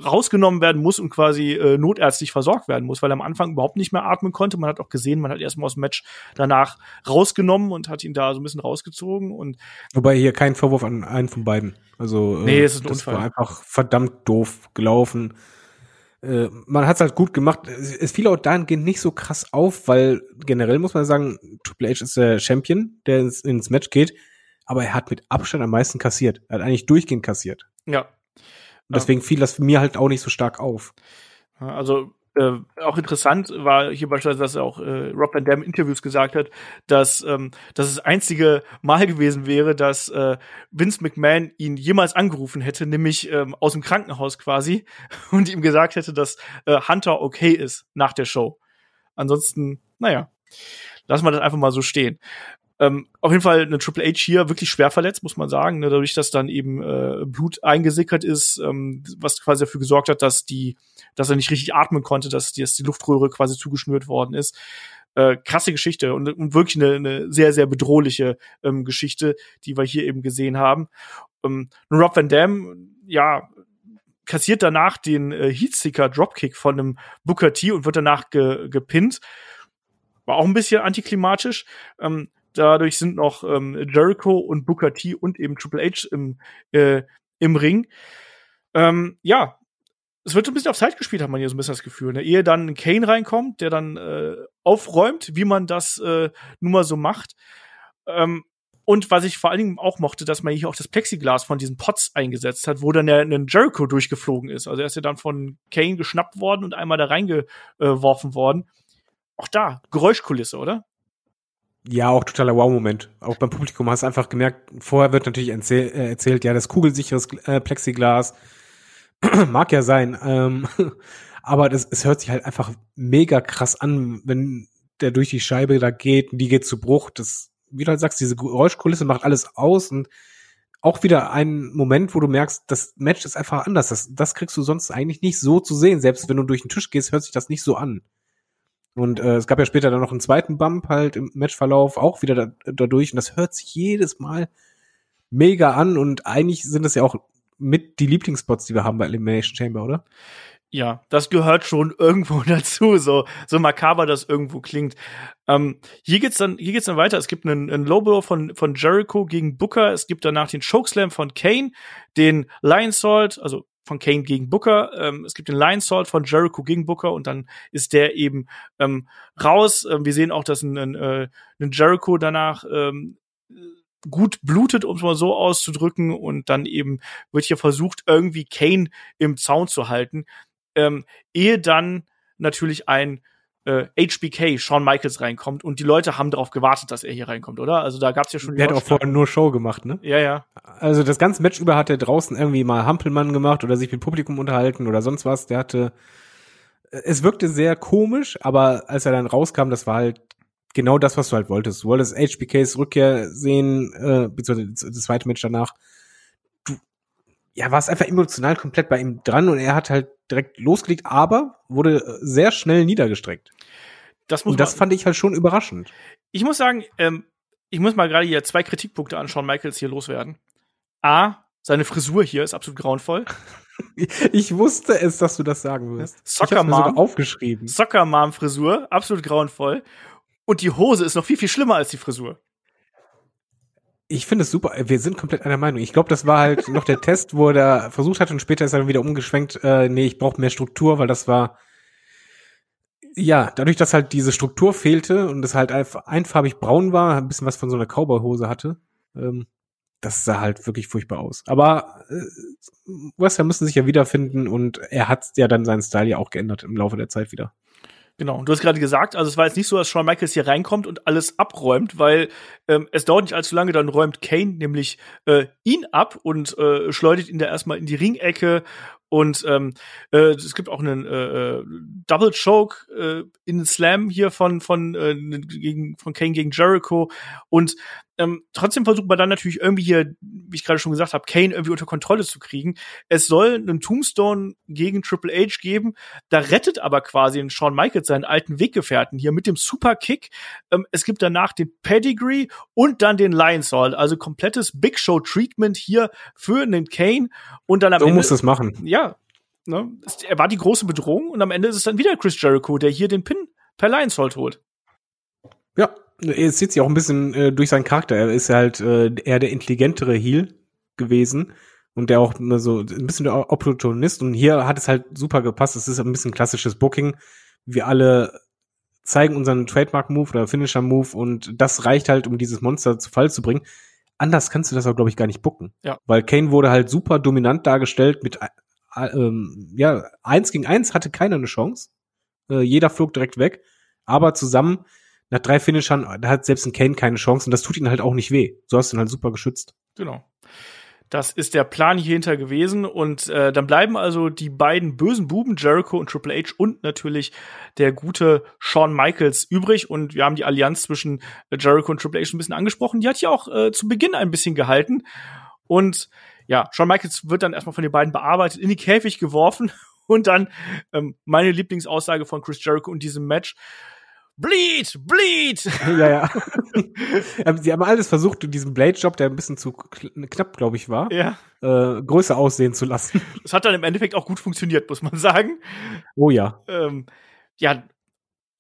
rausgenommen werden muss und quasi äh, notärztlich versorgt werden muss, weil er am Anfang überhaupt nicht mehr atmen konnte. Man hat auch gesehen, man hat erstmal aus dem Match danach rausgenommen und hat ihn da so ein bisschen rausgezogen und
Wobei hier kein Vorwurf an einen von beiden. Also
Nee,
äh,
es ist ein
das
Unfall.
war einfach verdammt doof gelaufen. Äh, man hat es halt gut gemacht. Es, es fiel auch dahingehend nicht so krass auf, weil generell muss man sagen, Triple H ist der Champion, der ins, ins Match geht, aber er hat mit Abstand am meisten kassiert. Er hat eigentlich durchgehend kassiert.
ja,
Und deswegen fiel das mir halt auch nicht so stark auf.
Also äh, auch interessant war hier beispielsweise, dass auch äh, Rob Van Dam in Interviews gesagt hat, dass ähm, das das einzige Mal gewesen wäre, dass äh, Vince McMahon ihn jemals angerufen hätte, nämlich ähm, aus dem Krankenhaus quasi und ihm gesagt hätte, dass äh, Hunter okay ist nach der Show. Ansonsten, naja, lassen wir das einfach mal so stehen. Ähm, auf jeden Fall eine Triple H hier wirklich schwer verletzt, muss man sagen, ne, dadurch, dass dann eben äh, Blut eingesickert ist, ähm, was quasi dafür gesorgt hat, dass die, dass er nicht richtig atmen konnte, dass die, dass die Luftröhre quasi zugeschnürt worden ist. Äh, krasse Geschichte und, und wirklich eine, eine sehr, sehr bedrohliche ähm, Geschichte, die wir hier eben gesehen haben. Ähm, Rob Van Dam, ja, kassiert danach den äh, Heatseeker Dropkick von einem Booker T und wird danach ge gepinnt. War auch ein bisschen antiklimatisch. Ähm, dadurch sind noch ähm, Jericho und Booker T und eben Triple H im, äh, im Ring. Ähm, ja, es wird so ein bisschen auf Zeit gespielt, hat man hier so ein bisschen das Gefühl. Ne? Ehe dann Kane reinkommt, der dann äh, aufräumt, wie man das äh, nun mal so macht. Ähm, und was ich vor allen Dingen auch mochte, dass man hier auch das Plexiglas von diesen Pots eingesetzt hat, wo dann der ein Jericho durchgeflogen ist. Also er ist ja dann von Kane geschnappt worden und einmal da reingeworfen worden. Auch da, Geräuschkulisse, oder?
Ja, auch totaler Wow-Moment. Auch beim Publikum hast du einfach gemerkt, vorher wird natürlich erzähl äh, erzählt, ja, das kugelsicheres äh, Plexiglas mag ja sein, ähm, aber das, es hört sich halt einfach mega krass an, wenn der durch die Scheibe da geht, und die geht zu Bruch. Das, wie du halt sagst, diese Geräuschkulisse macht alles aus und auch wieder ein Moment, wo du merkst, das Match ist einfach anders. Das, das kriegst du sonst eigentlich nicht so zu sehen. Selbst wenn du durch den Tisch gehst, hört sich das nicht so an. Und äh, es gab ja später dann noch einen zweiten Bump halt im Matchverlauf, auch wieder da, dadurch. Und das hört sich jedes Mal mega an. Und eigentlich sind das ja auch mit die Lieblingsspots, die wir haben bei Elimination Chamber, oder?
Ja, das gehört schon irgendwo dazu, so, so makaber das irgendwo klingt. Ähm, hier geht's dann, hier geht's dann weiter. Es gibt einen, einen Low von, von Jericho gegen Booker. Es gibt danach den Chokeslam von Kane, den Lion Salt, also von Kane gegen Booker. Ähm, es gibt den Lion Salt von Jericho gegen Booker und dann ist der eben ähm, raus. Ähm, wir sehen auch, dass ein, ein, äh, ein Jericho danach ähm, gut blutet, um es mal so auszudrücken. Und dann eben wird hier versucht, irgendwie Kane im Zaun zu halten ähm, ehe dann natürlich ein äh, HBK, Shawn Michaels, reinkommt und die Leute haben darauf gewartet, dass er hier reinkommt, oder? Also da gab's ja schon.
Der hat auch vorher nur Show gemacht, ne?
Ja, ja.
Also das ganze Match über hat er draußen irgendwie mal Hampelmann gemacht oder sich mit Publikum unterhalten oder sonst was. Der hatte, es wirkte sehr komisch, aber als er dann rauskam, das war halt genau das, was du halt wolltest. Du wolltest HBKs Rückkehr sehen, äh, beziehungsweise das zweite Match danach. Du, ja, warst einfach emotional komplett bei ihm dran und er hat halt direkt losgelegt, aber wurde sehr schnell niedergestreckt.
Das muss
Und das fand ich halt schon überraschend.
Ich muss sagen, ähm, ich muss mal gerade hier zwei Kritikpunkte an Shawn Michaels hier loswerden. A, seine Frisur hier ist absolut grauenvoll.
Ich wusste es, dass du das sagen wirst.
Soccer Mom
aufgeschrieben.
Soccer Mom Frisur, absolut grauenvoll. Und die Hose ist noch viel viel schlimmer als die Frisur.
Ich finde es super. Wir sind komplett einer Meinung. Ich glaube, das war halt noch der Test, wo er versucht hat und später ist er wieder umgeschwenkt. Äh, nee, ich brauche mehr Struktur, weil das war ja dadurch, dass halt diese Struktur fehlte und es halt einfarbig braun war, ein bisschen was von so einer Cowboy-Hose hatte. Ähm, das sah halt wirklich furchtbar aus. Aber äh, West Ham müssen sich ja wiederfinden und er hat ja dann seinen Style ja auch geändert im Laufe der Zeit wieder.
Genau, du hast gerade gesagt, also es war jetzt nicht so, dass Shawn Michaels hier reinkommt und alles abräumt, weil ähm, es dauert nicht allzu lange, dann räumt Kane nämlich äh, ihn ab und äh, schleudert ihn da erstmal in die Ringecke und ähm, äh, es gibt auch einen äh, äh Double Choke äh, in Slam hier von von äh, gegen von Kane gegen Jericho und ähm, trotzdem versucht man dann natürlich irgendwie hier, wie ich gerade schon gesagt habe, Kane irgendwie unter Kontrolle zu kriegen. Es soll einen Tombstone gegen Triple H geben. Da rettet aber quasi den Shawn Michaels seinen alten Weggefährten hier mit dem Superkick. Ähm, es gibt danach den Pedigree und dann den Lion Salt. Also komplettes Big Show Treatment hier für einen Kane. Und dann am
so
Ende.
muss es machen.
Ja. Ne, er war die große Bedrohung und am Ende ist es dann wieder Chris Jericho, der hier den Pin per Lion Salt holt.
Ja, es sieht sich auch ein bisschen äh, durch seinen Charakter. Er ist halt äh, eher der intelligentere Heel gewesen und der auch immer so ein bisschen der Opportunist. Und hier hat es halt super gepasst. Es ist ein bisschen klassisches Booking. Wir alle zeigen unseren Trademark-Move oder Finisher-Move und das reicht halt, um dieses Monster zu Fall zu bringen. Anders kannst du das auch, glaube ich, gar nicht booken.
Ja.
Weil Kane wurde halt super dominant dargestellt mit, äh, ähm, ja, eins gegen eins hatte keiner eine Chance. Äh, jeder flog direkt weg. Aber zusammen nach drei Finishern, hat selbst ein Kane keine Chance und das tut ihn halt auch nicht weh. So hast du ihn halt super geschützt.
Genau. Das ist der Plan hier hinter gewesen. Und äh, dann bleiben also die beiden bösen Buben, Jericho und Triple H und natürlich der gute Shawn Michaels übrig. Und wir haben die Allianz zwischen Jericho und Triple H ein bisschen angesprochen. Die hat ja auch äh, zu Beginn ein bisschen gehalten. Und ja, Shawn Michaels wird dann erstmal von den beiden bearbeitet, in die Käfig geworfen. Und dann ähm, meine Lieblingsaussage von Chris Jericho in diesem Match. Bleed, bleed.
Ja, ja. Ähm, sie haben alles versucht, diesen Blade-Job, der ein bisschen zu knapp, glaube ich, war,
ja.
äh, größer aussehen zu lassen.
Das hat dann im Endeffekt auch gut funktioniert, muss man sagen.
Oh ja.
Ähm, ja,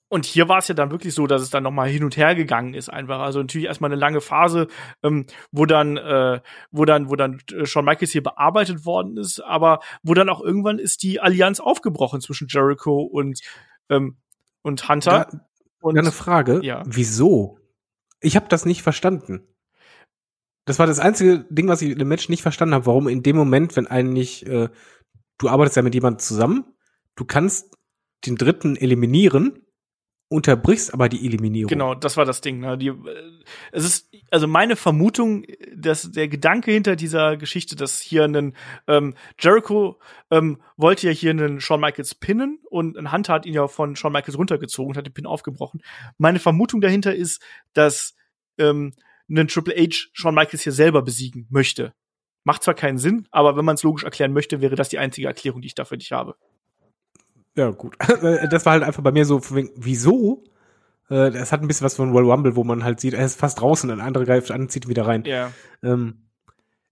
und hier war es ja dann wirklich so, dass es dann noch mal hin und her gegangen ist einfach. Also natürlich erstmal eine lange Phase, ähm, wo dann, äh, wo dann, wo dann äh, Shawn Michaels hier bearbeitet worden ist, aber wo dann auch irgendwann ist die Allianz aufgebrochen zwischen Jericho und ähm, und Hunter.
Da, und eine Frage,
ja.
wieso? Ich habe das nicht verstanden. Das war das einzige Ding, was ich dem Match nicht verstanden habe, warum in dem Moment, wenn eigentlich äh, du arbeitest ja mit jemandem zusammen, du kannst den dritten eliminieren, unterbrichst aber die Eliminierung.
Genau, das war das Ding. Ne? Die, äh, es ist also meine Vermutung, dass der Gedanke hinter dieser Geschichte, dass hier ein ähm, Jericho ähm, wollte ja hier einen Shawn Michaels pinnen und ein Hunter hat ihn ja von Shawn Michaels runtergezogen und hat den Pin aufgebrochen. Meine Vermutung dahinter ist, dass ähm, ein Triple H Shawn Michaels hier selber besiegen möchte. Macht zwar keinen Sinn, aber wenn man es logisch erklären möchte, wäre das die einzige Erklärung, die ich dafür nicht habe.
Ja, gut. Das war halt einfach bei mir so, wieso? Äh, es hat ein bisschen was von Royal Rumble, wo man halt sieht, er ist fast draußen, ein anderer greift an, zieht wieder rein.
Ja.
Ähm,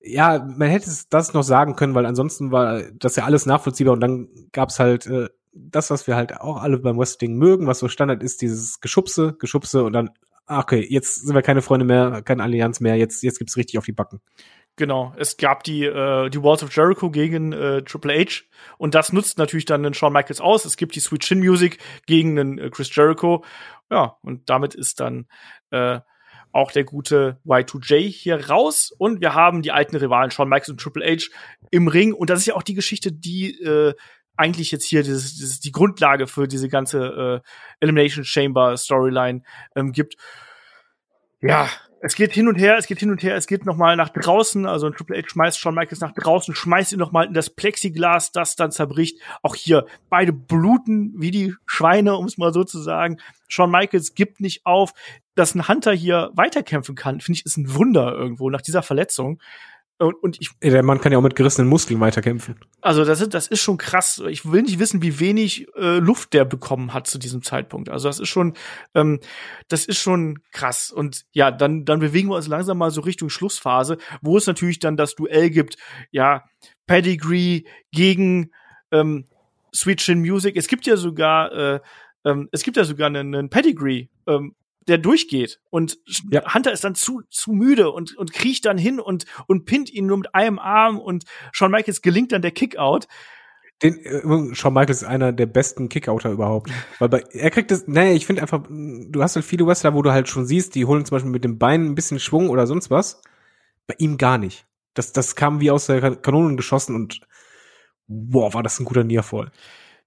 ja, man hätte das noch sagen können, weil ansonsten war das ja alles nachvollziehbar und dann gab's halt äh, das, was wir halt auch alle beim Wrestling mögen, was so Standard ist, dieses Geschubse, Geschubse und dann, ah, okay, jetzt sind wir keine Freunde mehr, keine Allianz mehr, jetzt, jetzt gibt's richtig auf die Backen.
Genau, es gab die, äh, die Walls of Jericho gegen äh, Triple H und das nutzt natürlich dann den Shawn Michaels aus. Es gibt die Sweet Chin Music gegen den äh, Chris Jericho. Ja, und damit ist dann äh, auch der gute Y2J hier raus und wir haben die alten Rivalen Shawn Michaels und Triple H im Ring und das ist ja auch die Geschichte, die äh, eigentlich jetzt hier dieses, dieses, die Grundlage für diese ganze äh, Elimination Chamber Storyline ähm, gibt. Ja, es geht hin und her, es geht hin und her, es geht noch mal nach draußen. Also Triple H schmeißt Shawn Michaels nach draußen, schmeißt ihn noch mal in das Plexiglas, das dann zerbricht. Auch hier beide bluten wie die Schweine, um es mal so zu sagen. Shawn Michaels gibt nicht auf. Dass ein Hunter hier weiterkämpfen kann, finde ich, ist ein Wunder irgendwo nach dieser Verletzung. Und, und ich,
Der Mann kann ja auch mit gerissenen Muskeln weiterkämpfen.
also das ist, das ist schon krass. Ich will nicht wissen, wie wenig äh, Luft der bekommen hat zu diesem Zeitpunkt. Also das ist schon, ähm, das ist schon krass. Und ja, dann, dann bewegen wir uns langsam mal so Richtung Schlussphase, wo es natürlich dann das Duell gibt. Ja, Pedigree gegen ähm, Sweet Chin Music. Es gibt ja sogar, äh, ähm, es gibt ja sogar einen, einen Pedigree. Ähm, der durchgeht und
Ja.
Hunter ist dann zu zu müde und und kriecht dann hin und und pinnt ihn nur mit einem Arm und Shawn Michaels gelingt dann der Kickout.
Den, äh, Shawn Michaels ist einer der besten Kickouter überhaupt. Weil bei, er kriegt das, nee, ich finde einfach, du hast halt viele Wrestler, wo du halt schon siehst, die holen zum Beispiel mit dem Bein ein bisschen Schwung oder sonst was. Bei ihm gar nicht. Das, das kam wie aus der Kan- Kanone geschossen und boah, war das ein guter Nearfall.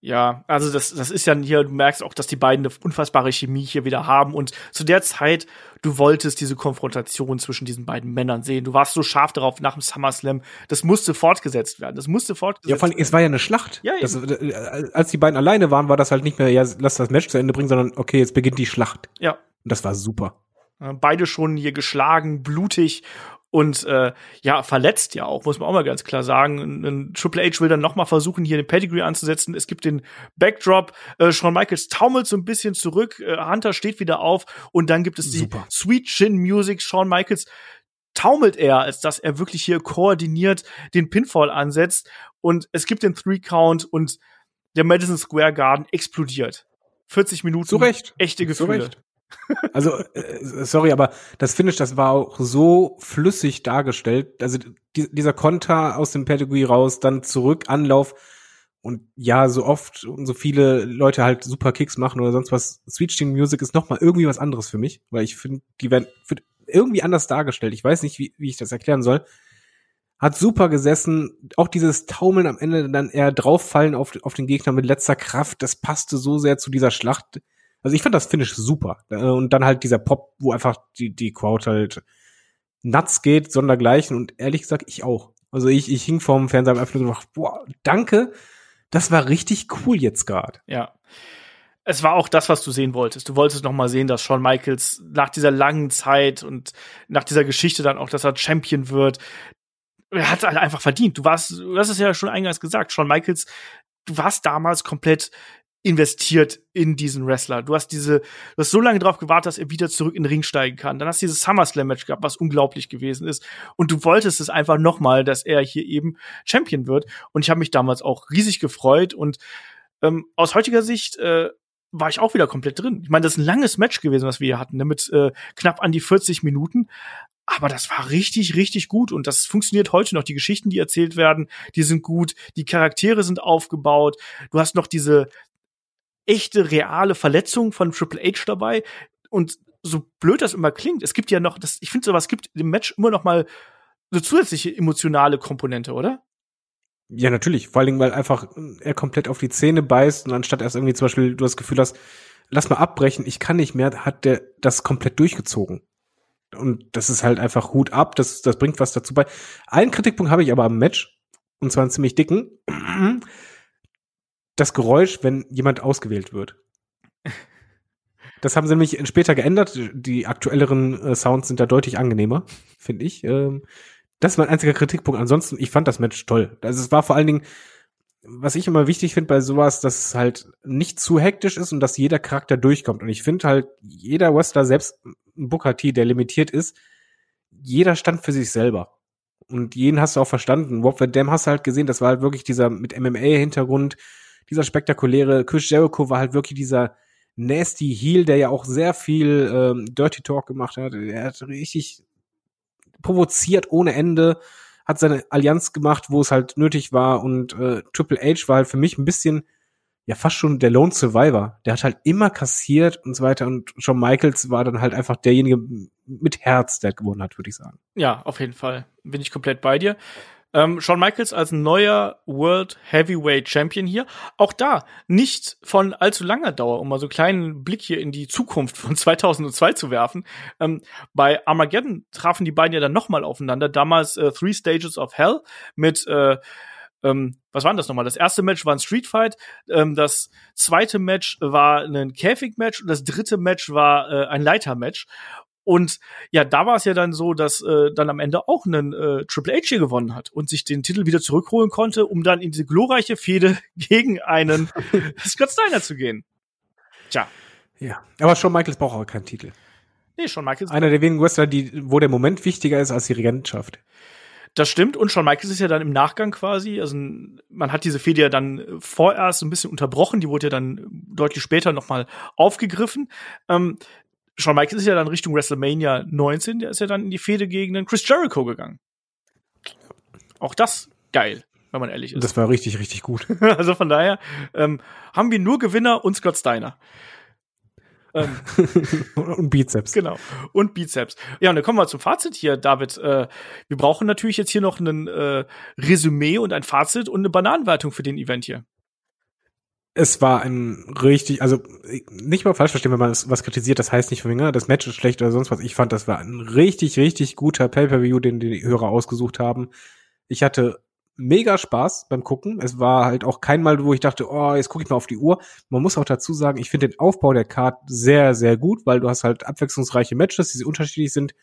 Ja, also das, das ist ja hier, du merkst auch, dass die beiden eine unfassbare Chemie hier wieder haben. Und zu der Zeit, du wolltest diese Konfrontation zwischen diesen beiden Männern sehen. Du warst so scharf darauf nach dem SummerSlam. Das musste fortgesetzt werden. Das musste fortgesetzt
Ja, vor allem, es war ja eine Schlacht.
Ja,
das, äh, als die beiden alleine waren, war das halt nicht mehr, ja, lass das Match zu Ende bringen, sondern okay, jetzt beginnt die Schlacht.
Ja.
Und das war super.
Äh, Beide schon hier geschlagen, blutig und äh, ja, verletzt ja auch, muss man auch mal ganz klar sagen. Ein- Triple H will dann noch mal versuchen, hier den Pedigree anzusetzen. Es gibt den Backdrop. Äh, Shawn Michaels taumelt so ein bisschen zurück. Äh, Hunter steht wieder auf. Und dann gibt es die
Super.
Sweet Chin Music. Shawn Michaels taumelt er, als dass er wirklich hier koordiniert den Pinfall ansetzt. Und es gibt den Three Count und der Madison Square Garden explodiert. 40 Minuten.
Zu Recht.
Echte
Zu
Gefühle.
Recht. Also, äh, sorry, aber das Finish, das war auch so flüssig dargestellt. Also die, dieser Konter aus dem Pedigree raus, dann zurück, Anlauf und ja, so oft und so viele Leute halt super Kicks machen oder sonst was. Sweet Chin Music ist noch mal irgendwie was anderes für mich, weil ich finde, die werden irgendwie anders dargestellt. Ich weiß nicht, wie, wie ich das erklären soll. Hat super gesessen. Auch dieses Taumeln am Ende dann eher drauffallen auf, auf den Gegner mit letzter Kraft, das passte so sehr zu dieser Schlacht. Also ich fand das Finish super. Äh, Und dann halt dieser Pop, wo einfach die, die Crowd halt nuts geht, sondergleichen. Und ehrlich gesagt, ich auch. Also ich, ich hing vorm Fernseher einfach nur gedacht, boah, danke. Das war richtig cool jetzt gerade.
Ja. Es war auch das, was du sehen wolltest. Du wolltest noch mal sehen, dass Shawn Michaels nach dieser langen Zeit und nach dieser Geschichte dann auch, dass er Champion wird, er hat es halt einfach verdient. Du warst, du hast es ja schon eingangs gesagt, Shawn Michaels, du warst damals komplett investiert in diesen Wrestler. Du hast diese, du hast so lange darauf gewartet, dass er wieder zurück in den Ring steigen kann. Dann hast du dieses SummerSlam-Match gehabt, was unglaublich gewesen ist. Und du wolltest es einfach noch mal, dass er hier eben Champion wird. Und ich habe mich damals auch riesig gefreut. Und ähm, aus heutiger Sicht äh, war ich auch wieder komplett drin. Ich meine, das ist ein langes Match gewesen, was wir hier hatten, ne, mit äh, knapp an die 40 Minuten. Aber das war richtig, richtig gut und das funktioniert heute noch. Die Geschichten, die erzählt werden, die sind gut. Die Charaktere sind aufgebaut. Du hast noch diese echte, reale Verletzung von Triple H dabei. Und so blöd das immer klingt, es gibt ja noch, das, ich finde sowas gibt im Match immer noch mal eine zusätzliche emotionale Komponente, oder?
Ja, natürlich. Vor allen Dingen, weil einfach er komplett auf die Zähne beißt und anstatt erst irgendwie zum Beispiel du das Gefühl hast, lass mal abbrechen, ich kann nicht mehr, hat der das komplett durchgezogen. Und das ist halt einfach Hut ab, das, das bringt was dazu bei. Einen Kritikpunkt habe ich aber am Match, und zwar einen ziemlich dicken. Das Geräusch, wenn jemand ausgewählt wird. Das haben sie nämlich später geändert. Die aktuelleren äh, Sounds sind da deutlich angenehmer, finde ich. Ähm, das ist mein einziger Kritikpunkt. Ansonsten, ich fand das Match toll. Also es war vor allen Dingen, was ich immer wichtig finde bei sowas, dass es halt nicht zu hektisch ist und dass jeder Charakter durchkommt. Und ich finde halt, jeder Wrestler, selbst ein Booker T, der limitiert ist, jeder stand für sich selber. Und jeden hast du auch verstanden. Rob Van Dam hast du halt gesehen, das war halt wirklich dieser mit MMA-Hintergrund, dieser spektakuläre. Chris Jericho war halt wirklich dieser nasty Heel, der ja auch sehr viel ähm, Dirty Talk gemacht hat. Er hat richtig provoziert ohne Ende, hat seine Allianz gemacht, wo es halt nötig war. Und äh, Triple H war halt für mich ein bisschen ja fast schon der Lone Survivor. Der hat halt immer kassiert und so weiter. Und Shawn Michaels war dann halt einfach derjenige mit Herz, der gewonnen hat, würde ich sagen.
Ja, auf jeden Fall. Bin ich komplett bei dir. Ähm, Shawn Michaels als neuer World Heavyweight Champion hier. Auch da nicht von allzu langer Dauer, um mal so einen kleinen Blick hier in die Zukunft von 2002 zu werfen. Ähm, bei Armageddon trafen die beiden ja dann nochmal aufeinander. Damals äh, Three Stages of Hell mit äh, ähm, was war denn das nochmal? Das erste Match war ein Street Fight, ähm, das zweite Match war ein Käfig-Match und das dritte Match war äh, ein Leiter-Match. Und ja, da war es ja dann so, dass äh, dann am Ende auch ein äh, Triple H hier gewonnen hat und sich den Titel wieder zurückholen konnte, um dann in diese glorreiche Fehde gegen einen Scott Steiner zu gehen. Tja.
Ja, aber Shawn Michaels braucht auch keinen Titel.
Nee, Shawn Michaels.
Einer der wenigen Wrestler, die, wo der Moment wichtiger ist als die Regentschaft.
Das stimmt. Und Shawn Michaels ist ja dann im Nachgang quasi, also man hat diese Fehde ja dann vorerst ein bisschen unterbrochen, die wurde ja dann deutlich später nochmal aufgegriffen. Ähm, Shawn Michaels ist ja dann Richtung WrestleMania 19, der ist ja dann in die Fehde gegen den Chris Jericho gegangen. Auch das geil, wenn man ehrlich ist.
Das war richtig, richtig gut.
also von daher ähm, haben wir nur Gewinner und Scott Steiner.
Ähm, und Bizeps.
Genau. Und Bizeps. Ja, und dann kommen wir zum Fazit hier, David. Äh, wir brauchen natürlich jetzt hier noch ein äh, Resümee und ein Fazit und eine Bananenwertung für den Event hier
es war ein richtig, also nicht mal falsch verstehen, wenn man was kritisiert, das heißt nicht von mir, das Match ist schlecht oder sonst was. Ich fand, das war ein richtig, richtig guter Pay-Per-View, den die Hörer ausgesucht haben. Ich hatte mega Spaß beim Gucken. Es war halt auch kein Mal, wo ich dachte, oh, jetzt gucke ich mal auf die Uhr. Man muss auch dazu sagen, ich finde den Aufbau der Card sehr, sehr gut, weil du hast halt abwechslungsreiche Matches, die unterschiedlich sind.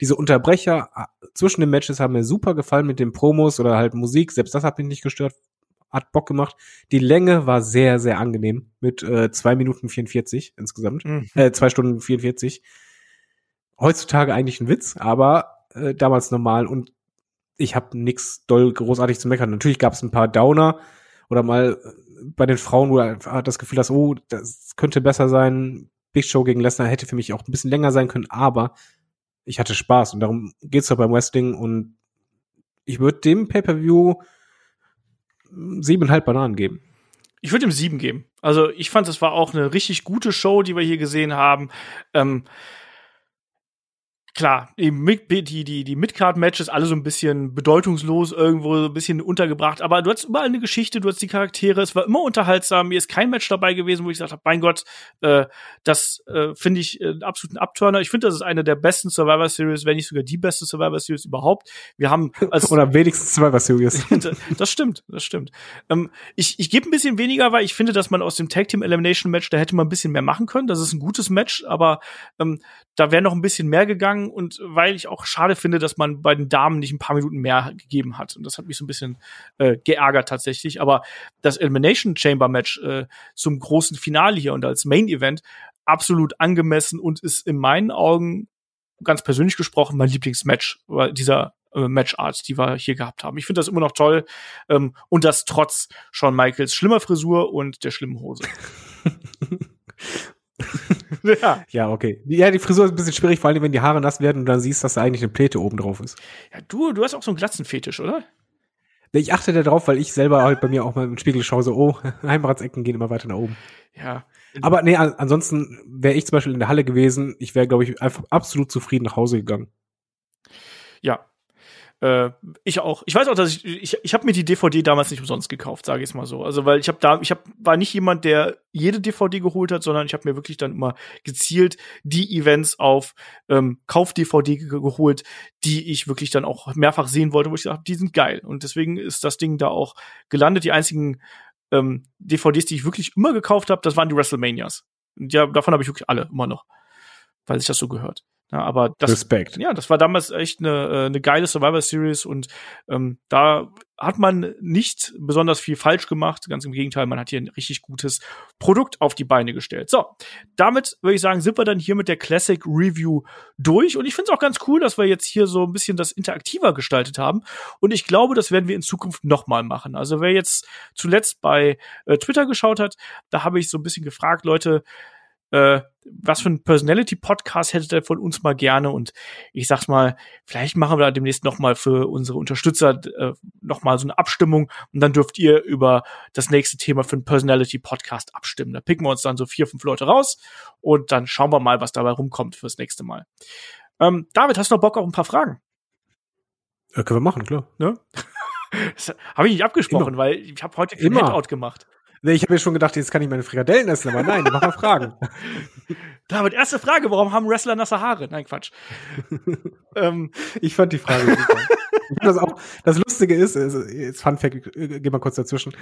Diese Unterbrecher äh, zwischen den Matches haben mir super gefallen mit den Promos oder halt Musik. Selbst das hat mich nicht gestört hat Bock gemacht. Die Länge war sehr, sehr angenehm mit äh, zwei Minuten 44 insgesamt. Mhm. Äh, zwei Stunden 44. Heutzutage eigentlich ein Witz, aber äh, damals normal und ich habe nix doll großartig zu meckern. Natürlich gab es ein paar Downer oder mal äh, bei den Frauen, wo du das Gefühl hast, oh, das könnte besser sein. Big Show gegen Lesnar hätte für mich auch ein bisschen länger sein können, aber ich hatte Spaß und darum geht's doch beim Wrestling und ich würde dem Pay-per-View siebeneinhalb Bananen geben.
Ich würde ihm sieben geben. Also ich fand, das war auch eine richtig gute Show, die wir hier gesehen haben. Ähm, klar, die, die, die, die Midcard-Matches alle so ein bisschen bedeutungslos irgendwo so ein bisschen untergebracht, aber du hast überall eine Geschichte, du hast die Charaktere, es war immer unterhaltsam, mir ist kein Match dabei gewesen, wo ich gesagt habe, mein Gott, äh, das äh, finde ich äh, absoluten Abturner. Ich finde, das ist eine der besten Survivor Series, wenn nicht sogar die beste Survivor Series überhaupt. Wir haben als
oder wenigstens Survivor Series.
das stimmt, das stimmt. Ähm, ich ich gebe ein bisschen weniger, weil ich finde, dass man aus dem Tag Team Elimination Match, da hätte man ein bisschen mehr machen können. Das ist ein gutes Match, aber ähm, da wäre noch ein bisschen mehr gegangen und weil ich auch schade finde, dass man bei den Damen nicht ein paar Minuten mehr gegeben hat. Und das hat mich so ein bisschen äh, geärgert tatsächlich. Aber das Elimination Chamber Match äh, zum großen Finale hier und als Main Event absolut angemessen und ist in meinen Augen ganz persönlich gesprochen mein Lieblingsmatch dieser äh, Matchart, die wir hier gehabt haben. Ich finde das immer noch toll ähm, und das trotz Shawn Michaels schlimmer Frisur und der schlimmen Hose.
ja. ja, okay. Ja, die Frisur ist ein bisschen schwierig, vor allem wenn die Haare nass werden und dann siehst, dass da eigentlich eine Pläte oben drauf ist.
Ja, du, du hast auch so einen Glatzenfetisch, oder?
Ich achte da drauf, weil ich selber halt bei mir auch mal im Spiegel schaue, so, oh, Heimratsecken gehen immer weiter nach oben.
Ja.
Aber nee, ansonsten wäre ich zum Beispiel in der Halle gewesen, ich wäre, glaube ich, einfach absolut zufrieden nach Hause gegangen.
Ja, äh, ich auch. Ich weiß auch, dass ich ich, ich habe mir die DVD damals nicht umsonst gekauft, sage ich es mal so. Also weil ich habe da ich habe war nicht jemand, der jede DVD geholt hat, sondern ich habe mir wirklich dann immer gezielt die Events auf ähm, Kauf DVD geholt, die ich wirklich dann auch mehrfach sehen wollte, wo ich gesagt die sind geil und deswegen ist das Ding da auch gelandet. Die einzigen ähm, DVDs, die ich wirklich immer gekauft habe, das waren die WrestleManias. Ja, davon habe ich wirklich alle immer noch, weil sich das so gehört. Ja, aber das,
Respekt.
ja, das war damals echt eine, äh, eine geile Survivor Series und ähm, da hat man nicht besonders viel falsch gemacht. Ganz im Gegenteil, man hat hier ein richtig gutes Produkt auf die Beine gestellt. So, damit würde ich sagen, sind wir dann hier mit der Classic Review durch. Und ich finde es auch ganz cool, dass wir jetzt hier so ein bisschen das interaktiver gestaltet haben. Und ich glaube, das werden wir in Zukunft nochmal machen. Also wer jetzt zuletzt bei äh, Twitter geschaut hat, da habe ich so ein bisschen gefragt, Leute, äh, was für ein Personality-Podcast hättet ihr von uns mal gerne? Und ich sag's mal, vielleicht machen wir da demnächst noch mal für unsere Unterstützer äh, noch mal so eine Abstimmung und dann dürft ihr über das nächste Thema für einen Personality-Podcast abstimmen. Da picken wir uns dann so vier, fünf Leute raus und dann schauen wir mal, was dabei rumkommt fürs nächste Mal. Ähm, David, hast du noch Bock auf ein paar Fragen?
Ja, können wir machen, klar.
Ne? das habe ich nicht abgesprochen,
Immer.
weil ich habe heute kein
Immer.
Handout gemacht.
Nee, ich habe mir schon gedacht, jetzt kann ich meine Frikadellen essen, aber nein, mach mal Fragen.
David, erste Frage, warum haben Wrestler nasse Haare? Nein, Quatsch. ähm,
Ich fand die Frage super. Ich das auch, das Lustige ist, jetzt Fun Fact, äh, geh mal kurz dazwischen.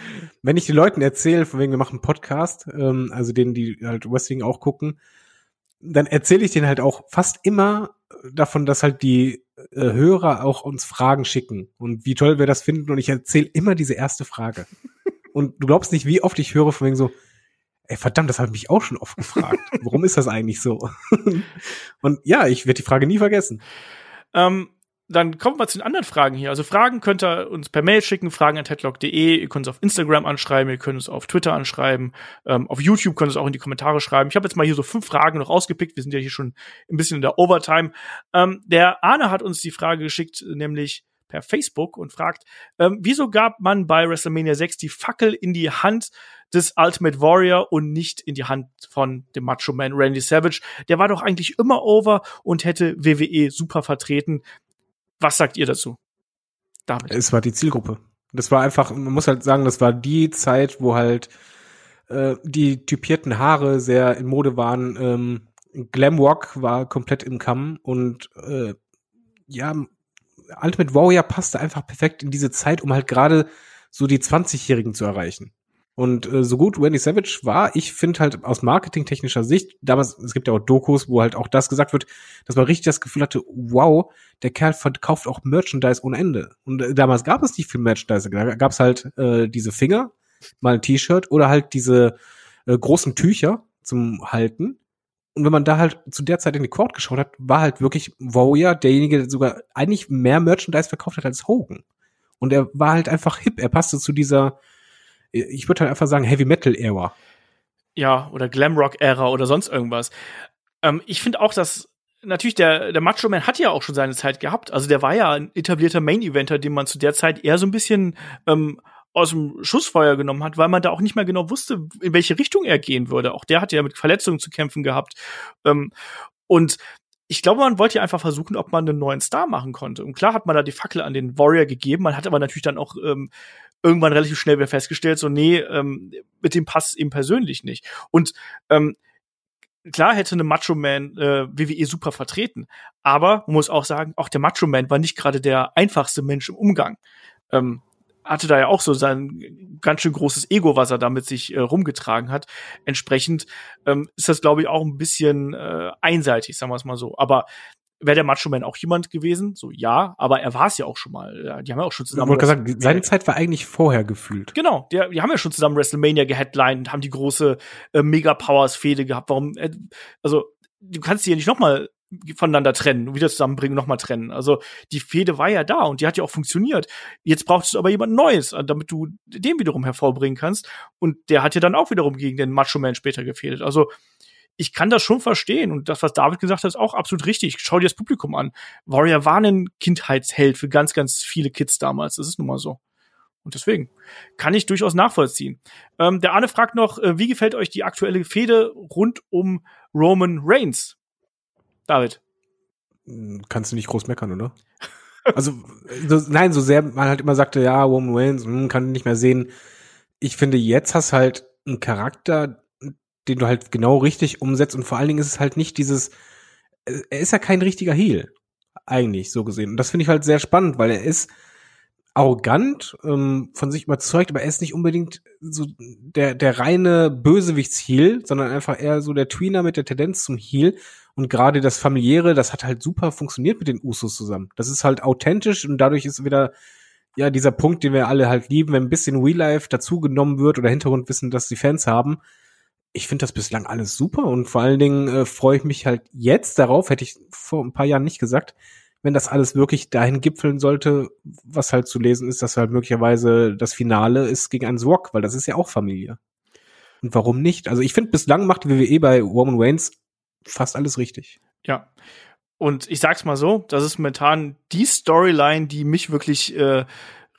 Wenn ich den Leuten erzähle, von wegen wir machen einen Podcast, ähm, also denen, die halt Wrestling auch gucken, dann erzähle ich denen halt auch fast immer davon, dass halt die äh, Hörer auch uns Fragen schicken und wie toll wir das finden und ich erzähle immer diese erste Frage. Und du glaubst nicht, wie oft ich höre von wegen so, ey, verdammt, das habe ich mich auch schon oft gefragt. Warum ist das eigentlich so? und ja, ich werde die Frage nie vergessen.
Ähm, dann kommen wir zu den anderen Fragen hier. Also Fragen könnt ihr uns per Mail schicken, fragen at headlock.de. Ihr könnt es auf Instagram anschreiben, ihr könnt es auf Twitter anschreiben, ähm, auf YouTube könnt ihr es auch in die Kommentare schreiben. Ich habe jetzt mal hier so fünf Fragen noch ausgepickt. Wir sind ja hier schon ein bisschen in der Overtime. Ähm, der Arne hat uns die Frage geschickt, nämlich per Facebook und fragt, ähm, wieso gab man bei WrestleMania 6 die Fackel in die Hand des Ultimate Warrior und nicht in die Hand von dem Macho Man Randy Savage? Der war doch eigentlich immer over und hätte WWE super vertreten. Was sagt ihr dazu? David.
Es war die Zielgruppe. Das war einfach, man muss halt sagen, das war die Zeit, wo halt äh, die typierten Haare sehr in Mode waren. Ähm, Glamrock war komplett im Kamm und äh, ja, Ultimate Warrior passte einfach perfekt in diese Zeit, um halt gerade so die 20-Jährigen zu erreichen. Und äh, so gut Randy Savage war, ich finde halt aus marketingtechnischer Sicht, damals, es gibt ja auch Dokus, wo halt auch das gesagt wird, dass man richtig das Gefühl hatte, wow, der Kerl verkauft auch Merchandise ohne Ende. Und äh, damals gab es nicht viel Merchandise. Da gab es halt äh, diese Finger, mal ein T-Shirt oder halt diese äh, großen Tücher zum Halten. Und wenn man da halt zu der Zeit in die Crowd geschaut hat, war halt wirklich Warrior derjenige, der sogar eigentlich mehr Merchandise verkauft hat als Hogan. Und er war halt einfach hip. Er passte zu dieser, ich würde halt einfach sagen, Heavy Metal Ära.
Ja, oder Glamrock-Ära oder sonst irgendwas. Ähm, ich finde auch, dass natürlich der, der Macho Man hat ja auch schon seine Zeit gehabt. Also der war ja ein etablierter Main-Eventer, den man zu der Zeit eher so ein bisschen ähm, aus dem Schussfeuer genommen hat, weil man da auch nicht mehr genau wusste, in welche Richtung er gehen würde. Auch der hat ja mit Verletzungen zu kämpfen gehabt. Ähm, und ich glaube, man wollte ja einfach versuchen, ob man einen neuen Star machen konnte. Und klar hat man da die Fackel an den Warrior gegeben. Man hat aber natürlich dann auch ähm, irgendwann relativ schnell wieder festgestellt, so nee, ähm, mit dem passt ihm persönlich nicht. Und ähm, klar hätte eine Macho Man äh, WWE super vertreten, aber man muss auch sagen, auch der Macho Man war nicht gerade der einfachste Mensch im Umgang. Ähm, hatte da ja auch so sein ganz schön großes Ego, was er da mit sich äh, rumgetragen hat. Entsprechend ähm, ist das, glaube ich, auch ein bisschen äh, einseitig, sagen wir es mal so. Aber wäre der Macho Man auch jemand gewesen? So, ja, aber er war es ja auch schon mal. Die haben ja auch schon
Ich
zusammen.
wollte gesagt, seine Zeit war eigentlich vorher gefühlt.
Genau, die, die haben ja schon zusammen WrestleMania geheadlined und haben die große äh, Mega Powers Fehde gehabt. Warum? Äh, also du kannst die ja nicht noch mal voneinander trennen, wieder zusammenbringen, noch mal trennen. Also die Fehde war ja da und die hat ja auch funktioniert. Jetzt brauchst du aber jemand Neues, äh, damit du den wiederum hervorbringen kannst. Und der hat ja dann auch wiederum gegen den Macho Man später gefehlt. Also ich kann das schon verstehen und das, was David gesagt hat, ist auch absolut richtig. Schau dir das Publikum an. Warrior war ein Kindheitsheld für ganz, ganz viele Kids damals. Das ist nun mal so. Und deswegen kann ich durchaus nachvollziehen. Ähm, der Arne fragt noch, äh, wie gefällt euch die aktuelle Fehde rund um Roman Reigns? David.
Hm, Kannst du nicht groß meckern, oder? Also, so, nein, so sehr man halt immer sagte, ja, Roman Reigns, hm, kann nicht mehr sehen. Ich finde, jetzt hast halt einen Charakter, den du halt genau richtig umsetzt und vor allen Dingen ist es halt nicht dieses, er ist ja kein richtiger Heel, eigentlich, so gesehen. Und das finde ich halt sehr spannend, weil er ist arrogant, ähm, von sich überzeugt, aber er ist nicht unbedingt so der, der reine Bösewichtsheal, sondern einfach eher so der Tweener mit der Tendenz zum Heal. Und gerade das familiäre, das hat halt super funktioniert mit den Usos zusammen. Das ist halt authentisch und dadurch ist wieder ja dieser Punkt, den wir alle halt lieben, wenn ein bisschen Real Life dazugenommen wird oder Hintergrundwissen, dass die Fans haben. Ich finde das bislang alles super und vor allen Dingen äh, freue ich mich halt jetzt darauf, hätte ich vor ein paar Jahren nicht gesagt, wenn das alles wirklich dahin gipfeln sollte, was halt zu lesen ist, dass halt möglicherweise das Finale ist gegen einen Zwok, weil das ist ja auch Familie. Und warum nicht? Also ich finde, bislang macht WWE bei Roman Reigns fast alles richtig.
Ja. Und ich sag's mal so, das ist momentan die Storyline, die mich wirklich äh,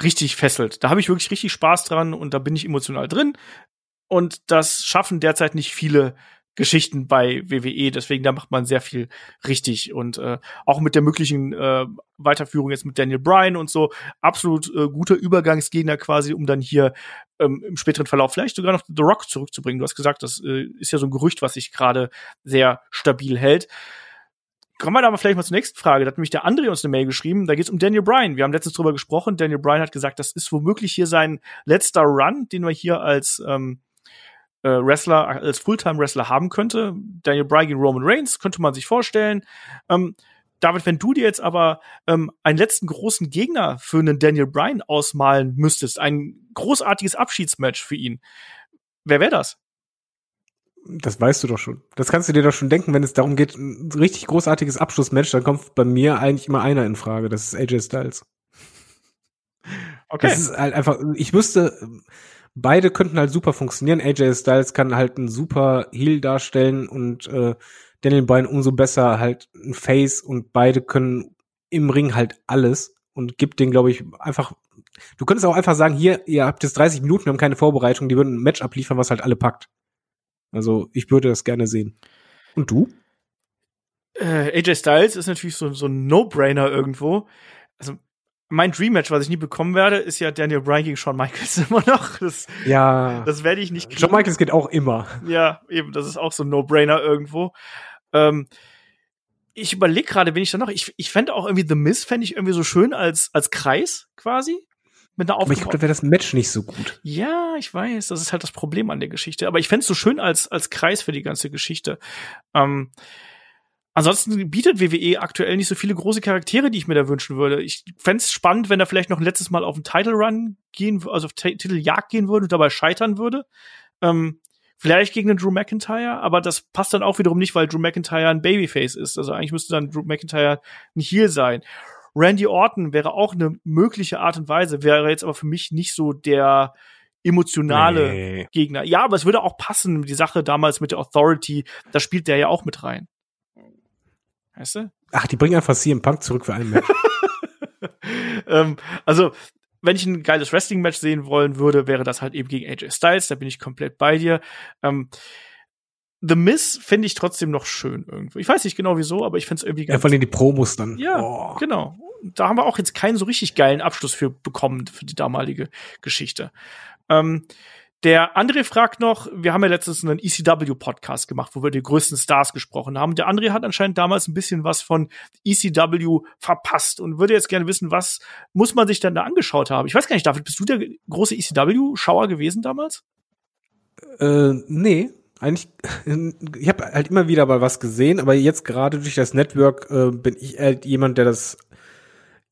richtig fesselt. Da habe ich wirklich richtig Spaß dran und da bin ich emotional drin. Und das schaffen derzeit nicht viele Geschichten bei WWE. Deswegen, da macht man sehr viel richtig. Und äh, auch mit der möglichen äh, Weiterführung jetzt mit Daniel Bryan und so, absolut äh, guter Übergangsgegner quasi, um dann hier ähm, im späteren Verlauf vielleicht sogar noch The Rock zurückzubringen. Du hast gesagt, das äh, ist ja so ein Gerücht, was sich gerade sehr stabil hält. Kommen wir da mal vielleicht mal zur nächsten Frage. Da hat nämlich der André uns eine Mail geschrieben. Da geht es um Daniel Bryan. Wir haben letztens drüber gesprochen. Daniel Bryan hat gesagt, das ist womöglich hier sein letzter Run, den wir hier als ähm, äh, Wrestler, als Fulltime-Wrestler haben könnte. Daniel Bryan gegen Roman Reigns könnte man sich vorstellen. Ähm, David, wenn du dir jetzt aber ähm, einen letzten großen Gegner für einen Daniel Bryan ausmalen müsstest, ein großartiges Abschiedsmatch für ihn, wer wäre das?
Das weißt du doch schon. Das kannst du dir doch schon denken, wenn es darum geht, ein richtig großartiges Abschlussmatch, dann kommt bei mir eigentlich immer einer in Frage. Das ist AJ Styles. Okay. Das ist halt einfach, ich wüsste, beide könnten halt super funktionieren. AJ Styles kann halt einen super Heal darstellen und äh, Daniel Bryan umso besser halt ein Face und beide können im Ring halt alles und gibt den, glaube ich, einfach. Du könntest auch einfach sagen, hier, ihr habt jetzt 30 Minuten, wir haben keine Vorbereitung, die würden ein Match abliefern, was halt alle packt. Also ich würde das gerne sehen. Und du?
Äh, AJ Styles ist natürlich so, so ein No-Brainer irgendwo. Also mein Dream Match, was ich nie bekommen werde, ist ja Daniel Bryan gegen Shawn Michaels immer noch. Das,
ja.
Das werde ich nicht
kriegen. Shawn Michaels geht auch immer.
Ja, eben. Das ist auch so ein No-Brainer irgendwo. Ähm, ich überlege gerade, wen ich da noch. Ich, ich fände auch irgendwie The Miz fände ich irgendwie so schön als als Kreis quasi
mit einer Aber ich glaube, da wäre das Match nicht so gut.
Ja, ich weiß. Das ist halt das Problem an der Geschichte. Aber ich fände es so schön als als Kreis für die ganze Geschichte. Ähm, Ansonsten bietet WWE aktuell nicht so viele große Charaktere, die ich mir da wünschen würde. Ich fände es spannend, wenn er vielleicht noch ein letztes Mal auf den Title Run gehen, also auf Titeljagd gehen würde und dabei scheitern würde. Ähm, vielleicht gegen den Drew McIntyre, aber das passt dann auch wiederum nicht, weil Drew McIntyre ein Babyface ist. Also eigentlich müsste dann Drew McIntyre ein Heel sein. Randy Orton wäre auch eine mögliche Art und Weise, wäre jetzt aber für mich nicht so der emotionale nee. Gegner. Ja, aber es würde auch passen, die Sache damals mit der Authority, da spielt der ja auch mit rein.
Weißt du? Ach, die bringen einfach CM Punk zurück für einen Match.
ähm, also, wenn ich ein geiles Wrestling-Match sehen wollen würde, wäre das halt eben gegen AJ Styles. Da bin ich komplett bei dir. Ähm, The Miss finde ich trotzdem noch schön irgendwo. Ich weiß nicht genau wieso, aber ich finde es irgendwie
ganz. Ja, vor allem die Promos dann.
Ja, oh. genau. Da haben wir auch jetzt keinen so richtig geilen Abschluss für bekommen für die damalige Geschichte. Ähm, der André fragt noch, wir haben ja letztens einen ECW-Podcast gemacht, wo wir die größten Stars gesprochen haben. Der André hat anscheinend damals ein bisschen was von ECW verpasst und würde jetzt gerne wissen, was muss man sich denn da angeschaut haben? Ich weiß gar nicht, David, bist du der große ECW-Schauer gewesen damals?
Äh, nee. Eigentlich, ich habe halt immer wieder mal was gesehen, aber jetzt gerade durch das Network äh, bin ich halt jemand, der das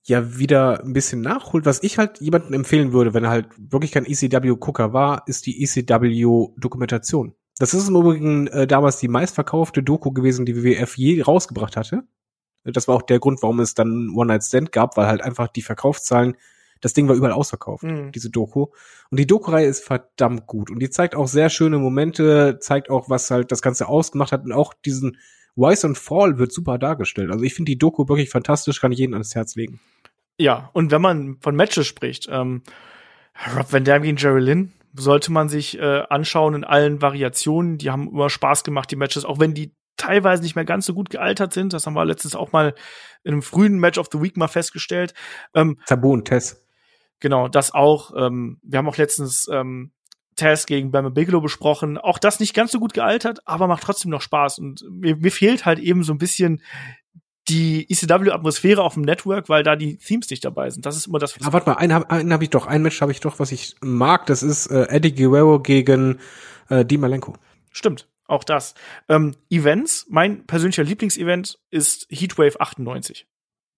ja wieder ein bisschen nachholt. Was ich halt jemandem empfehlen würde, wenn er halt wirklich kein ECW-Gucker war, ist die ECW-Dokumentation. Das ist im Übrigen äh, damals die meistverkaufte Doku gewesen, die WWF je rausgebracht hatte. Das war auch der Grund, warum es dann One Night Stand gab, weil halt einfach die Verkaufszahlen, das Ding war überall ausverkauft, mhm. diese Doku. Und die Doku-Reihe ist verdammt gut. Und die zeigt auch sehr schöne Momente, zeigt auch, was halt das Ganze ausgemacht hat und auch diesen Rise and Fall wird super dargestellt. Also ich finde die Doku wirklich fantastisch, kann ich jeden ans Herz legen.
Ja, und wenn man von Matches spricht, ähm, Rob Van Dam gegen Jerry Lynn sollte man sich äh, anschauen in allen Variationen. Die haben immer Spaß gemacht, die Matches, auch wenn die teilweise nicht mehr ganz so gut gealtert sind. Das haben wir letztens auch mal in einem frühen Match of the Week mal festgestellt.
Ähm, Tabu und Tess.
Genau, das auch. Ähm, wir haben auch letztens ähm, Tess gegen Bama Bigelow besprochen. Auch das nicht ganz so gut gealtert, aber macht trotzdem noch Spaß. Und mir, mir fehlt halt eben so ein bisschen die ECW-Atmosphäre auf dem Network, weil da die Themes nicht dabei sind. Das ist immer das.
Was ah, warte mal, einen habe einen hab ich doch, ein Match habe ich doch, was ich mag. Das ist äh, Eddie Guerrero gegen äh, Di Malenko.
Stimmt, auch das. Ähm, Events, mein persönlicher Lieblingsevent ist Heatwave 98.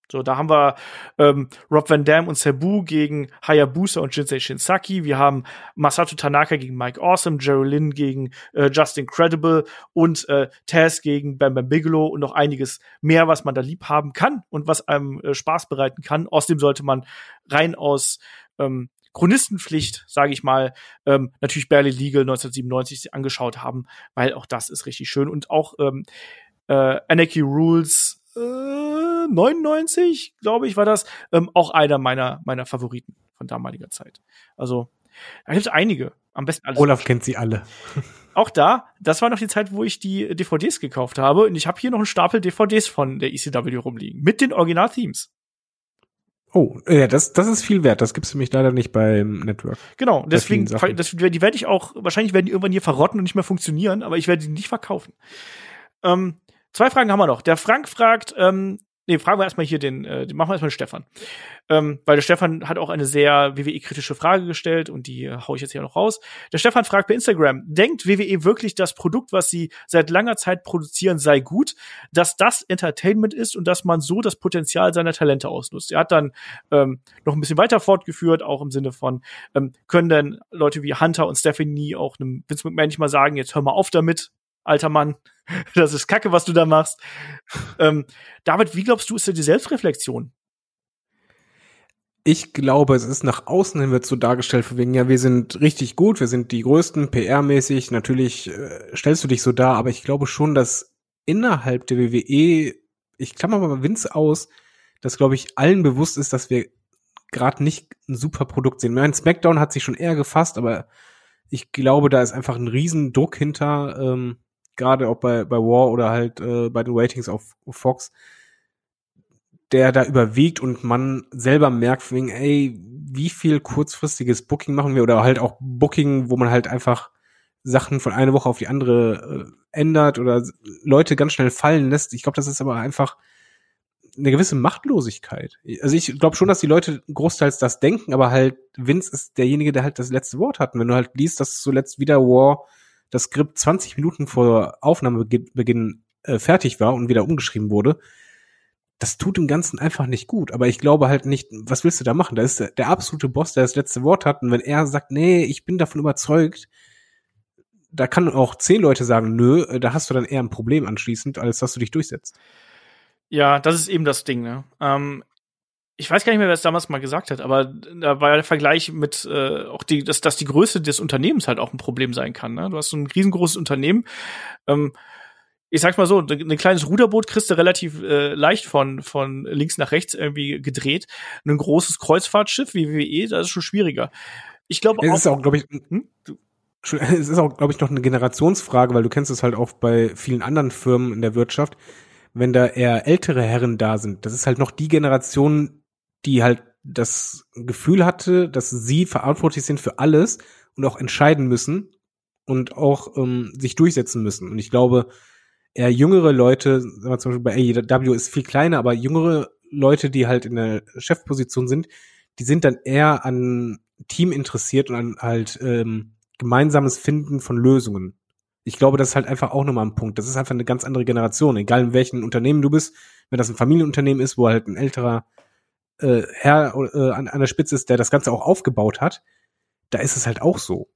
So, da haben wir ähm, Rob Van Dam und Sabu gegen Hayabusa und Jinsei Shinsaki. Wir haben Masato Tanaka gegen Mike Awesome, Jerry Lynn gegen äh, Justin Credible und äh, Taz gegen Bam Bam Bigelow und noch einiges mehr, was man da lieb haben kann und was einem äh, Spaß bereiten kann. Außerdem sollte man rein aus ähm, Chronistenpflicht, sage ich mal, ähm, natürlich Barely Legal 1997 angeschaut haben, weil auch das ist richtig schön und auch ähm, äh, Anarchy Rules äh, 99, glaube ich, war das, ähm, auch einer meiner, meiner Favoriten von damaliger Zeit. Also, da gibt es einige. Am besten
alles. Olaf kennt sie alle.
auch da, das war noch die Zeit, wo ich die DVDs gekauft habe. Und ich habe hier noch einen Stapel DVDs von der ECW rumliegen. Mit den Original-Themes.
Oh, ja, das, das ist viel wert. Das gibt's für mich leider nicht beim Network.
Genau, deswegen, das, die werde ich auch, wahrscheinlich werden die irgendwann hier verrotten und nicht mehr funktionieren, aber ich werde die nicht verkaufen. Ähm, Zwei Fragen haben wir noch. Der Frank fragt, ähm, nee, fragen wir erstmal hier den, äh, machen wir erstmal den Stefan. Ähm, weil der Stefan hat auch eine sehr WWE-kritische Frage gestellt und die äh, hau ich jetzt hier noch raus. Der Stefan fragt bei Instagram, denkt WWE wirklich, das Produkt, was sie seit langer Zeit produzieren, sei gut, dass das Entertainment ist und dass man so das Potenzial seiner Talente ausnutzt? Er hat dann ähm, noch ein bisschen weiter fortgeführt, auch im Sinne von, ähm, können denn Leute wie Hunter und Stephanie auch einem Vince McMahon nicht mal sagen, jetzt hör mal auf damit, alter Mann, das ist Kacke, was du da machst. Ähm, David, wie glaubst du, ist da die Selbstreflexion?
Ich glaube, es ist nach außen hin wird so dargestellt, von wegen, ja, wir sind richtig gut, wir sind die größten, PR-mäßig, natürlich äh, stellst du dich so dar, aber ich glaube schon, dass innerhalb der WWE, ich klammer mal Vince aus, dass, glaube ich, allen bewusst ist, dass wir gerade nicht ein super Produkt sehen. Mein SmackDown hat sich schon eher gefasst, aber ich glaube, da ist einfach ein riesen Druck hinter, ähm, gerade auch bei, bei War oder halt äh, bei den Ratings auf, Fox, der da überwiegt und man selber merkt, wegen, ey, wie viel kurzfristiges Booking machen wir oder halt auch Booking, wo man halt einfach Sachen von einer Woche auf die andere äh, ändert oder Leute ganz schnell fallen lässt. Ich glaube, das ist aber einfach eine gewisse Machtlosigkeit. Also ich glaube schon, dass die Leute großteils das denken, aber halt Vince ist derjenige, der halt das letzte Wort hat. Und wenn du halt liest, dass zuletzt wieder War das Skript 20 Minuten vor Aufnahmebeginn äh, fertig war und wieder umgeschrieben wurde, das tut dem Ganzen einfach nicht gut. Aber ich glaube halt nicht, was willst du da machen? Da ist der, der absolute Boss, der das letzte Wort hat. Und wenn er sagt, nee, ich bin davon überzeugt, da kann auch zehn Leute sagen, nö, äh, da hast du dann eher ein Problem anschließend, als dass du dich durchsetzt.
Ja, das ist eben das Ding, ne? Ähm, ich weiß gar nicht mehr, wer es damals mal gesagt hat, aber da war der Vergleich mit äh, auch die, dass, dass die Größe des Unternehmens halt auch ein Problem sein kann. Ne? Du hast so ein riesengroßes Unternehmen. Ähm, ich sag's mal so, ein kleines Ruderboot kriegst du relativ äh, leicht von, von links nach rechts irgendwie gedreht. Ein großes Kreuzfahrtschiff wie WWE, das ist schon schwieriger. Ich glaube
auch. Es ist auch, glaube ich, hm? es ist auch, glaube ich, noch eine Generationsfrage, weil du kennst es halt auch bei vielen anderen Firmen in der Wirtschaft, wenn da eher ältere Herren da sind. Das ist halt noch die Generation, die halt das Gefühl hatte, dass sie verantwortlich sind für alles und auch entscheiden müssen und auch ähm, sich durchsetzen müssen. Und ich glaube, eher jüngere Leute, sagen wir zum Beispiel bei AEW ist viel kleiner, aber jüngere Leute, die halt in der Chefposition sind, die sind dann eher an Team interessiert und an halt ähm, gemeinsames Finden von Lösungen. Ich glaube, das ist halt einfach auch nochmal ein Punkt. Das ist einfach eine ganz andere Generation. Egal in welchem Unternehmen du bist, wenn das ein Familienunternehmen ist, wo halt ein älterer äh, Herr äh, an, an der Spitze ist, der das Ganze auch aufgebaut hat, da ist es halt auch so.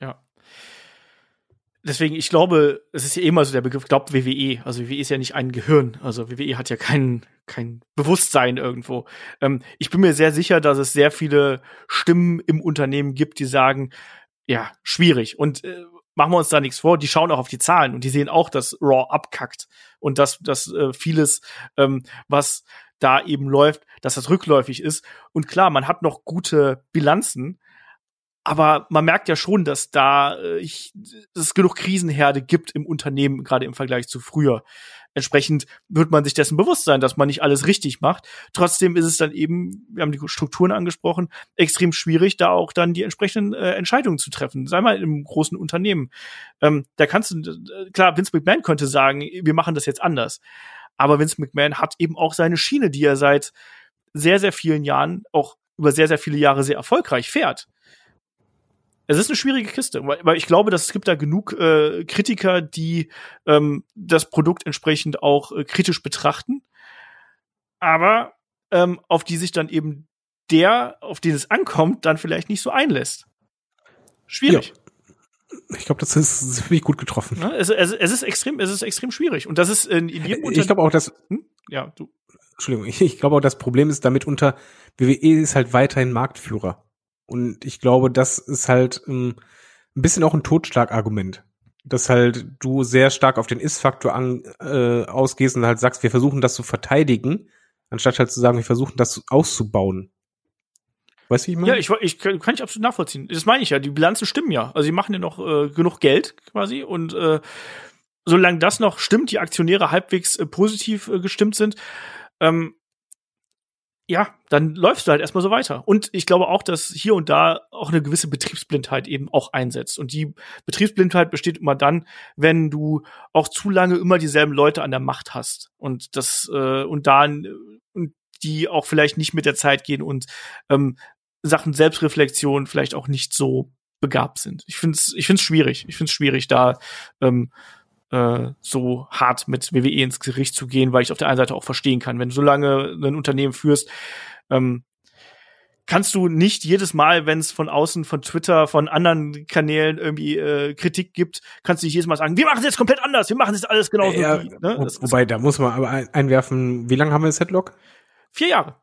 Ja. Deswegen, ich glaube, es ist ja immer so der Begriff, glaubt WWE. Also WWE ist ja nicht ein Gehirn. Also WWE hat ja kein, kein Bewusstsein irgendwo. Ähm, ich bin mir sehr sicher, dass es sehr viele Stimmen im Unternehmen gibt, die sagen, ja, schwierig. Und äh, machen wir uns da nichts vor, die schauen auch auf die Zahlen und die sehen auch, dass Raw abkackt und dass, dass äh, vieles, ähm, was da eben läuft, dass das rückläufig ist. Und klar, man hat noch gute Bilanzen, aber man merkt ja schon, dass da äh, ich, dass es genug Krisenherde gibt im Unternehmen, gerade im Vergleich zu früher. Entsprechend wird man sich dessen bewusst sein, dass man nicht alles richtig macht. Trotzdem ist es dann eben, wir haben die Strukturen angesprochen, extrem schwierig, da auch dann die entsprechenden äh, Entscheidungen zu treffen. Sei mal im großen Unternehmen. Ähm, da kannst du, äh, klar, Vince McMahon könnte sagen, wir machen das jetzt anders. Aber Vince McMahon hat eben auch seine Schiene, die er seit sehr, sehr vielen Jahren, auch über sehr, sehr viele Jahre sehr erfolgreich fährt. Es ist eine schwierige Kiste, weil ich glaube, dass es gibt da genug äh, Kritiker, die ähm, das Produkt entsprechend auch äh, kritisch betrachten, aber ähm, auf die sich dann eben der, auf den es ankommt, dann vielleicht nicht so einlässt. Schwierig.
Ja. Ich glaube, das ist ziemlich gut getroffen.
Ja, es, es, es, ist extrem, es ist extrem schwierig. Und das ist in, in jedem
Unternehmen. Ich glaube auch, dass. Hm?
Ja, du.
Entschuldigung, ich, ich glaube auch, das Problem ist damit unter, WWE ist halt weiterhin Marktführer. Und ich glaube, das ist halt ähm, ein bisschen auch ein Totschlagargument. Dass halt du sehr stark auf den Ist-Faktor äh, ausgehst und halt sagst, wir versuchen das zu verteidigen, anstatt halt zu sagen, wir versuchen das auszubauen.
Weißt du, wie ich meine? Ja, ich, ich kann ich absolut nachvollziehen. Das meine ich ja. Die Bilanzen stimmen ja. Also sie machen ja noch äh, genug Geld quasi und äh, solange das noch stimmt, die Aktionäre halbwegs äh, positiv äh, gestimmt sind, ähm, ja, dann läufst du halt erstmal so weiter. Und ich glaube auch, dass hier und da auch eine gewisse Betriebsblindheit eben auch einsetzt. Und die Betriebsblindheit besteht immer dann, wenn du auch zu lange immer dieselben Leute an der Macht hast. Und das, äh, und da, und die auch vielleicht nicht mit der Zeit gehen und ähm, Sachen Selbstreflexion vielleicht auch nicht so begabt sind. Ich finde es ich find's schwierig. Ich finde es schwierig, da ähm, äh, so hart mit WWE ins Gericht zu gehen, weil ich auf der einen Seite auch verstehen kann, wenn du so lange ein Unternehmen führst, ähm, kannst du nicht jedes Mal, wenn es von außen, von Twitter, von anderen Kanälen irgendwie äh, Kritik gibt, kannst du nicht jedes Mal sagen, wir machen es jetzt komplett anders, wir machen es jetzt alles genauso
ja, wie. Ne? Wo, wobei, da muss man aber einwerfen, wie lange haben wir das Headlock?
Vier Jahre.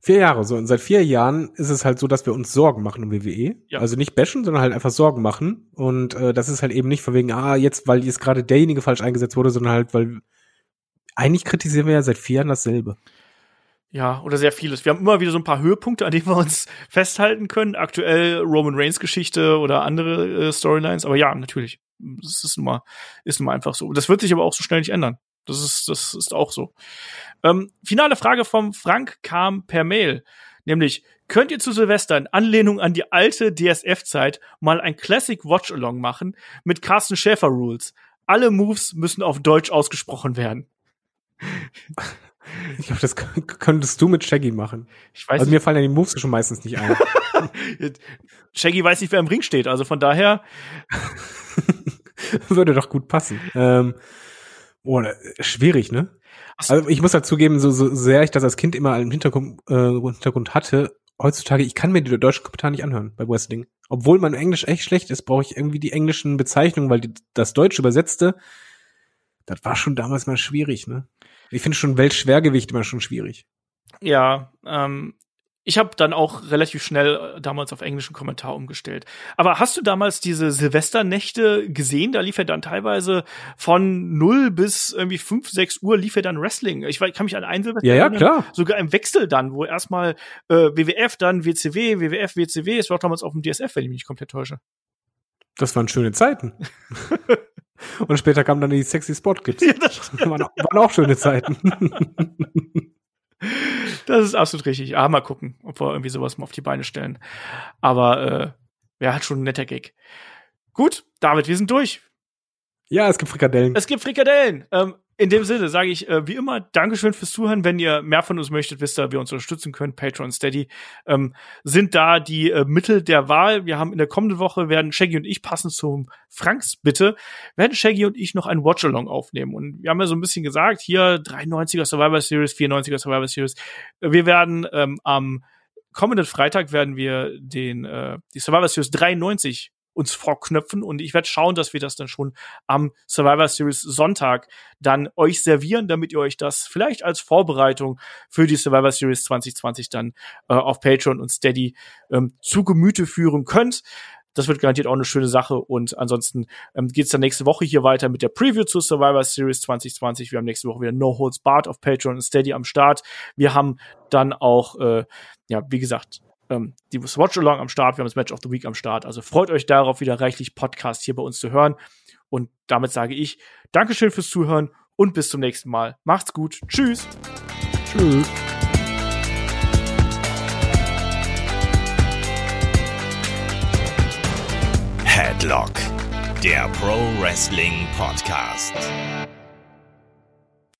Vier Jahre so. Und seit vier Jahren ist es halt so, dass wir uns Sorgen machen um WWE. Ja. Also nicht bashen, sondern halt einfach Sorgen machen. Und äh, das ist halt eben nicht von wegen, ah, jetzt, weil jetzt gerade derjenige falsch eingesetzt wurde, sondern halt, weil eigentlich kritisieren wir ja seit vier Jahren dasselbe.
Ja, oder sehr vieles. Wir haben immer wieder so ein paar Höhepunkte, an denen wir uns festhalten können. Aktuell Roman Reigns Geschichte oder andere äh, Storylines. Aber ja, natürlich. Das ist nun mal, ist nun mal einfach so. Das wird sich aber auch so schnell nicht ändern. Das ist, das ist auch so. Ähm, finale Frage vom Frank kam per Mail. Nämlich, könnt ihr zu Silvester in Anlehnung an die alte DSF-Zeit mal ein Classic Watch-Along machen mit Carsten Schäfer Rules? Alle Moves müssen auf Deutsch ausgesprochen werden.
Ich glaube, das könntest du mit Shaggy machen.
Ich weiß
also mir fallen ja die Moves schon meistens nicht ein.
Shaggy weiß nicht, wer im Ring steht, also von daher
würde doch gut passen. Ähm, oh, schwierig, ne? Also ich muss dazugeben, so, so sehr ich das als Kind immer im Hintergrund, äh, Hintergrund hatte, heutzutage, ich kann mir die deutschen Kommentare nicht anhören bei Wrestling. Obwohl mein Englisch echt schlecht ist, brauche ich irgendwie die englischen Bezeichnungen, weil die, das Deutsch übersetzte, das war schon damals mal schwierig, ne? Ich finde schon Weltschwergewicht immer schon schwierig.
Ja, ähm, ich habe dann auch relativ schnell äh, damals auf englischen Kommentar umgestellt. Aber hast du damals diese Silvesternächte gesehen? Da lief ja dann teilweise von 0 bis irgendwie 5, 6 Uhr lief ja dann Wrestling. Ich kann mich an einen Silvester
ja, ja, klar.
sogar im Wechsel dann, wo erstmal äh, WWF, dann WCW, WWF, WCW. Es war auch damals auf dem DSF, wenn ich mich nicht komplett täusche.
Das waren schöne Zeiten. Und später kam dann die sexy Spot Kids. Ja, das waren, waren auch schöne Zeiten.
Das ist absolut richtig. Ah, mal gucken, ob wir irgendwie sowas mal auf die Beine stellen. Aber äh, wer hat schon ein netter Gag. Gut, David, wir sind durch.
Ja, es gibt Frikadellen.
Es gibt Frikadellen. Ähm, in dem Sinne sage ich äh, wie immer Dankeschön fürs Zuhören. Wenn ihr mehr von uns möchtet, wisst ihr, wir uns unterstützen können. Patreon, Steady ähm, sind da die äh, Mittel der Wahl. Wir haben in der kommenden Woche werden Shaggy und ich passend zum Franks Bitte werden Shaggy und ich noch ein Watchalong aufnehmen. Und wir haben ja so ein bisschen gesagt, hier 93er Survivor Series, 94er Survivor Series. Wir werden ähm, am kommenden Freitag werden wir den äh, die Survivor Series 93 uns vorknöpfen und ich werde schauen, dass wir das dann schon am Survivor Series Sonntag dann euch servieren, damit ihr euch das vielleicht als Vorbereitung für die Survivor Series 2020 dann äh, auf Patreon und Steady ähm, zu Gemüte führen könnt. Das wird garantiert auch eine schöne Sache. Und ansonsten ähm, geht es dann nächste Woche hier weiter mit der Preview zur Survivor Series 2020. Wir haben nächste Woche wieder No Holds Barred auf Patreon und Steady am Start. Wir haben dann auch, äh, ja, wie gesagt, ähm, die Watch Along am Start, wir haben das Match of the Week am Start. Also freut euch darauf, wieder reichlich Podcast hier bei uns zu hören. Und damit sage ich Dankeschön fürs Zuhören und bis zum nächsten Mal. Macht's gut. Tschüss. Tschüss.
Headlock, der Pro Wrestling Podcast.